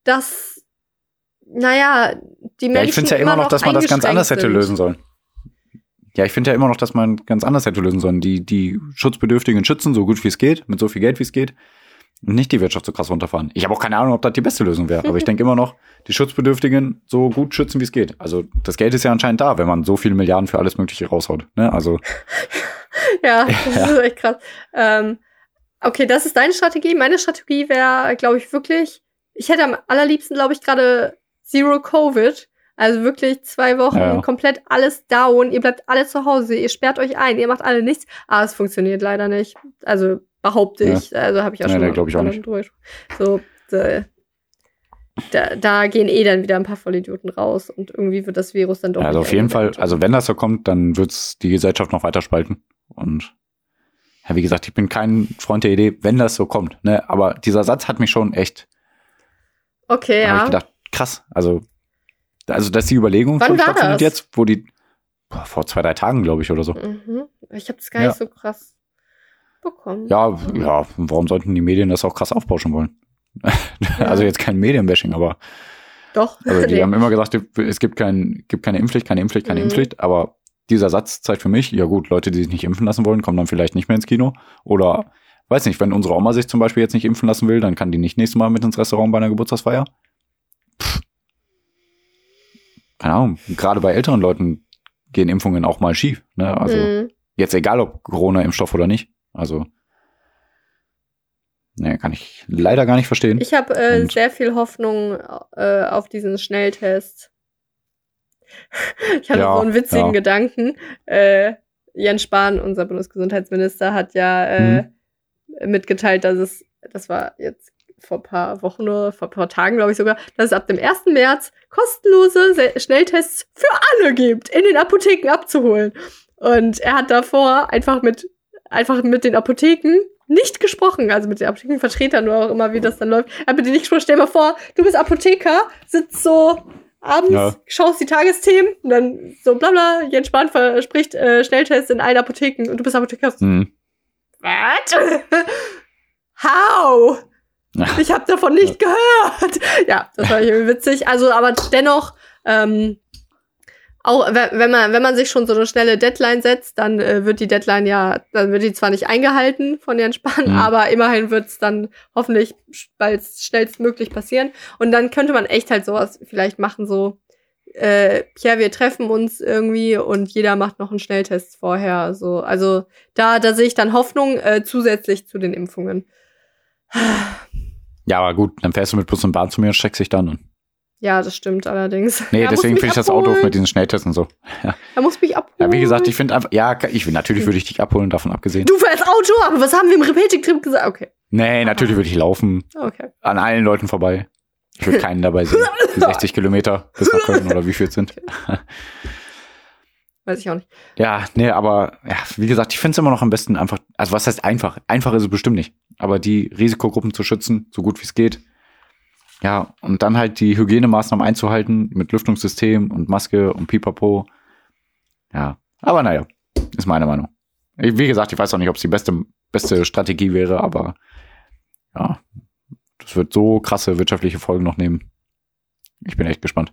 dass, naja, die Menschen. Ja, ich finde ja immer noch, dass man das ganz anders hätte lösen sollen. Ja, ich finde ja immer noch, dass man ganz anders hätte lösen sollen. Die, die Schutzbedürftigen schützen, so gut wie es geht, mit so viel Geld wie es geht. Und nicht die Wirtschaft so krass runterfahren. Ich habe auch keine Ahnung, ob das die beste Lösung wäre. Aber ich denke immer noch, die Schutzbedürftigen so gut schützen, wie es geht. Also das Geld ist ja anscheinend da, wenn man so viele Milliarden für alles Mögliche raushaut. Ne? Also ja, das Ja. ist echt krass. Ähm, okay, das ist deine Strategie. Meine Strategie wäre, glaube ich, wirklich, ich hätte am allerliebsten, glaube ich, gerade Zero Covid. Also wirklich zwei Wochen Ja. komplett alles down. Ihr bleibt alle zu Hause, ihr sperrt euch ein, ihr macht alle nichts. Aber es funktioniert leider nicht. Also behaupte Ja. ich. Also habe ich auch Nee, schon nee, mal glaub ich auch nicht. gesprochen. So, da, da gehen eh dann wieder ein paar Vollidioten raus und irgendwie wird das Virus dann doch. Ja, also auf jeden Fall, also wenn das so kommt, dann wird's die Gesellschaft noch weiter spalten. Und ja, wie gesagt, ich bin kein Freund der Idee, wenn das so kommt. Ne? Aber dieser Satz hat mich schon echt, Okay, ja. ich gedacht, krass. Also, also dass die Überlegung Wann schon war stattfindet das? jetzt, wo die boah, vor zwei, drei Tagen, glaube ich, oder so. Mhm. Ich habe das gar Ja. nicht so krass bekommen. Ja, ja, warum sollten die Medien das auch krass aufbauschen wollen? Also jetzt kein Medienbashing, aber Doch. also die Nee. haben immer gesagt, es gibt, kein, gibt keine Impfpflicht, keine Impfpflicht, keine Mhm. Impfpflicht, aber dieser Satz zeigt für mich, ja gut, Leute, die sich nicht impfen lassen wollen, kommen dann vielleicht nicht mehr ins Kino. Oder, weiß nicht, wenn unsere Oma sich zum Beispiel jetzt nicht impfen lassen will, dann kann die nicht nächstes Mal mit ins Restaurant bei einer Geburtstagsfeier. Pff. Keine Ahnung, gerade bei älteren Leuten gehen Impfungen auch mal schief. Ne? Also Mhm. jetzt egal, ob Corona-Impfstoff oder nicht. Also, ne, kann ich leider gar nicht verstehen. Ich habe äh, sehr viel Hoffnung äh, auf diesen Schnelltest. Ich hatte Ja, so einen witzigen ja. Gedanken. Äh, Jens Spahn, unser Bundesgesundheitsminister, hat ja äh, Mhm. mitgeteilt, dass es, das war jetzt vor ein paar Wochen oder vor ein paar Tagen, glaube ich sogar, dass es ab dem 1. März kostenlose Se- Schnelltests für alle gibt, in den Apotheken abzuholen. Und er hat davor einfach mit, einfach mit den Apotheken nicht gesprochen, also mit den Apothekenvertretern oder auch immer, wie das dann läuft. Er hat mit denen nicht gesprochen. Stell dir mal vor, du bist Apotheker, sitzt so abends, Ja. schaust die Tagesthemen und dann so bla bla, Jens Spahn verspricht äh, Schnelltests in allen Apotheken und du bist Apotheker. Hm. What? How? Ich habe davon nicht gehört. Ja, das war irgendwie witzig. Also, aber dennoch, ähm, auch we- wenn man, wenn man sich schon so eine schnelle Deadline setzt, dann äh, wird die Deadline ja, dann wird die zwar nicht eingehalten von Jan Spahn, Mhm. aber immerhin wird es dann hoffentlich bald schnellstmöglich passieren. Und dann könnte man echt halt sowas vielleicht machen, so, äh, ja, wir treffen uns irgendwie und jeder macht noch einen Schnelltest vorher. So, also da, da sehe ich dann Hoffnung äh, zusätzlich zu den Impfungen. Ja, aber gut, dann fährst du mit Bus und Bahn zu mir und steckst dich dann an. Ja, das stimmt allerdings. Nee, Er deswegen finde ich das Auto abholen. mit diesen Schnelltests und so. Er muss mich abholen. Ja, wie gesagt, ich finde einfach, ja, ich will, natürlich würde ich dich abholen, davon abgesehen. Du fährst Auto, aber was haben wir im Repetik-Trip gesagt? Okay, Nee, natürlich würde ich laufen, okay. an allen Leuten vorbei. Ich würde keinen dabei sehen. Die 60 Kilometer bis nach Köln oder wie viel es sind. Weiß ich auch nicht. Ja, nee, aber ja, wie gesagt, ich finde es immer noch am besten einfach, also was heißt einfach? Einfach ist es bestimmt nicht. Aber die Risikogruppen zu schützen, so gut wie es geht. Ja, und dann halt die Hygienemaßnahmen einzuhalten mit Lüftungssystem und Maske und Pipapo. Ja, aber naja, ist meine Meinung. Ich, wie gesagt, ich weiß auch nicht, ob es die beste, beste Strategie wäre, aber ja, das wird so krasse wirtschaftliche Folgen noch nehmen. Ich bin echt gespannt.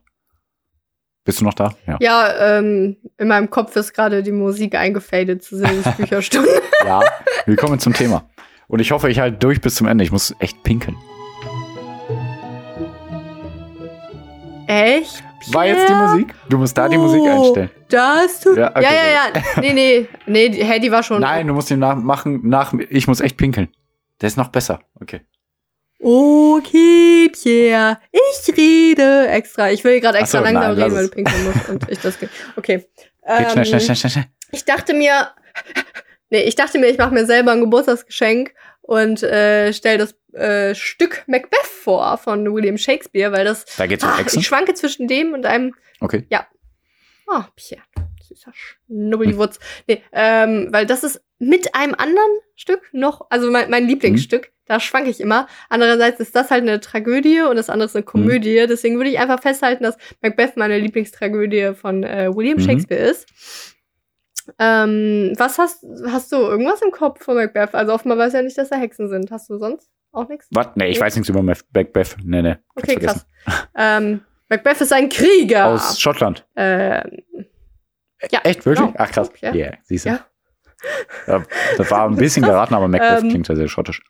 Bist du noch da? Ja. Ja, ähm, in meinem Kopf ist gerade die Musik eingefadet zu Silvs Bücherstunde. Ja, willkommen zum Thema. Und ich hoffe, ich halte durch bis zum Ende. Ich muss echt pinkeln. Echt? War jetzt die Pierre? Musik? Du musst da die Oh, Musik einstellen. Das tut. Ja, Ja, okay, ja, ja, Nee, nee. Nee, die- hä, die war schon. Nein, du musst den nach machen. Nach, ich muss echt pinkeln. Der ist noch besser. Okay. Okay, Pierre. Ich rede extra. Ich will gerade extra Ach so, langsam nein, reden, weil du pinkeln musst und ich das. Okay. Ähm, schnell, schnell, schnell, schnell, schnell. Ich dachte mir, nee, ich dachte mir, ich mache mir selber ein Geburtstagsgeschenk und äh, stelle das äh, Stück Macbeth vor von William Shakespeare, weil das. Da geht's um Ah, Hexen. ich schwanke zwischen dem und einem. Okay. Oh, Pierre, süßer Schnubbeliwutz. Nee, ähm, weil das ist mit einem anderen Stück noch, also mein, mein Lieblingsstück, da schwanke ich immer. Andererseits ist das halt eine Tragödie und das andere ist eine Komödie. Deswegen würde ich einfach festhalten, dass Macbeth meine Lieblingstragödie von äh, William Mhm. Shakespeare ist. Ähm, was hast, hast du irgendwas im Kopf von Macbeth? Also offenbar weiß ja nicht, dass da Hexen sind. Hast du sonst auch nichts? Was? Nee, ich weiß nichts über Mac- Macbeth. Nee, nee. Okay, krass. Ähm, Macbeth ist ein Krieger. Aus Schottland. ähm, ja, Echt, wirklich? genau. Ach, krass. Ja. Yeah, siehst du? Ja. Ja, das war ein bisschen geraten, aber Macbeth Ähm, klingt ja sehr schottisch.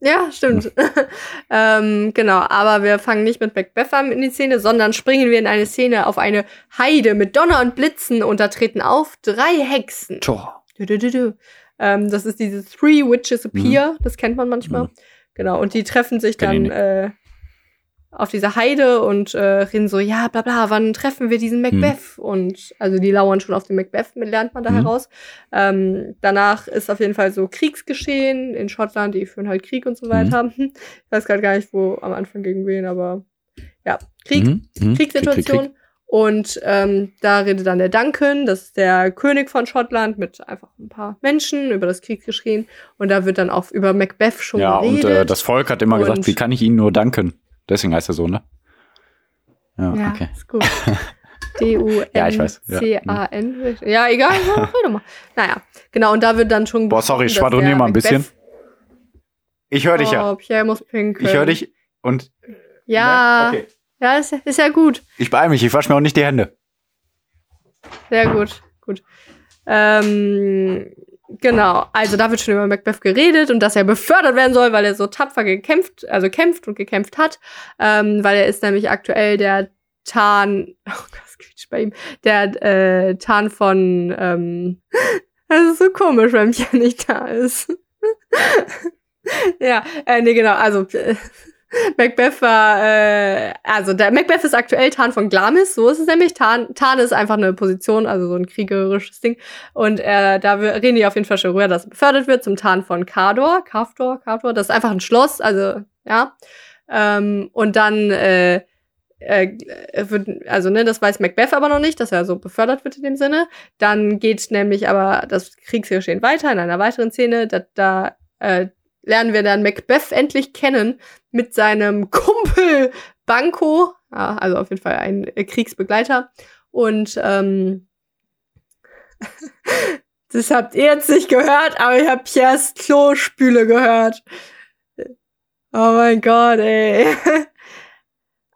Ja, stimmt. ähm, genau, aber wir fangen nicht mit Macbeth an in die Szene, sondern springen wir in eine Szene auf eine Heide mit Donner und Blitzen und da treten auf drei Hexen. Tor. Du, du, du. Ähm, das ist diese Three Witches Appear, das kennt man manchmal. Mhm. Genau, und die treffen sich ich dann äh, auf dieser Heide und äh, reden so, ja, bla bla, wann treffen wir diesen Macbeth? Und also die lauern schon auf den Macbeth, lernt man da Mhm. heraus. Ähm, danach ist auf jeden Fall so Kriegsgeschehen in Schottland, die führen halt Krieg und so weiter. Ich weiß gerade gar nicht, wo am Anfang gegen wen, aber ja, Krieg, Mhm, mhm. Kriegssituation. Krieg, Krieg, Krieg. Und ähm, da redet dann der Duncan, das ist der König von Schottland, mit einfach ein paar Menschen über das Kriegsgeschehen. Und da wird dann auch über Macbeth schon Ja, und geredet. äh, das Volk hat immer Und- gesagt, wie kann ich Ihnen nur danken? Deswegen heißt er so, ne? Ja, ja, okay. ist gut. D-U-N-C-A-N. Ja, ich weiß. Ja. Ja, egal, ja. Naja, genau, und da wird dann schon. Boah, sorry, schwadronier mal ein bisschen. Ich höre dich ja. Oh, Pierre muss pinkeln. Ich höre dich und. Ja? Okay. ja, ist, ist ja gut. Ich beeil mich, ich wasche mir auch nicht die Hände. Sehr gut, gut. Ähm, genau, also da wird schon über Macbeth geredet und dass er befördert werden soll, weil er so tapfer gekämpft, also kämpft und gekämpft hat, ähm, weil er ist nämlich aktuell der Tarn, oh Gott, quietscht bei ihm, der äh, Tarn von, ähm, das ist so komisch, wenn Pierre nicht da ist. ja, äh, nee, genau, also Macbeth war, äh, also der Macbeth ist aktuell Tarn von Glamis, so ist es nämlich. Tarn, Tarn ist einfach eine Position, also so ein kriegerisches Ding. Und äh, da reden die auf jeden Fall schon rüber, dass er befördert wird zum Tarn von Kador, Kaftor, Kaftor. Das ist einfach ein Schloss, also ja. Ähm, und dann äh, äh, wird, also ne, das weiß Macbeth aber noch nicht, dass er so befördert wird in dem Sinne. Dann geht nämlich aber das Kriegsgeschehen weiter in einer weiteren Szene. Da, da äh, lernen wir dann Macbeth endlich kennen mit seinem Kumpel Banco, also auf jeden Fall ein äh, Kriegsbegleiter. Und ähm, das habt ihr jetzt nicht gehört, aber ich habe Piers Klospüle gehört. Oh mein Gott, ey.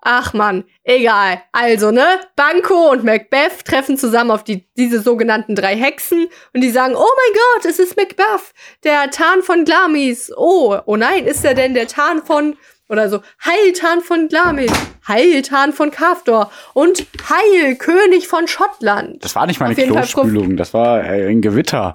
Ach man, egal. Also, ne? Banco und Macbeth treffen zusammen auf die, diese sogenannten drei Hexen und die sagen, oh mein Gott, es ist Macbeth, der Tarn von Glamis. Oh, oh nein, ist er denn der Tarn von, oder so, Heiltarn von Glamis, Heiltarn von Kaftor und Heil, König von Schottland. Das war nicht meine Klospülung, das war ein Gewitter.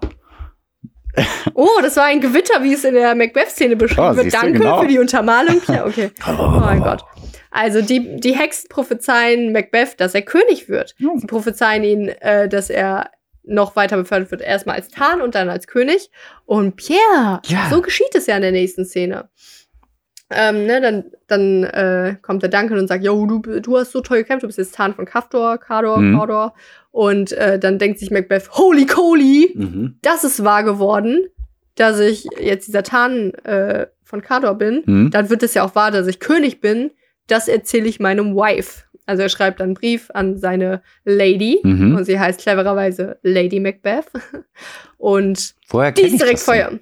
Oh, das war ein Gewitter, wie es in der Macbeth-Szene beschrieben Ah, wird. Danke genau. für die Untermalung. Ja, okay. Oh mein Gott. Also die, die Hexen prophezeien Macbeth, dass er König wird. Ja. Sie prophezeien ihn, äh, dass er noch weiter befördert wird, erstmal als Tarn und dann als König. Und Pierre, Ja. so geschieht es ja in der nächsten Szene. Ähm, ne, dann dann äh, kommt der Duncan und sagt, yo, du, du hast so toll gekämpft, du bist jetzt Tarn von Kaftor, Kador, Mhm. Kador. Und äh, dann denkt sich Macbeth, holy coly, Mhm. das ist wahr geworden, dass ich jetzt dieser Tarn äh, von Kador bin, Mhm. dann wird es ja auch wahr, dass ich König bin. Das erzähle ich meinem Wife. Also er schreibt einen Brief an seine Lady Mhm. und sie heißt clevererweise Lady Macbeth. Und Woher die ist direkt das denn?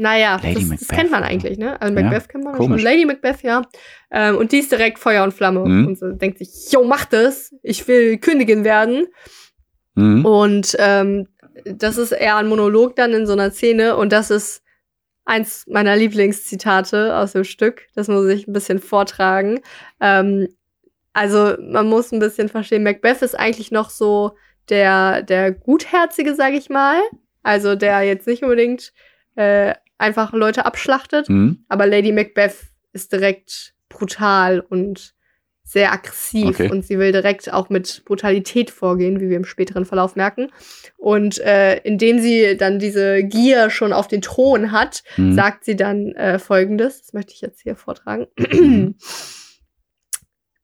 Naja, Lady das, das kennt man eigentlich, ne? Also Ja, Macbeth kennt man komisch. schon. Lady Macbeth, ja. Ähm, und die ist direkt Feuer und Flamme Mhm. und so denkt sich, yo, mach das, ich will Königin werden. Mhm. Und ähm, das ist eher ein Monolog dann in so einer Szene und das ist eins meiner Lieblingszitate aus dem Stück. Das muss ich ein bisschen vortragen. Ähm, also man muss ein bisschen verstehen, Macbeth ist eigentlich noch so der, der Gutherzige, sag ich mal. Also der jetzt nicht unbedingt äh, einfach Leute abschlachtet. Mhm. Aber Lady Macbeth ist direkt brutal und sehr aggressiv Okay. und sie will direkt auch mit Brutalität vorgehen, wie wir im späteren Verlauf merken. Und äh, indem sie dann diese Gier schon auf den Thron hat, Mhm. sagt sie dann äh, folgendes, das möchte ich jetzt hier vortragen.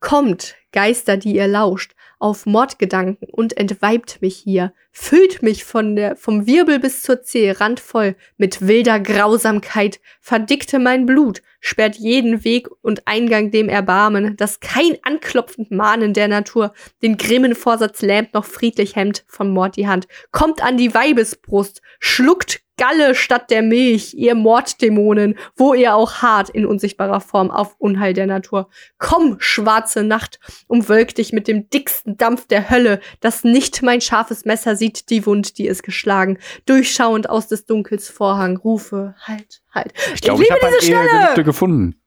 Kommt, Geister, die ihr lauscht, auf Mordgedanken und entweibt mich hier, füllt mich von der, vom Wirbel bis zur Zehe randvoll mit wilder Grausamkeit, verdickte mein Blut, sperrt jeden Weg und Eingang dem Erbarmen, dass kein anklopfend Mahnen der Natur den grimmen Vorsatz lähmt noch friedlich hemmt von Mord die Hand, kommt an die Weibesbrust, schluckt Galle statt der Milch, ihr Morddämonen, wo ihr auch hart in unsichtbarer Form auf Unheil der Natur. Komm, schwarze Nacht, umwölk dich mit dem dicksten Dampf der Hölle, dass nicht mein scharfes Messer sieht die Wund, die es geschlagen. Durchschauend aus des Dunkels Vorhang rufe, halt, halt. Ich glaube, ich, liebe habe ein diese Stelle! Gefunden.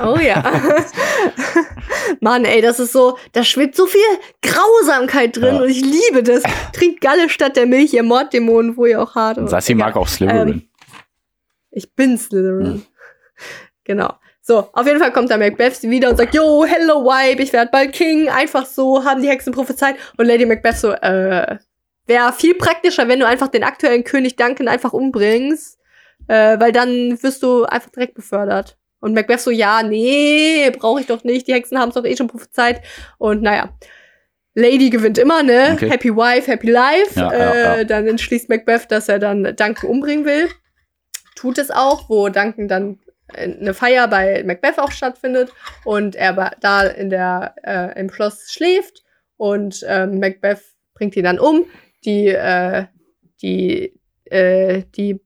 Oh ja. Mann, ey, das ist so, da schwebt so viel Grausamkeit drin Ja. und ich liebe das. Trinkt Galle statt der Milch, ihr Morddämonen, wo ihr auch hart. Und Sassi Egal. mag auch Slytherin. Ähm, Ich bin Slytherin. Hm. Genau. So, auf jeden Fall kommt da Macbeth wieder und sagt, yo, hello, Wipe, ich werde bald King. Einfach so, haben die Hexen prophezeit. Und Lady Macbeth so, äh, wäre viel praktischer, wenn du einfach den aktuellen König Duncan einfach umbringst. Äh, weil dann wirst du einfach direkt befördert. Und Macbeth so, ja, nee, brauche ich doch nicht. Die Hexen haben es doch eh schon prophezeit. Und naja. Lady gewinnt immer, ne? Okay. Happy Wife, Happy Life. Ja, äh, ja, ja. Dann entschließt Macbeth, dass er dann Duncan umbringen will. Tut es auch, wo Duncan dann äh, eine Feier bei Macbeth auch stattfindet und er da in der äh, im Schloss schläft und ähm, Macbeth bringt ihn dann um. Die äh, die äh, die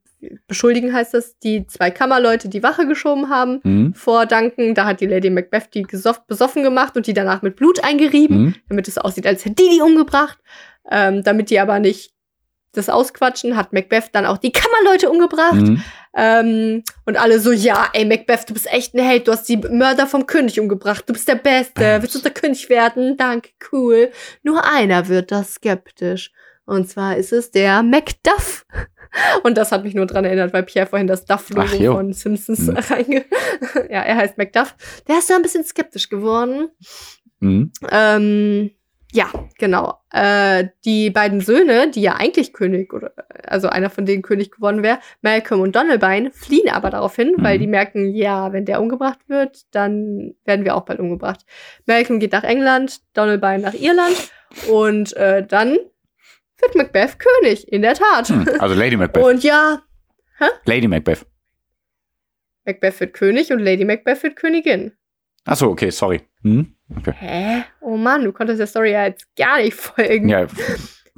beschuldigen heißt das, die zwei Kammerleute die Wache geschoben haben Mhm. vor Duncan. Da hat die Lady Macbeth die besoffen gemacht und die danach mit Blut eingerieben Mhm. damit es so aussieht, als hätte die die umgebracht. Ähm, damit die aber nicht das ausquatschen, hat Macbeth dann auch die Kammerleute umgebracht. Mhm. Ähm, und alle so, ja, ey, Macbeth, du bist echt ein Held, du hast die Mörder vom König umgebracht, du bist der Beste, willst du unser König werden? Danke, cool. Nur einer wird da skeptisch. Und zwar ist es der Macduff. Und das hat mich nur dran erinnert, weil Pierre vorhin das Duff-Logo von Simpsons Hm. reinge... ja, er heißt Macduff. Der ist da ein bisschen skeptisch geworden. Mhm. Ähm, ja, genau. Äh, die beiden Söhne, die ja eigentlich König oder also einer von denen König geworden wäre, Malcolm und Donalbain, fliehen aber daraufhin, Mhm. weil die merken, ja, wenn der umgebracht wird, dann werden wir auch bald umgebracht. Malcolm geht nach England, Donalbain nach Irland und äh, dann wird Macbeth König, in der Tat. Hm. Also Lady Macbeth. Und ja, Lady Macbeth. Macbeth wird König und Lady Macbeth wird Königin. Ach so, okay, sorry. Mhm. Okay. Hä? Oh Mann, du konntest der Story ja jetzt gar nicht folgen. Ja,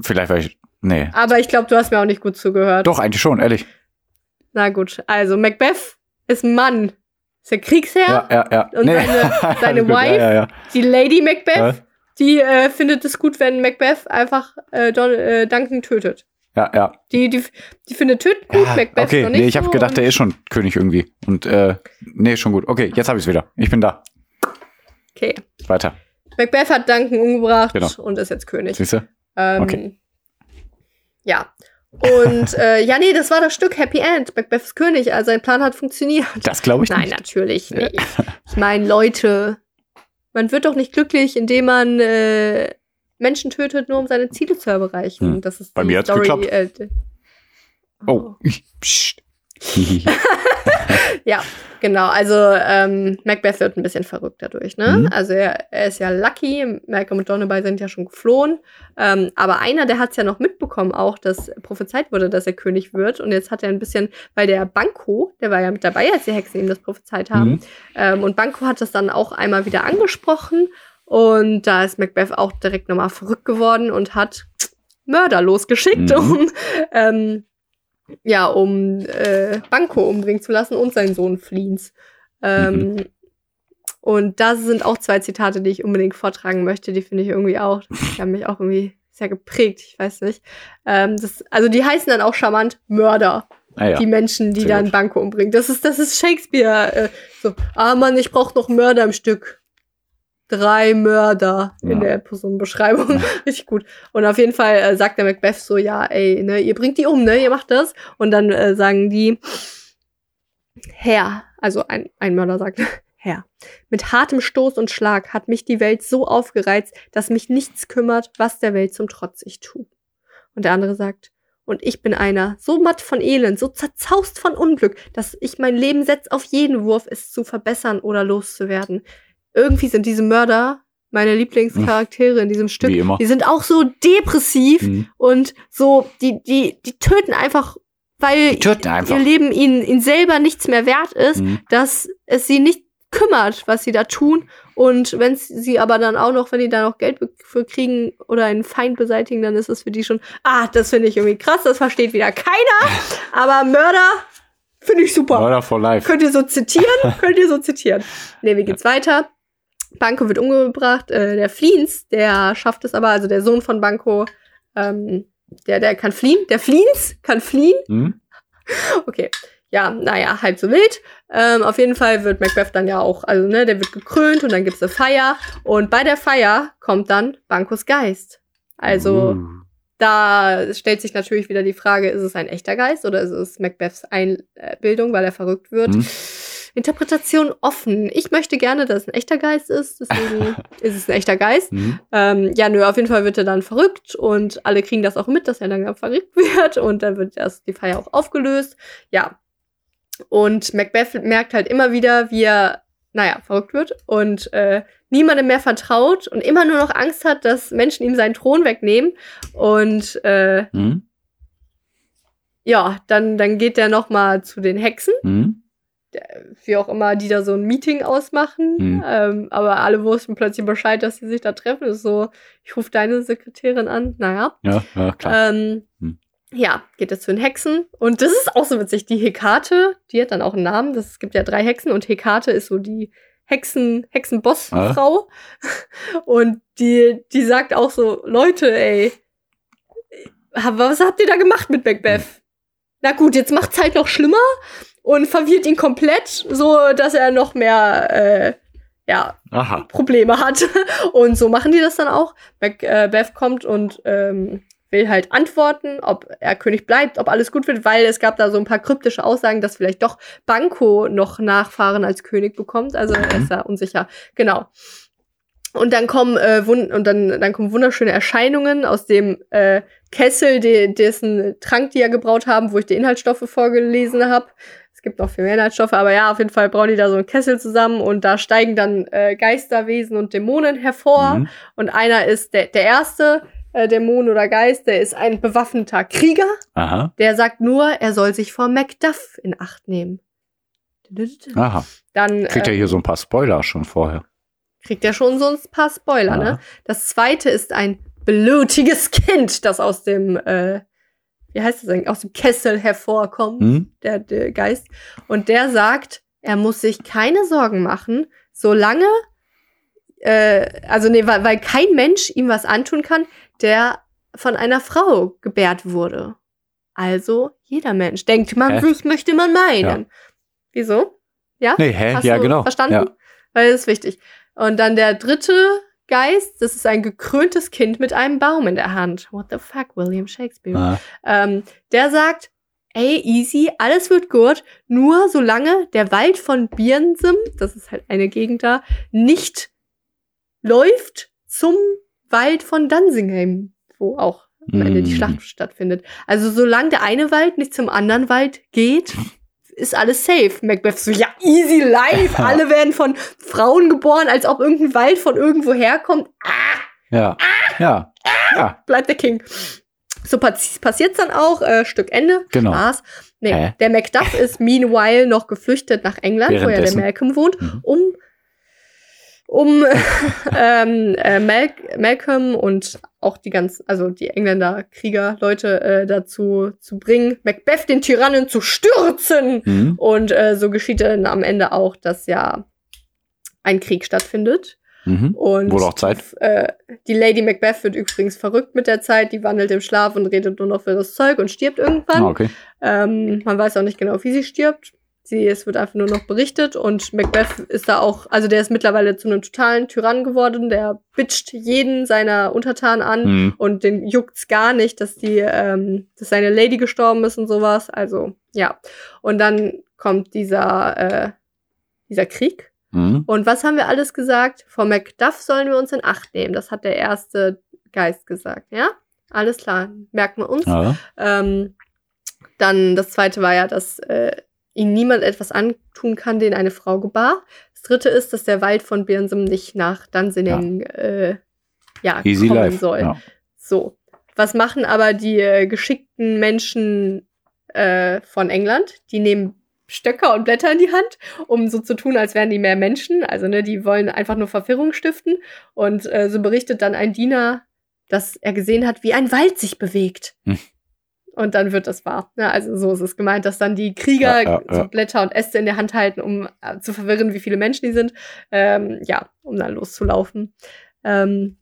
vielleicht war ich. Nee. Aber ich glaube, du hast mir auch nicht gut zugehört. Doch, eigentlich schon, ehrlich. Na gut, also Macbeth ist ein Mann. Ist der Kriegsherr. Ja, ja, ja. Und seine- seine gut. Wife? Ja, ja, ja. Die Lady Macbeth. Die äh, findet es gut, wenn Macbeth einfach äh, Don, äh, Duncan tötet. Ja, ja. Die, die, die findet töten gut, ja Macbeth okay, noch nicht nee, ich habe so gedacht, der ist schon König irgendwie. Und äh, nee, schon gut. Okay, jetzt habe ich es wieder. Ich bin da. Okay. Weiter. Macbeth hat Duncan umgebracht Genau. und ist jetzt König. Siehst du? Ähm, Okay. Ja. Und äh, ja, nee, das war das Stück Happy End. Macbeth ist König, also sein Plan hat funktioniert. Das glaube ich Nein, nicht. natürlich nicht. Ich meine, Leute, man wird doch nicht glücklich, indem man äh, Menschen tötet, nur um seine Ziele zu erreichen. Hm. Das ist Bei mir hat's Story. geklappt. Äh, d- Oh. Psst. Ja, genau. Also ähm, Macbeth wird ein bisschen verrückt dadurch. Ne? Mhm. Also er, er ist ja lucky. Malcolm und Donalbain sind ja schon geflohen. Ähm, aber einer, der hat es ja noch mitbekommen, auch, dass prophezeit wurde, dass er König wird. Und jetzt hat er ein bisschen, weil der Banco, der war ja mit dabei, als die Hexen ihm das prophezeit haben. Mhm. Ähm, und Banco hat das dann auch einmal wieder angesprochen. Und da ist Macbeth auch direkt nochmal verrückt geworden und hat Mörder losgeschickt, Mhm. um ähm, ja, um äh, Banco umbringen zu lassen und seinen Sohn Fleens. Ähm, Und da sind auch zwei Zitate, die ich unbedingt vortragen möchte. Die finde ich irgendwie auch, die haben mich auch irgendwie sehr geprägt, ich weiß nicht. Ähm, das, also die heißen dann auch charmant Mörder, Ah, ja. die Menschen, die Sehr dann gut. Banco umbringen. Das ist, das ist Shakespeare. Äh, so, ah Mann, ich brauche noch Mörder im Stück. Drei Mörder in Ja. der Personenbeschreibung. Richtig gut. Und auf jeden Fall äh, sagt der Macbeth so, ja, ey, ne, ihr bringt die um, ne, ihr macht das. Und dann äh, sagen die, Herr, also ein, ein Mörder sagt, Herr. Mit hartem Stoß und Schlag hat mich die Welt so aufgereizt, dass mich nichts kümmert, was der Welt zum Trotz ich tu. Und der andere sagt, und ich bin einer, so matt von Elend, so zerzaust von Unglück, dass ich mein Leben setz auf jeden Wurf, es zu verbessern oder loszuwerden. Irgendwie sind diese Mörder meine Lieblingscharaktere in diesem Stück. Wie immer. Die sind auch so depressiv Mhm. und so, die, die, die töten einfach, weil töten einfach. ihr Leben ihnen, ihnen selber nichts mehr wert ist, Mhm. dass es sie nicht kümmert, was sie da tun. Und wenn sie aber dann auch noch, wenn die da noch Geld für kriegen oder einen Feind beseitigen, dann ist es für die schon, ah, das finde ich irgendwie krass, das versteht wieder keiner. Aber Mörder finde ich super. Murder for Life. Könnt ihr so zitieren? Könnt ihr so zitieren? Nee, wie geht's weiter? Banco wird umgebracht. Äh, der Fliens, der schafft es aber, also der Sohn von Banco, ähm, der, der kann fliehen. Der Fliens kann fliehen. Hm? Okay. Ja, naja, halb so wild. Ähm, auf jeden Fall wird Macbeth dann ja auch, also ne, der wird gekrönt und dann gibt's eine Feier. Und bei der Feier kommt dann Bancos Geist. Also Uh. da stellt sich natürlich wieder die Frage, ist es ein echter Geist oder ist es Macbeths Einbildung, weil er verrückt wird? Hm. Interpretation offen. Ich möchte gerne, dass es ein echter Geist ist, deswegen ist es ein echter Geist. Hm. Ähm, ja, nö, auf jeden Fall wird er dann verrückt und alle kriegen das auch mit, dass er langsam verrückt wird und dann wird erst die Feier auch aufgelöst. Ja. Und Macbeth merkt halt immer wieder, wie er, naja, verrückt wird und äh, niemandem mehr vertraut und immer nur noch Angst hat, dass Menschen ihm seinen Thron wegnehmen. Und äh, Hm. ja, dann, dann geht er noch mal zu den Hexen Hm. Wie auch immer, die da so ein Meeting ausmachen. Mhm. Ähm, aber alle wussten plötzlich Bescheid, dass sie sich da treffen. Das ist so, ich rufe deine Sekretärin an. Naja. Ja, ja, klar. Ähm, Hm. Ja, geht es zu den Hexen. Und das ist auch so witzig. Die Hekate, die hat dann auch einen Namen. Das, es gibt ja drei Hexen und Hekate ist so die Hexen, Hexenbossfrau. Und die, die sagt auch so, Leute, ey, was habt ihr da gemacht mit Macbeth? Na gut, jetzt macht's halt noch schlimmer und verwirrt ihn komplett, so dass er noch mehr, äh, ja, Aha. Probleme hat. Und so machen die das dann auch. Macbeth kommt und ähm, will halt antworten, ob er König bleibt, ob alles gut wird, weil es gab da so ein paar kryptische Aussagen, dass vielleicht doch Banco noch Nachfahren als König bekommt. Also er ist da unsicher. Genau. Und dann kommen äh, und dann, dann kommen wunderschöne Erscheinungen aus dem äh, Kessel, de dessen Trank die ja gebraut haben, wo ich die Inhaltsstoffe vorgelesen habe. Es gibt noch viel mehr Inhaltsstoffe, aber ja, auf jeden Fall brauen die da so einen Kessel zusammen und da steigen dann äh, Geisterwesen und Dämonen hervor. Mhm. Und einer ist der, der erste äh, Dämon oder Geist, der ist ein bewaffneter Krieger. Aha. Der sagt nur, er soll sich vor Macduff in Acht nehmen. Aha. Dann Kriegt er äh, hier so ein paar Spoiler schon vorher. kriegt er schon so ein paar Spoiler, Ja. ne? Das zweite ist ein blutiges Kind, das aus dem, äh, wie heißt das eigentlich, aus dem Kessel hervorkommt, Hm? der, der Geist. Und der sagt, er muss sich keine Sorgen machen, solange, äh, also nee, weil, weil kein Mensch ihm was antun kann, der von einer Frau gebärt wurde. Also jeder Mensch, denkt man Hä? sich, möchte man meinen. Wieso? Ja? Nee, hä? Hast ja, du genau. verstanden? Ja. Weil das ist wichtig. Und dann der dritte Geist, das ist ein gekröntes Kind mit einem Baum in der Hand. What the fuck, William Shakespeare? Ah. Ähm, der sagt, ey, easy, alles wird gut, nur solange der Wald von Birnsum, das ist halt eine Gegend da, nicht läuft zum Wald von Dunsingheim, wo auch am Ende die Mm. Schlacht stattfindet. Also solange der eine Wald nicht zum anderen Wald geht, ist alles safe. Macbeth so, ja, easy life. Alle werden von Frauen geboren, als ob irgendein Wald von irgendwo herkommt. Ah, Ja. Ja. Ja. bleibt der King. So pass passiert's dann auch, äh, Stück Ende. Genau. Spaß. Nee, Hä? der Macduff ist meanwhile noch geflüchtet nach England, wo ja der. Malcolm wohnt, Mhm. um um ähm, äh, Mal Malcolm und auch die ganzen, also die Engländer, Krieger, Leute äh, dazu zu bringen, Macbeth den Tyrannen zu stürzen. Hm? Und äh, so geschieht dann am Ende auch, dass ja ein Krieg stattfindet. Mhm. Und Wurde auch Zeit. Äh, die Lady Macbeth wird übrigens verrückt mit der Zeit, die wandelt im Schlaf und redet nur noch für das Zeug und stirbt irgendwann. Ah, okay. Ähm, man weiß auch nicht genau, wie sie stirbt. Sie, es wird einfach nur noch berichtet und Macbeth ist da auch, also der ist mittlerweile zu einem totalen Tyrann geworden, der bitcht jeden seiner Untertanen an Hm. und den juckt's gar nicht, dass die, ähm, dass seine Lady gestorben ist und sowas. Also, ja. Und dann kommt dieser, äh, dieser Krieg Mhm. Und was haben wir alles gesagt? Vor Macduff sollen wir uns in Acht nehmen. Das hat der erste Geist gesagt, ja? Alles klar, merken wir uns. Ja. Ähm, dann das zweite war ja, dass äh, ihm niemand etwas antun kann, den eine Frau gebar. Das dritte ist, dass der Wald von Birnsum nicht nach Dunsinning äh, ja, Easy kommen life. soll. Ja. So. Was machen aber die äh, geschickten Menschen äh, von England? Die nehmen Stöcker und Blätter in die Hand, um so zu tun, als wären die mehr Menschen. Also, ne, die wollen einfach nur Verwirrung stiften. Und äh, so berichtet dann ein Diener, dass er gesehen hat, wie ein Wald sich bewegt. Hm. Und dann wird das wahr. Ja, also so ist es gemeint, dass dann die Krieger Ja, ja, so Blätter und Äste in der Hand halten, um äh, zu verwirren, wie viele Menschen die sind. Ähm, ja, um dann loszulaufen. Ähm,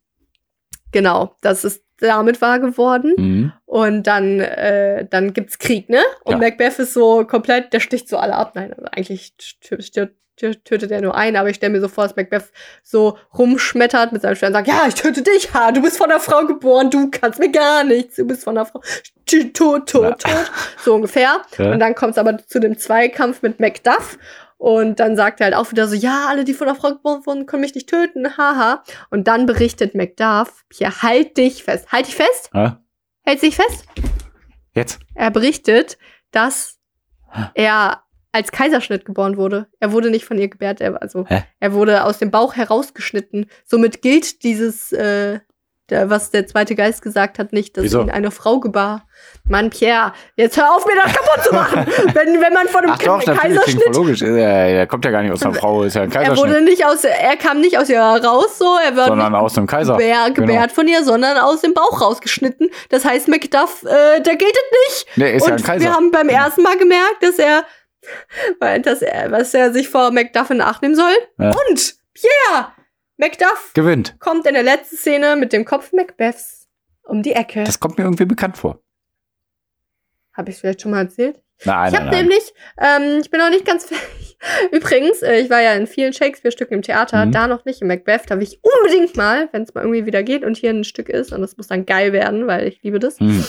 genau, das ist damit wahr geworden. Mhm. Und dann, äh, dann gibt's Krieg, ne? Und. Macbeth ist so komplett, der sticht so alle ab. Nein, also eigentlich tö- tötet er nur einen, aber ich stelle mir so vor, dass Macbeth so rumschmettert mit seinem Schwert und sagt, ja, ich töte dich, ha, du bist von der Frau geboren, du kannst mir gar nichts, du bist von der Frau, tot, tot, Ja. tot, so ungefähr. Ja. Und dann kommt's aber zu dem Zweikampf mit Macduff. Und dann sagt er halt auch wieder so, ja, alle, die von der Frau geboren wurden, können mich nicht töten, haha. Und dann berichtet Macduff, hier, halt dich fest, halt dich fest, Ja. hält dich fest. Jetzt. Er berichtet, dass er als Kaiserschnitt geboren wurde. Er wurde nicht von ihr gebärt, er, also Hä? er wurde aus dem Bauch herausgeschnitten. Somit gilt dieses, äh, der, was der zweite Geist gesagt hat, nicht, dass Wieso? ihn eine Frau gebar. Mann, Pierre, jetzt hör auf, mir das kaputt zu machen. wenn, wenn man von einem Ach doch, klingt voll Kaiserschnitt logisch. Er, er kommt ja gar nicht aus einer Frau, ist ja ein er wurde Kaiserschnitt. nicht aus, er kam nicht aus ihr raus, so, er war Sondern nicht aus einem Kaiser. gebär, Genau. gebärt von ihr, sondern aus dem Bauch rausgeschnitten. Das heißt, Macduff, äh, der gilt es nicht. Nee, ist und ja ein Kaiser. wir haben beim Genau. ersten Mal gemerkt, dass er, weil- dass er, was er sich vor Macduff in Acht nehmen soll. Ja. Und Pierre, Macduff Gewinnt. kommt in der letzten Szene mit dem Kopf Macbeths um die Ecke. Das kommt mir irgendwie bekannt vor. Habe ich vielleicht schon mal erzählt? Nein, ich habe nämlich, ähm, ich bin noch nicht ganz fertig. Übrigens, äh, ich war ja in vielen Shakespeare-Stücken im Theater, Mhm. da noch nicht in Macbeth. Da will ich unbedingt mal, wenn es mal irgendwie wieder geht und hier ein Stück ist, und das muss dann geil werden, weil ich liebe das. Hm.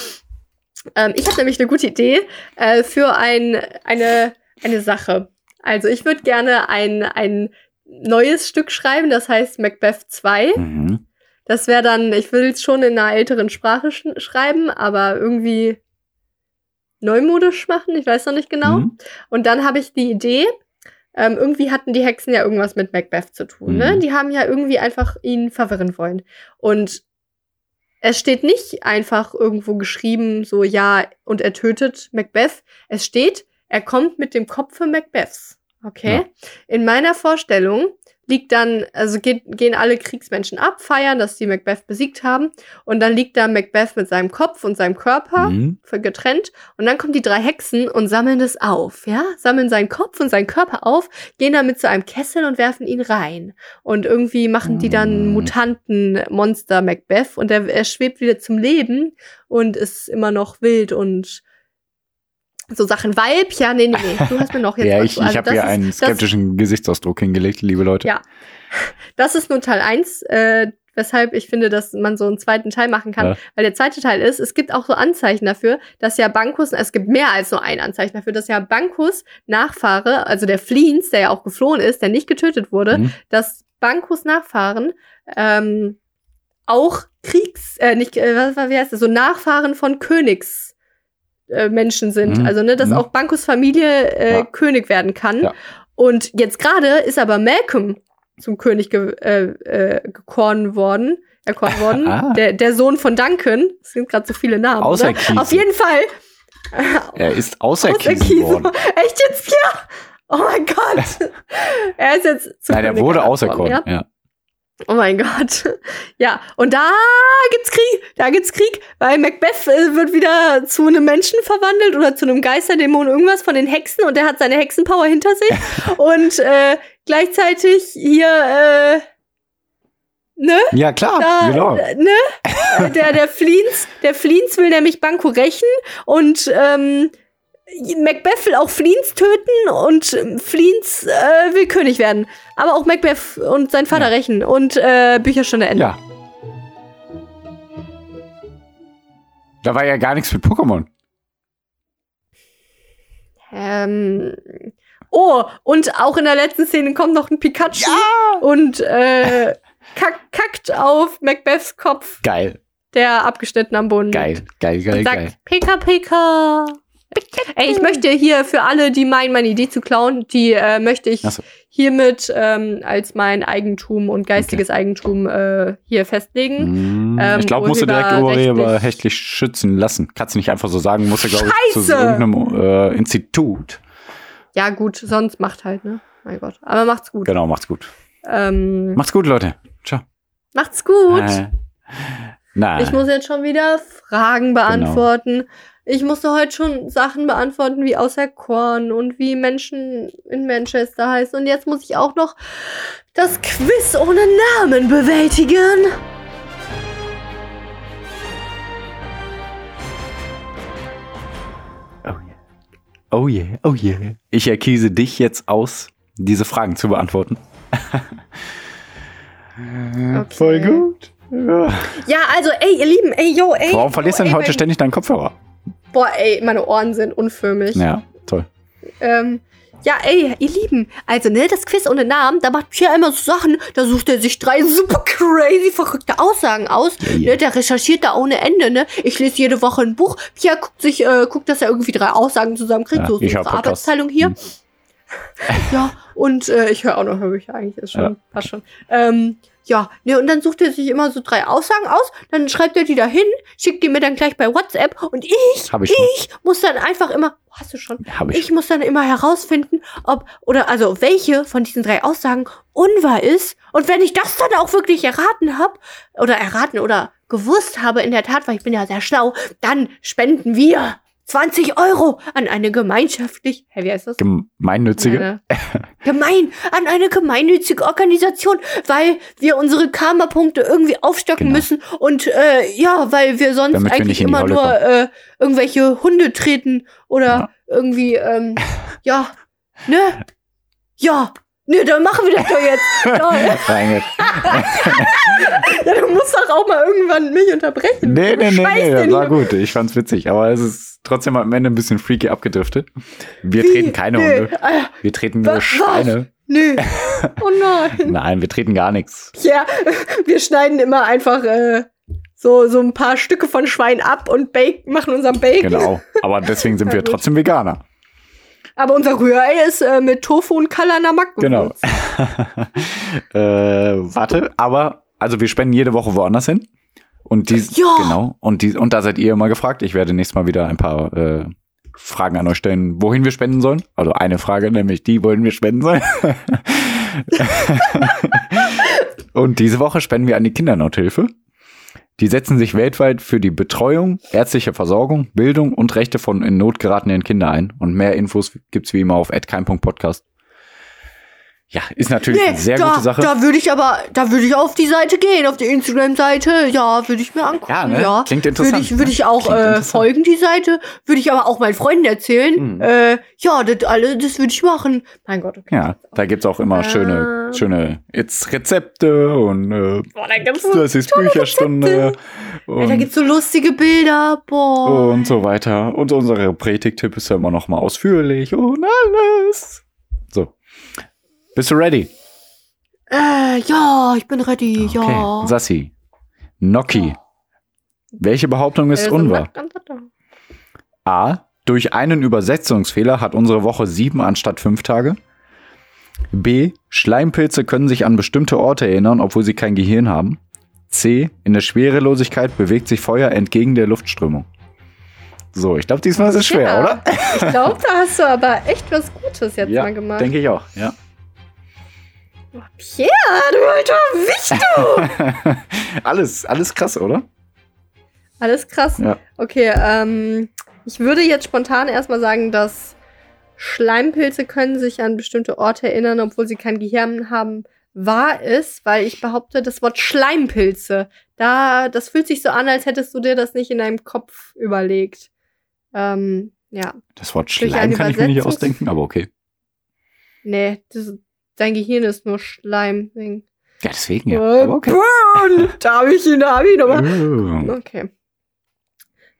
Ähm, ich habe nämlich eine gute Idee äh, für ein, eine, eine Sache. Also ich würde gerne ein, ein neues Stück schreiben, das heißt Macbeth 2. Mhm. Das wäre dann, ich will es schon in einer älteren Sprache sch schreiben, aber irgendwie neumodisch machen, ich weiß noch nicht genau. Mhm. Und dann habe ich die Idee, ähm, irgendwie hatten die Hexen ja irgendwas mit Macbeth zu tun, ne? Mhm. Die haben ja irgendwie einfach ihn verwirren wollen. Und es steht nicht einfach irgendwo geschrieben, so ja, und er tötet Macbeth. Es steht, er kommt mit dem Kopfe Macbeths. Okay? Ja. In meiner Vorstellung liegt dann, also geht, gehen alle Kriegsmenschen ab, feiern, dass die Macbeth besiegt haben. Und dann liegt da Macbeth mit seinem Kopf und seinem Körper Mhm. für getrennt. Und dann kommen die drei Hexen und sammeln das auf, ja? Sammeln seinen Kopf und seinen Körper auf, gehen damit zu einem Kessel und werfen ihn rein. Und irgendwie machen die dann Mm. Mutanten Monster Macbeth und er, er schwebt wieder zum Leben und ist immer noch wild und so Sachen. Weib, ja, nee, nee, nee. Du hast mir noch jetzt Ja, ich, ich also habe das hier einen das- skeptischen Gesichtsausdruck hingelegt, liebe Leute. Ja. Das ist nur Teil 1, äh, weshalb ich finde, dass man so einen zweiten Teil machen kann. Ja. Weil der zweite Teil ist, es gibt auch so Anzeichen dafür, dass ja Bankus, es gibt mehr als nur ein Anzeichen dafür, dass ja Bankus Nachfahre, also der Fleens, der ja auch geflohen ist, der nicht getötet wurde, Mhm. dass Bankus Nachfahren ähm, auch Kriegs, äh, nicht, äh, wie heißt das, so Nachfahren von Königs. Äh, Menschen sind. Mhm. Also, ne, dass Mhm. auch Bankus Familie äh, Ja. König werden kann. Ja. Und jetzt gerade ist aber Malcolm zum König ge äh, äh, gekoren worden. Erkoren worden. Ah. Der, der Sohn von Duncan. Es sind gerade so viele Namen. Auserkiesen. Auf jeden Fall. Er ist auserkiesen Auserkiesen. worden. Echt jetzt, Pierre? Oh mein Gott. er ist jetzt zum Nein, er König wurde ernannt auserkoren. worden, ja? Ja. Oh mein Gott. Ja, und da gibt's Krieg. Da gibt's Krieg, weil Macbeth äh, wird wieder zu einem Menschen verwandelt oder zu einem Geisterdämon irgendwas von den Hexen und der hat seine Hexenpower hinter sich. und äh, gleichzeitig hier, äh, ne? ja, klar, Da, genau. äh, ne? Der, der Fleens, der Fleens will nämlich Banco rächen und ähm, Macbeth will auch Fleens töten und ähm, Fleens äh, will König werden. Aber auch Macbeth und sein Vater Ja. rächen und äh, Bücherstunde enden. Ja. Da war ja gar nichts mit Pokémon. Ähm, Oh, und auch in der letzten Szene kommt noch ein Pikachu und äh, kack, kackt auf Macbeths Kopf, Geil, der abgeschnitten am Boden geil, geil, geil, und sagt, geil. Pika Pika. Ey, ich möchte hier für alle, die meinen, meine Idee zu klauen, die äh, möchte ich so. hiermit ähm, als mein Eigentum und geistiges Eigentum äh, hier festlegen. Mm, Ähm, ich glaube, musst du direkt urheberrechtlich- schützen lassen. Kannst du nicht einfach so sagen, musst du, glaube ich, zu irgendeinem äh, Institut. Ja, gut, sonst macht halt, ne? Mein Gott. Aber macht's gut. Genau, macht's gut. Ähm, Macht's gut, Leute. Ciao. macht's gut. Äh, nein. Ich muss jetzt schon wieder Fragen Genau. Ich musste heute schon Sachen beantworten wie Außerkorn und wie Menschen in Manchester heißen. Und jetzt muss ich auch noch das Quiz ohne Namen bewältigen. Oh yeah. Oh yeah, oh yeah. Ich erkiese dich jetzt aus, diese Fragen zu beantworten. Okay. Voll gut. Ja. Ja, also, ey, ihr Lieben, ey, yo, ey. Warum verlierst du denn ey, heute ständig deinen Kopfhörer? Boah, ey, meine Ohren sind unförmig. Ja, toll. Ähm, ja, ey, ihr Lieben, also, ne, das Quiz ohne Namen, da macht Pierre immer so Sachen, da sucht er sich drei super crazy verrückte Aussagen aus, ja. ne, der recherchiert da ohne Ende, ne, ich lese jede Woche ein Buch, Pierre guckt sich, äh, guckt, dass er irgendwie drei Aussagen zusammenkriegt, Ja, so, so unsere. Arbeitsteilung hier. Hm. ja, und äh, ich höre auch noch Hörbücher, eigentlich ist schon, Ja. passt schon. Ähm, ja, ne, und dann sucht er sich immer so drei Aussagen aus, dann schreibt er die da hin, schickt die mir dann gleich bei WhatsApp und ich, ich ich muss dann einfach immer, hast du schon? Hab ich. Ich muss dann immer herausfinden, ob oder also welche von diesen drei Aussagen unwahr ist. Und wenn ich das dann auch wirklich erraten habe oder erraten oder gewusst habe in der Tat, weil ich bin ja sehr schlau, dann spenden wir 20 Euro an eine gemeinschaftlich, hä, wie heißt das? Gemeinnützige. Gemein, an eine gemeinnützige Organisation, weil wir unsere Karma-Punkte irgendwie aufstocken Genau. müssen und äh, ja, weil wir sonst Damit wir eigentlich die immer nur äh, irgendwelche Hunde treten oder Ja. irgendwie, ähm, ja, ne? Ja, ne, dann machen wir das doch jetzt. ja, du musst doch auch mal irgendwann mich unterbrechen. Nee, nee, nee, nee, das war gut. Ich fand's witzig, aber es ist trotzdem am Ende ein bisschen freaky abgedriftet. Wir Wie? treten keine Nö, Hunde. äh, Wir treten Was? nur Schweine. Nö. Oh nein. Nein, wir treten gar nichts. Ja, wir schneiden immer einfach äh, so, so ein paar Stücke von Schwein ab und bake, machen unseren Bacon. Genau. Aber deswegen sind wir trotzdem Veganer. Aber unser Rührei ist äh, mit Tofu und Kalanamak Genau. äh, warte, aber also wir spenden jede Woche woanders hin. Und die, Ja. genau. Und die, und da seid ihr immer gefragt. Ich werde nächstes Mal wieder ein paar äh, Fragen an euch stellen, wohin wir spenden sollen. Also eine Frage, nämlich die, wohin wir spenden sollen. und diese Woche spenden wir an die Kindernothilfe. Die setzen sich weltweit für die Betreuung, ärztliche Versorgung, Bildung und Rechte von in Not geratenen Kindern ein. Und mehr Infos gibt's wie immer auf @kein.podcast. Ja, ist natürlich eine sehr da, gute Sache. Da würde ich aber, da würde ich auf die Seite gehen, auf die Instagram-Seite. Ja, würde ich mir angucken. Ja, ne? Ja, Klingt interessant, Würde ich, würde ne? ich auch äh, folgen, die Seite. Würde ich aber auch meinen Freunden erzählen. Mhm. Äh, ja, das alle, das würde ich machen. Mein Gott, okay. Ja, da gibt's auch immer schöne, Ähm. schöne jetzt Rezepte und äh, Boah, da gibt's das ist Bücherstunde Ja, da und, gibt's so lustige Bilder. Boah. und so weiter. Und unsere Predigtipp ist ja immer noch mal ausführlich und alles. Bist du ready? Äh, ja, ich bin ready, ja. Okay. Sassi. Noki. Welche Behauptung ist Äh, unwahr? A. Durch einen Übersetzungsfehler hat unsere Woche sieben anstatt fünf Tage. B. Schleimpilze können sich an bestimmte Orte erinnern, obwohl sie kein Gehirn haben. C. In der Schwerelosigkeit bewegt sich Feuer entgegen der Luftströmung. So, ich glaube, diesmal ist es schwer, Ja, oder? Ich glaube, da hast du aber echt was Gutes jetzt mal gemacht. denke ich auch. Ja. Pierre, du alter Wicht. alles, alles krass, oder? Alles krass. Ja. Okay, ähm, ich würde jetzt spontan erstmal sagen, dass Schleimpilze können sich an bestimmte Orte erinnern, obwohl sie kein Gehirn haben, wahr ist, weil ich behaupte, das Wort Schleimpilze, da, das fühlt sich so an, als hättest du dir das nicht in deinem Kopf überlegt. Ähm, ja. Das Wort Schleim kann ich mir nicht ausdenken, aber okay. Nee, das, dein Gehirn ist nur Schleim. Deswegen. Ja, deswegen ja. Äh, Aber okay. Burn! Da habe ich ihn, da habe ich ihn, aber. Äh. Okay.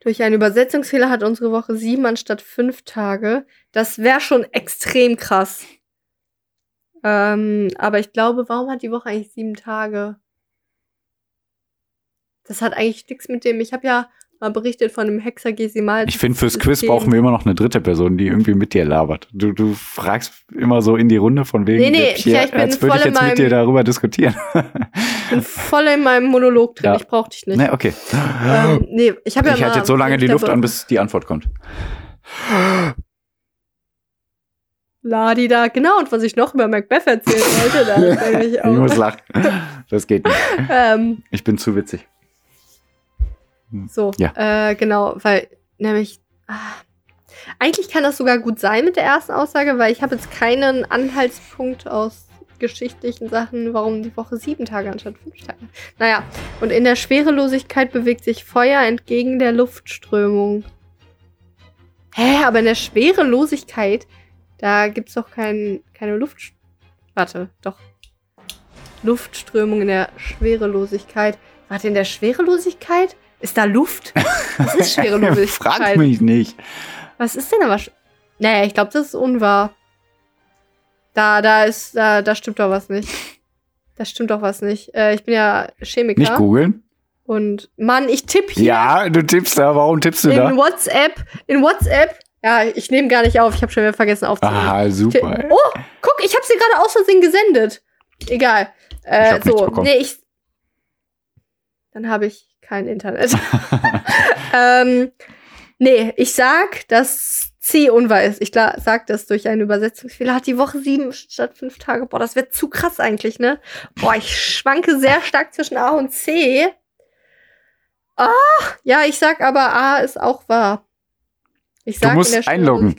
Durch einen Übersetzungsfehler hat unsere Woche sieben anstatt fünf Tage. Das wäre schon extrem krass. Ähm, aber ich glaube, warum hat die Woche eigentlich sieben Tage? Das hat eigentlich nichts mit dem. Ich habe ja mal berichtet von einem Hexagesimal. Ich finde, fürs Quiz brauchen wir immer noch eine dritte Person, die irgendwie mit dir labert. Du, du fragst immer so in die Runde von wegen, Nee, nee, Pierre, ja, ich bin als würde ich jetzt mit dir meinem- darüber diskutieren. Ich bin voll in meinem Monolog drin. Ja. Ich brauch dich nicht. ne, okay. Ähm, nee, ich habe ja ich halte jetzt so lange die ich Luft an, bis die Antwort kommt. Ladi da, genau. Und was ich noch über Macbeth erzählen wollte, da ist nämlich Ich muss auch. lachen. Das geht nicht. Ähm, Ich bin zu witzig. So, Ja. äh, genau, weil nämlich. Ah, eigentlich kann das sogar gut sein mit der ersten Aussage, weil ich habe jetzt keinen Anhaltspunkt aus geschichtlichen Sachen, warum die Woche sieben Tage anstatt fünf Tage. Naja, und in der Schwerelosigkeit bewegt sich Feuer entgegen der Luftströmung. Hä, aber in der Schwerelosigkeit, da gibt's doch kein, keine Luft. Warte, doch. Luftströmung in der Schwerelosigkeit. Warte, in der Schwerelosigkeit? Ist da Luft? Was ist Schwerelosigkeit? Frag mich nicht. Was ist denn aber? Sch nee, ich glaube, das ist unwahr. Da, da ist, da, da stimmt doch was nicht. Da stimmt doch was nicht. Äh, ich bin ja Chemiker. Nicht googeln? Und Mann, ich tippe hier Ja, du tippst da. Warum tippst du in da? WhatsApp. In WhatsApp. Ja, ich nehme gar nicht auf. Ich habe schon wieder vergessen aufzunehmen. Aha, super. Oh, guck, ich habe sie gerade aus Versehen gesendet. Egal. Ich Äh, so, nee, ich. Dann habe ich kein Internet. ähm, nee, ich sag, dass C unwahr ist. Ich klar, sag das durch einen Übersetzungsfehler. Hat die Woche sieben statt fünf Tage. Boah, das wird zu krass eigentlich, ne? Boah, ich schwanke sehr stark zwischen A und C. Ah, ja, ich sag aber A ist auch wahr. Ich Du sag musst in der einloggen.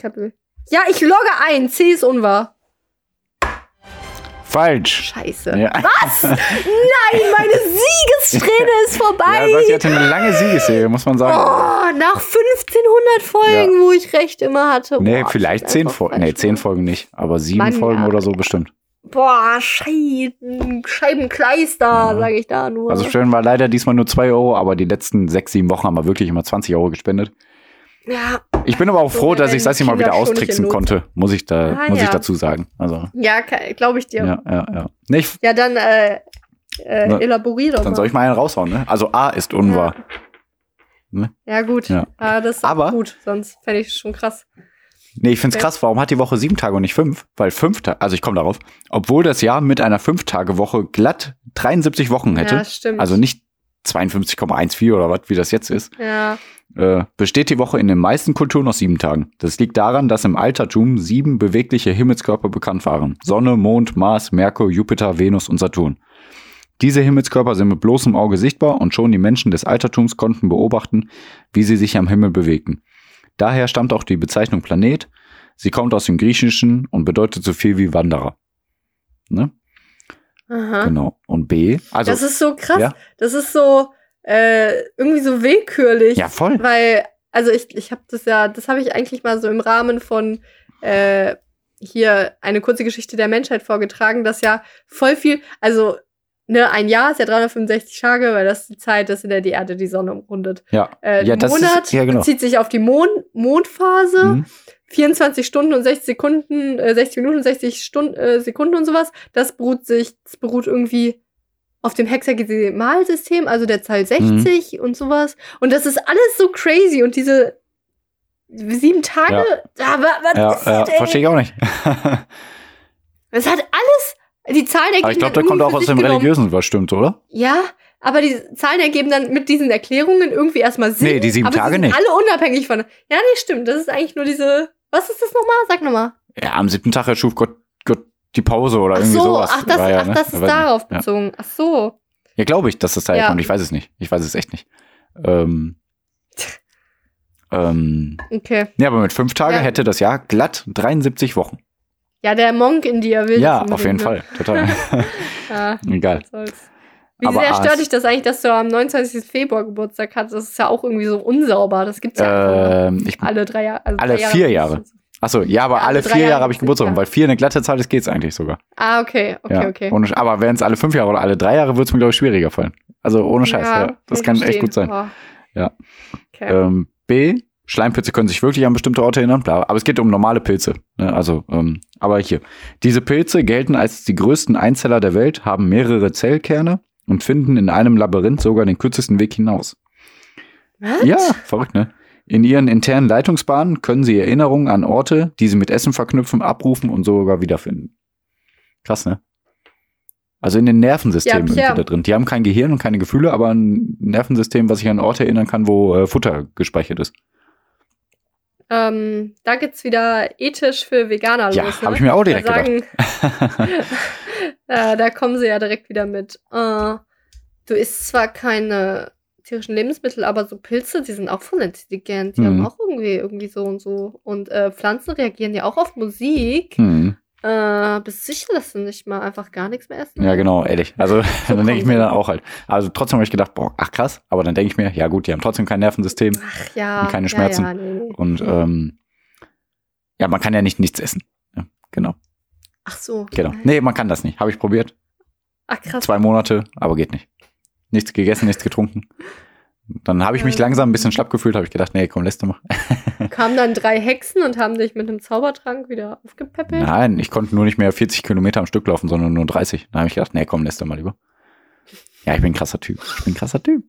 Ja, ich logge ein. C ist unwahr. Falsch. Scheiße. Ja. Was? Nein, meine Siegessträhne ist Ja, vorbei. Sassi hatte eine lange Siegesserie, muss man sagen. oh, nach 1500 Folgen, wo ich recht immer hatte. nee, Boah, vielleicht das ist zehn einfach Folgen. falsch, Nee, zehn Mann. Folgen nicht. Aber sieben Mann, Folgen ja. oder so bestimmt. Boah, Scheiben, Scheibenkleister, Ja. sage ich da nur. Also stellen wir leider diesmal nur zwei Euro, aber die letzten sechs, sieben Wochen haben wir wirklich immer 20 Euro gespendet. Ja, Ich bin aber auch froh, dass ich Sassi mal wieder nicht austricksen konnte, muss ich da, Ah, muss ich ja. dazu sagen. Also, ja, glaube ich dir. ja, Ja, ja, ja. Nee, ich, dann äh, äh, Na, doch dann mal. soll ich mal einen raushauen, ne? Also A ist unwahr. ja, gut. Ja. Ah, das ist Aber- gut, sonst fände ich es schon krass. Nee, ich find's Okay. krass, warum hat die Woche sieben Tage und nicht fünf? Weil fünf Tage, also ich komme darauf, obwohl das Jahr mit einer Fünf-Tage-Woche glatt 73 Wochen hätte, Ja, stimmt. also nicht 52,14 oder was, wie das jetzt ist, Ja, äh, besteht die Woche in den meisten Kulturen aus sieben Tagen. Das liegt daran, dass im Altertum sieben bewegliche Himmelskörper bekannt waren. Sonne, Mond, Mars, Merkur, Jupiter, Venus und Saturn. Diese Himmelskörper sind mit bloßem Auge sichtbar und schon die Menschen des Altertums konnten beobachten, wie sie sich am Himmel bewegten. Daher stammt auch die Bezeichnung Planet. Sie kommt aus dem Griechischen und bedeutet so viel wie Wanderer. Ne? aha. Genau. Und B, also das ist so krass. ja. Das ist so äh, irgendwie so willkürlich. ja voll. Weil, also ich, ich habe das ja, das habe ich eigentlich mal so im Rahmen von äh, hier eine kurze Geschichte der Menschheit vorgetragen, dass ja voll viel, also ne, ein Jahr ist ja 365 Tage, weil das die Zeit ist, in der die Erde die Sonne umrundet. Ja, Äh, ja, das Monat ist ja genau. bezieht sich auf die Mond Mondphase. Mhm. 24 Stunden und 60 Sekunden, äh, 60 Minuten und 60 Stunden, äh, Sekunden und sowas. Das beruht sich, das beruht irgendwie auf dem Hexadezimalsystem, also der Zahl 60 Mhm. und sowas. Und das ist alles so crazy und diese sieben Tage, Ja. aber was Ja, ist ja verstehe ich auch nicht. Das hat alles, die Zahlen ergeben Aber ich glaube, da dann kommt auch aus dem genommen. Religiösen was stimmt, oder? Ja, aber die Zahlen ergeben dann mit diesen Erklärungen irgendwie erstmal Sinn. Nee, die sieben aber Tage nicht. alle unabhängig von. Ja, nee, stimmt. Das ist eigentlich nur diese. Was ist das nochmal? Sag nochmal. Ja, am siebten Tag erschuf Gott, Gott die Pause oder Ach irgendwie so, sowas. ach, das, War ja, ach, ne? das ist weiß nicht. darauf Ja. bezogen. Ach so. Ja, glaube ich, dass das daher Ja. kommt. Ich weiß es nicht. Ich weiß es echt nicht. Ähm, ähm, Okay. ja, aber mit fünf Tagen Ja. hätte das Jahr glatt 73 Wochen. Ja, der Monk in dir will ja, auf jeden unbedingt, Fall. Total. Ne? Ja, Egal. Wie Aber sehr stört dich das eigentlich, dass du am 29. Februar Geburtstag hattest? Das ist ja auch irgendwie so unsauber. Das gibt's ja einfach Ähm, ich, alle drei Jahre. Also alle drei vier plus- Jahre. Achso, ja, aber Ja, alle vier Jahre Jahre habe ich Geburtstag. ja. Weil vier eine glatte Zahl ist, geht's eigentlich sogar. Ah, okay, okay, ja. okay. Ohne, aber wären es alle fünf Jahre oder alle drei Jahre, würde es mir, glaube ich, schwieriger fallen. Also ohne Scheiß, ja. Das kann echt verstehe. gut sein. Boah. Ja. Okay. Ähm, B, Schleimpilze können sich wirklich an bestimmte Orte erinnern, bla, aber es geht um normale Pilze. Ne? Also, ähm, aber hier. Diese Pilze gelten als die größten Einzeller der Welt, haben mehrere Zellkerne und finden in einem Labyrinth sogar den kürzesten Weg hinaus. Was? Ja, verrückt, ne? In ihren internen Leitungsbahnen können sie Erinnerungen an Orte, die sie mit Essen verknüpfen, abrufen und sogar wiederfinden. Krass, ne? Also in den Nervensystemen Ja, irgendwie da drin. Die haben kein Gehirn und keine Gefühle, aber ein Nervensystem, was sich an Orte erinnern kann, wo äh, Futter gespeichert ist. Ähm, da geht's wieder ethisch für Veganer Ja, los. Ne? hab ich mir auch direkt sagen, äh, da kommen sie ja direkt wieder mit. Äh, du isst zwar keine tierischen Lebensmittel, aber so Pilze, die sind auch voll intelligent. Die Mhm. haben auch irgendwie, irgendwie so und so. Und äh, Pflanzen reagieren ja auch auf Musik. Hm. Äh, bist du sicher, dass du nicht mal einfach gar nichts mehr essen? Ja, genau, ehrlich. Also dann denke ich mir dann auch halt. Also trotzdem habe ich gedacht, boah, ach krass, aber dann denke ich mir, ja gut, die haben trotzdem kein Nervensystem Ach ja. Und keine ja, Schmerzen. Ja, nee, nee. und ähm, ja, man kann ja nicht nichts essen. Ja, genau, Ach so. genau. Nee, man kann das nicht. Habe ich probiert. Ach krass. Zwei Monate, aber geht nicht. Nichts gegessen, nichts getrunken. Dann habe ich mich langsam ein bisschen schlapp gefühlt, habe ich gedacht, nee, komm, lässt du mal. Kamen dann drei Hexen und haben dich mit einem Zaubertrank wieder aufgepäppelt. Nein, ich konnte nur nicht mehr 40 Kilometer am Stück laufen, sondern nur 30. Da habe ich gedacht, nee, komm, lässt du mal lieber. Ja, ich bin ein krasser Typ. Ich bin ein krasser Typ.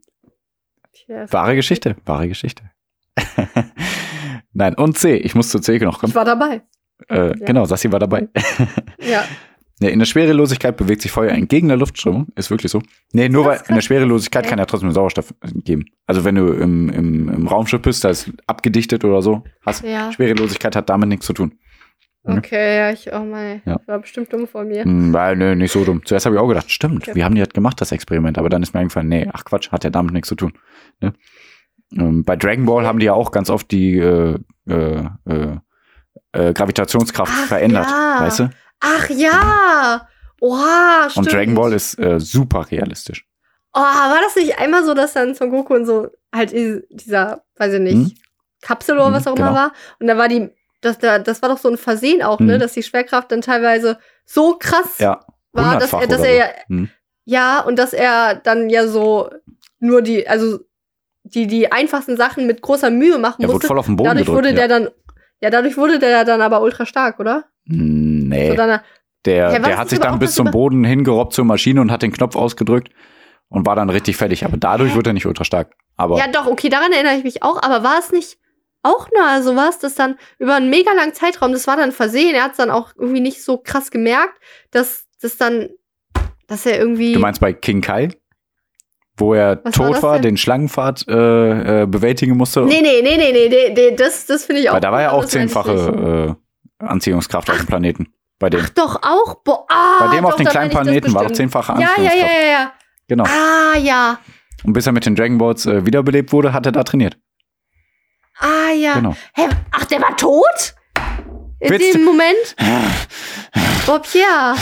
Tja, Wahre Geschichte, wahre Geschichte. Nein, und C, ich muss zu C noch kommen. Ich war dabei. Äh, ja. Genau, Sassi war dabei. Ja. Ja, in der Schwerelosigkeit bewegt sich Feuer entgegen der Luftströmung. Ist wirklich so. Nee, nur weil in der. Schwerelosigkeit Okay. kann ja trotzdem Sauerstoff geben. Also wenn du im, im, im Raumschiff bist, da ist abgedichtet oder so, hast Ja. Schwerelosigkeit hat damit nichts zu tun. Mhm. Okay, ja, ich auch mal. Ja. War bestimmt dumm von mir. Hm, Weil, nee, nicht so dumm. Zuerst habe ich auch gedacht, stimmt, Okay. wir haben die halt gemacht, das Experiment. Aber dann ist mir eingefallen, nee, ach Quatsch, hat ja damit nichts zu tun. Ne? Ähm, bei Dragon Ball haben die ja auch ganz oft die äh, äh, äh, äh, Gravitationskraft Ach, verändert, ja. weißt du? Ach ja! Oha, stimmt. Und Dragon Ball ist äh, super realistisch. Oh, war das nicht einmal so, dass dann Son Goku und so halt dieser, weiß ich nicht, Hm? Kapsel oder Hm, was auch genau. immer war? Und da war die, das, da, das war doch so ein Versehen auch, ne? Hm. Dass die Schwerkraft dann teilweise so krass Ja, war, dass er, dass er ja, so. Hm. ja, und dass er dann ja so nur die, also die, die einfachsten Sachen mit großer Mühe machen Er wurde musste. voll auf den Boden Dadurch gedrückt. wurde ja. der dann, ja, dadurch wurde der dann aber ultra stark, oder? Nee, So dann, der, war der das hat sich dann bis zum Boden hingerobbt zur Maschine und hat den Knopf ausgedrückt und war dann richtig fertig. Aber dadurch wird er nicht ultra stark. Aber ja, doch, okay, daran erinnere ich mich auch, aber war es nicht auch nur sowas, dass dann über einen mega langen Zeitraum, das war dann versehen, er hat es dann auch irgendwie nicht so krass gemerkt, dass das dann, dass er irgendwie. du meinst bei King Kai? Wo er Was war tot das war, denn? den Schlangenpfad äh, äh, bewältigen musste. Nee, nee, nee, nee, nee, nee, nee das, das finde ich auch. Weil da war ja auch das zehnfache äh, Anziehungskraft auf dem Planeten. Bei dem. Ach, doch, auch. Boah, ah, Bei dem auf doch, den da kleinen ich Planeten war doch zehnfache Ja, ja, Anziehungskraft. ja, ja, ja. Genau. Ah, ja. Und bis er mit den Dragon Balls äh, wiederbelebt wurde, hat er da trainiert. Ah, ja. Genau. Hä, ach, der war tot? In Willst dem Moment? Bob, ja.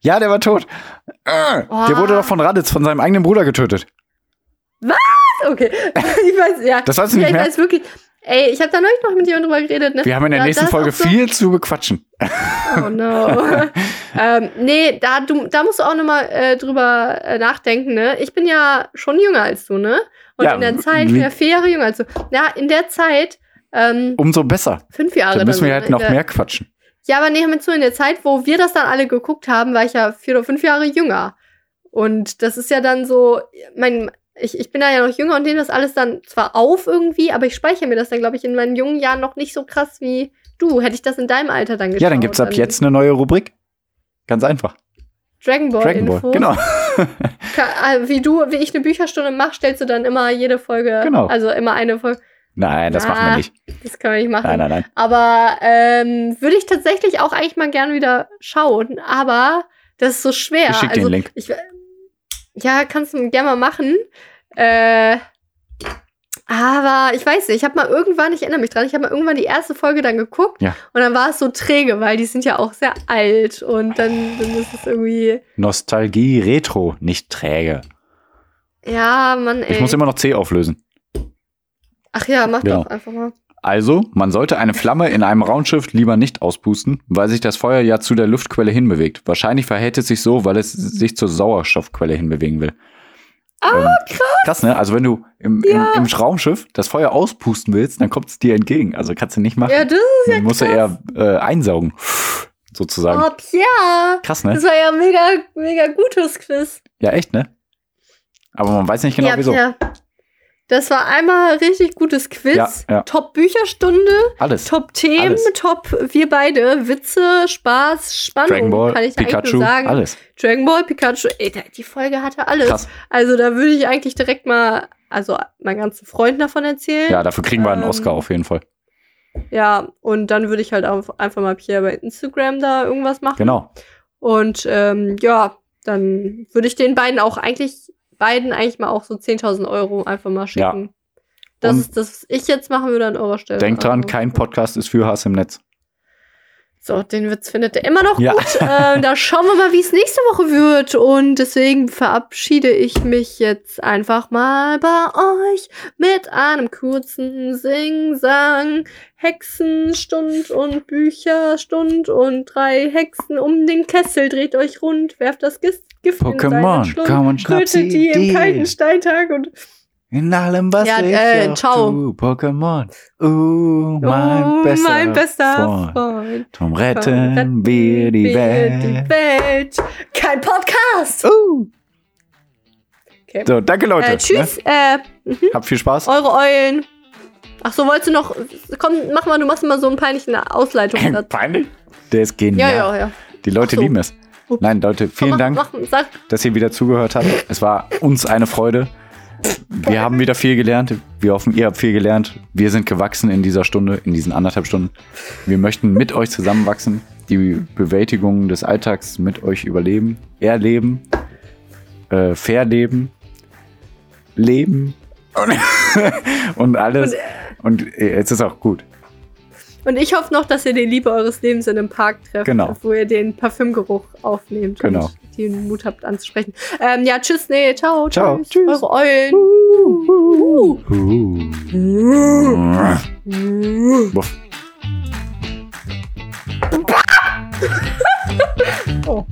Ja, der war tot. Äh, Oh. Der wurde doch von Raditz, von seinem eigenen Bruder getötet. Okay. ich weiß, ja. Das weißt du nicht ich mehr? weiß wirklich. Ey, ich habe da neulich noch mit jemandem drüber geredet, ne? Wir haben in der Ja, nächsten Folge so- viel zu bequatschen. Oh no. ähm, nee, da, du, da musst du auch nochmal äh, drüber äh, nachdenken, ne? Ich bin ja schon jünger als du, ne? Und Ja, in der Zeit, wie- ja, vier Jahre jünger als du. Ja, in der Zeit, ähm, Umso besser. fünf Jahre. Dann müssen wir halt in noch der, mehr quatschen. Ja, aber nee, hör mir zu, in der Zeit, wo wir das dann alle geguckt haben, war ich ja vier oder fünf Jahre jünger. Und das ist ja dann so, mein, ich, ich bin da ja noch jünger und nehme das alles dann zwar auf irgendwie, aber ich speichere mir das dann, glaube ich, in meinen jungen Jahren noch nicht so krass wie du. Hätte ich das in deinem Alter dann geschaut. Ja, dann gibt's ab jetzt eine neue Rubrik. Ganz einfach. Dragon Ball Dragon Ball. Infos. Genau. Äh, Wie du, wie ich eine Bücherstunde mache, stellst du dann immer jede Folge, Genau. also immer eine Folge. Nein, das Ah, machen wir nicht. Das können wir nicht machen. Nein, nein, nein. Aber ähm, würde ich tatsächlich auch eigentlich mal gern wieder schauen. Aber das ist so schwer. Ich schick dir also, den Link. Ich, ja, kannst du gerne mal machen. Äh, aber ich weiß nicht, ich habe mal irgendwann, ich erinnere mich dran, ich habe mal irgendwann die erste Folge dann geguckt Ja. und dann war es so träge, weil die sind ja auch sehr alt und dann, dann ist es irgendwie, Nostalgie Retro, nicht träge. ja, Mann, ey. Ich muss immer noch C auflösen. Ach ja, mach Genau. doch einfach mal. Also, man sollte eine Flamme in einem Raumschiff lieber nicht auspusten, weil sich das Feuer ja zu der Luftquelle hinbewegt. Wahrscheinlich verhält es sich so, weil es sich zur Sauerstoffquelle hinbewegen will. Ah, krass. Krass, ne? Also wenn du im, Ja. im, im Raumschiff das Feuer auspusten willst, dann kommt es dir entgegen. Also kannst du nicht machen. Ja, das ist ja dann musst du krass. eher äh, einsaugen, sozusagen. Oh, Pierre. Krass, ne? Das war ja mega, mega gutes Quiz. Ja, echt, ne? Aber man weiß nicht genau, ja, wieso. Pierre. Das war einmal richtig gutes Quiz. Ja, ja. Top Bücherstunde, Alles. Top Themen, Alles. Top wir beide, Witze, Spaß, Spannung, Dragon Ball, kann ich eigentlich Pikachu, nur sagen. alles. Dragon Ball, Pikachu, ey, die Folge hatte alles. Krass. Also da würde ich eigentlich direkt mal, also meinen ganzen Freunden davon erzählen. Ja, dafür kriegen wir einen Ähm, Oscar auf jeden Fall. Ja, und dann würde ich halt auch einfach mal Pierre bei Instagram da irgendwas machen. Genau. Und ähm, ja, dann würde ich den beiden auch eigentlich, beiden eigentlich mal auch so 10.000 Euro einfach mal schicken. Das Und- ist das, was ich jetzt machen würde an eurer Stelle. Denkt dran, Also, kein Podcast ist für Hass im Netz. So, den Witz findet ihr immer noch Ja. gut. ähm, da schauen wir mal, wie es nächste Woche wird. Und deswegen verabschiede ich mich jetzt einfach mal bei euch mit einem kurzen Sing-Sang. Hexenstund und Bücherstund und drei Hexen um den Kessel. Dreht euch rund, werft das Gift, Gift Pokémon, komm und schnapp sie die im kalten Steintag und In allem, was Ja, ich äh, auch ciao. tu, Pokémon. Uh, mein, oh, bester, mein bester Freund. Freund. Drum retten wir die wir Welt. die Welt. Kein Podcast. Uh. Okay. So, danke Leute. Äh, tschüss. Äh, Ne? Habt viel Spaß. eure Eulen. Ach so, wolltest du noch. Komm, mach mal, du machst mal so einen peinlichen Ausleitungssatz. Peinlich? Der ist Ja, genial. ja, ja. Die Leute so. lieben es. Nein, Leute, vielen Dank, dass ihr wieder zugehört habt. Es war uns eine Freude. Wir haben wieder viel gelernt. Wir hoffen, ihr habt viel gelernt. Wir sind gewachsen in dieser Stunde, in diesen anderthalb Stunden. Wir möchten mit euch zusammenwachsen, die Bewältigung des Alltags mit euch überleben, erleben, äh, verleben, leben und, und alles. Und äh, jetzt ist auch gut. Und ich hoffe noch, dass ihr die Liebe eures Lebens in einem Park trefft, genau. wo ihr den Parfümgeruch aufnehmt genau. und den Mut habt anzusprechen. Ähm, ja, tschüss, nee, ciao, ciao tschüss. tschüss. Eure Eulen. Uh, uh, uh. uh. uh. oh.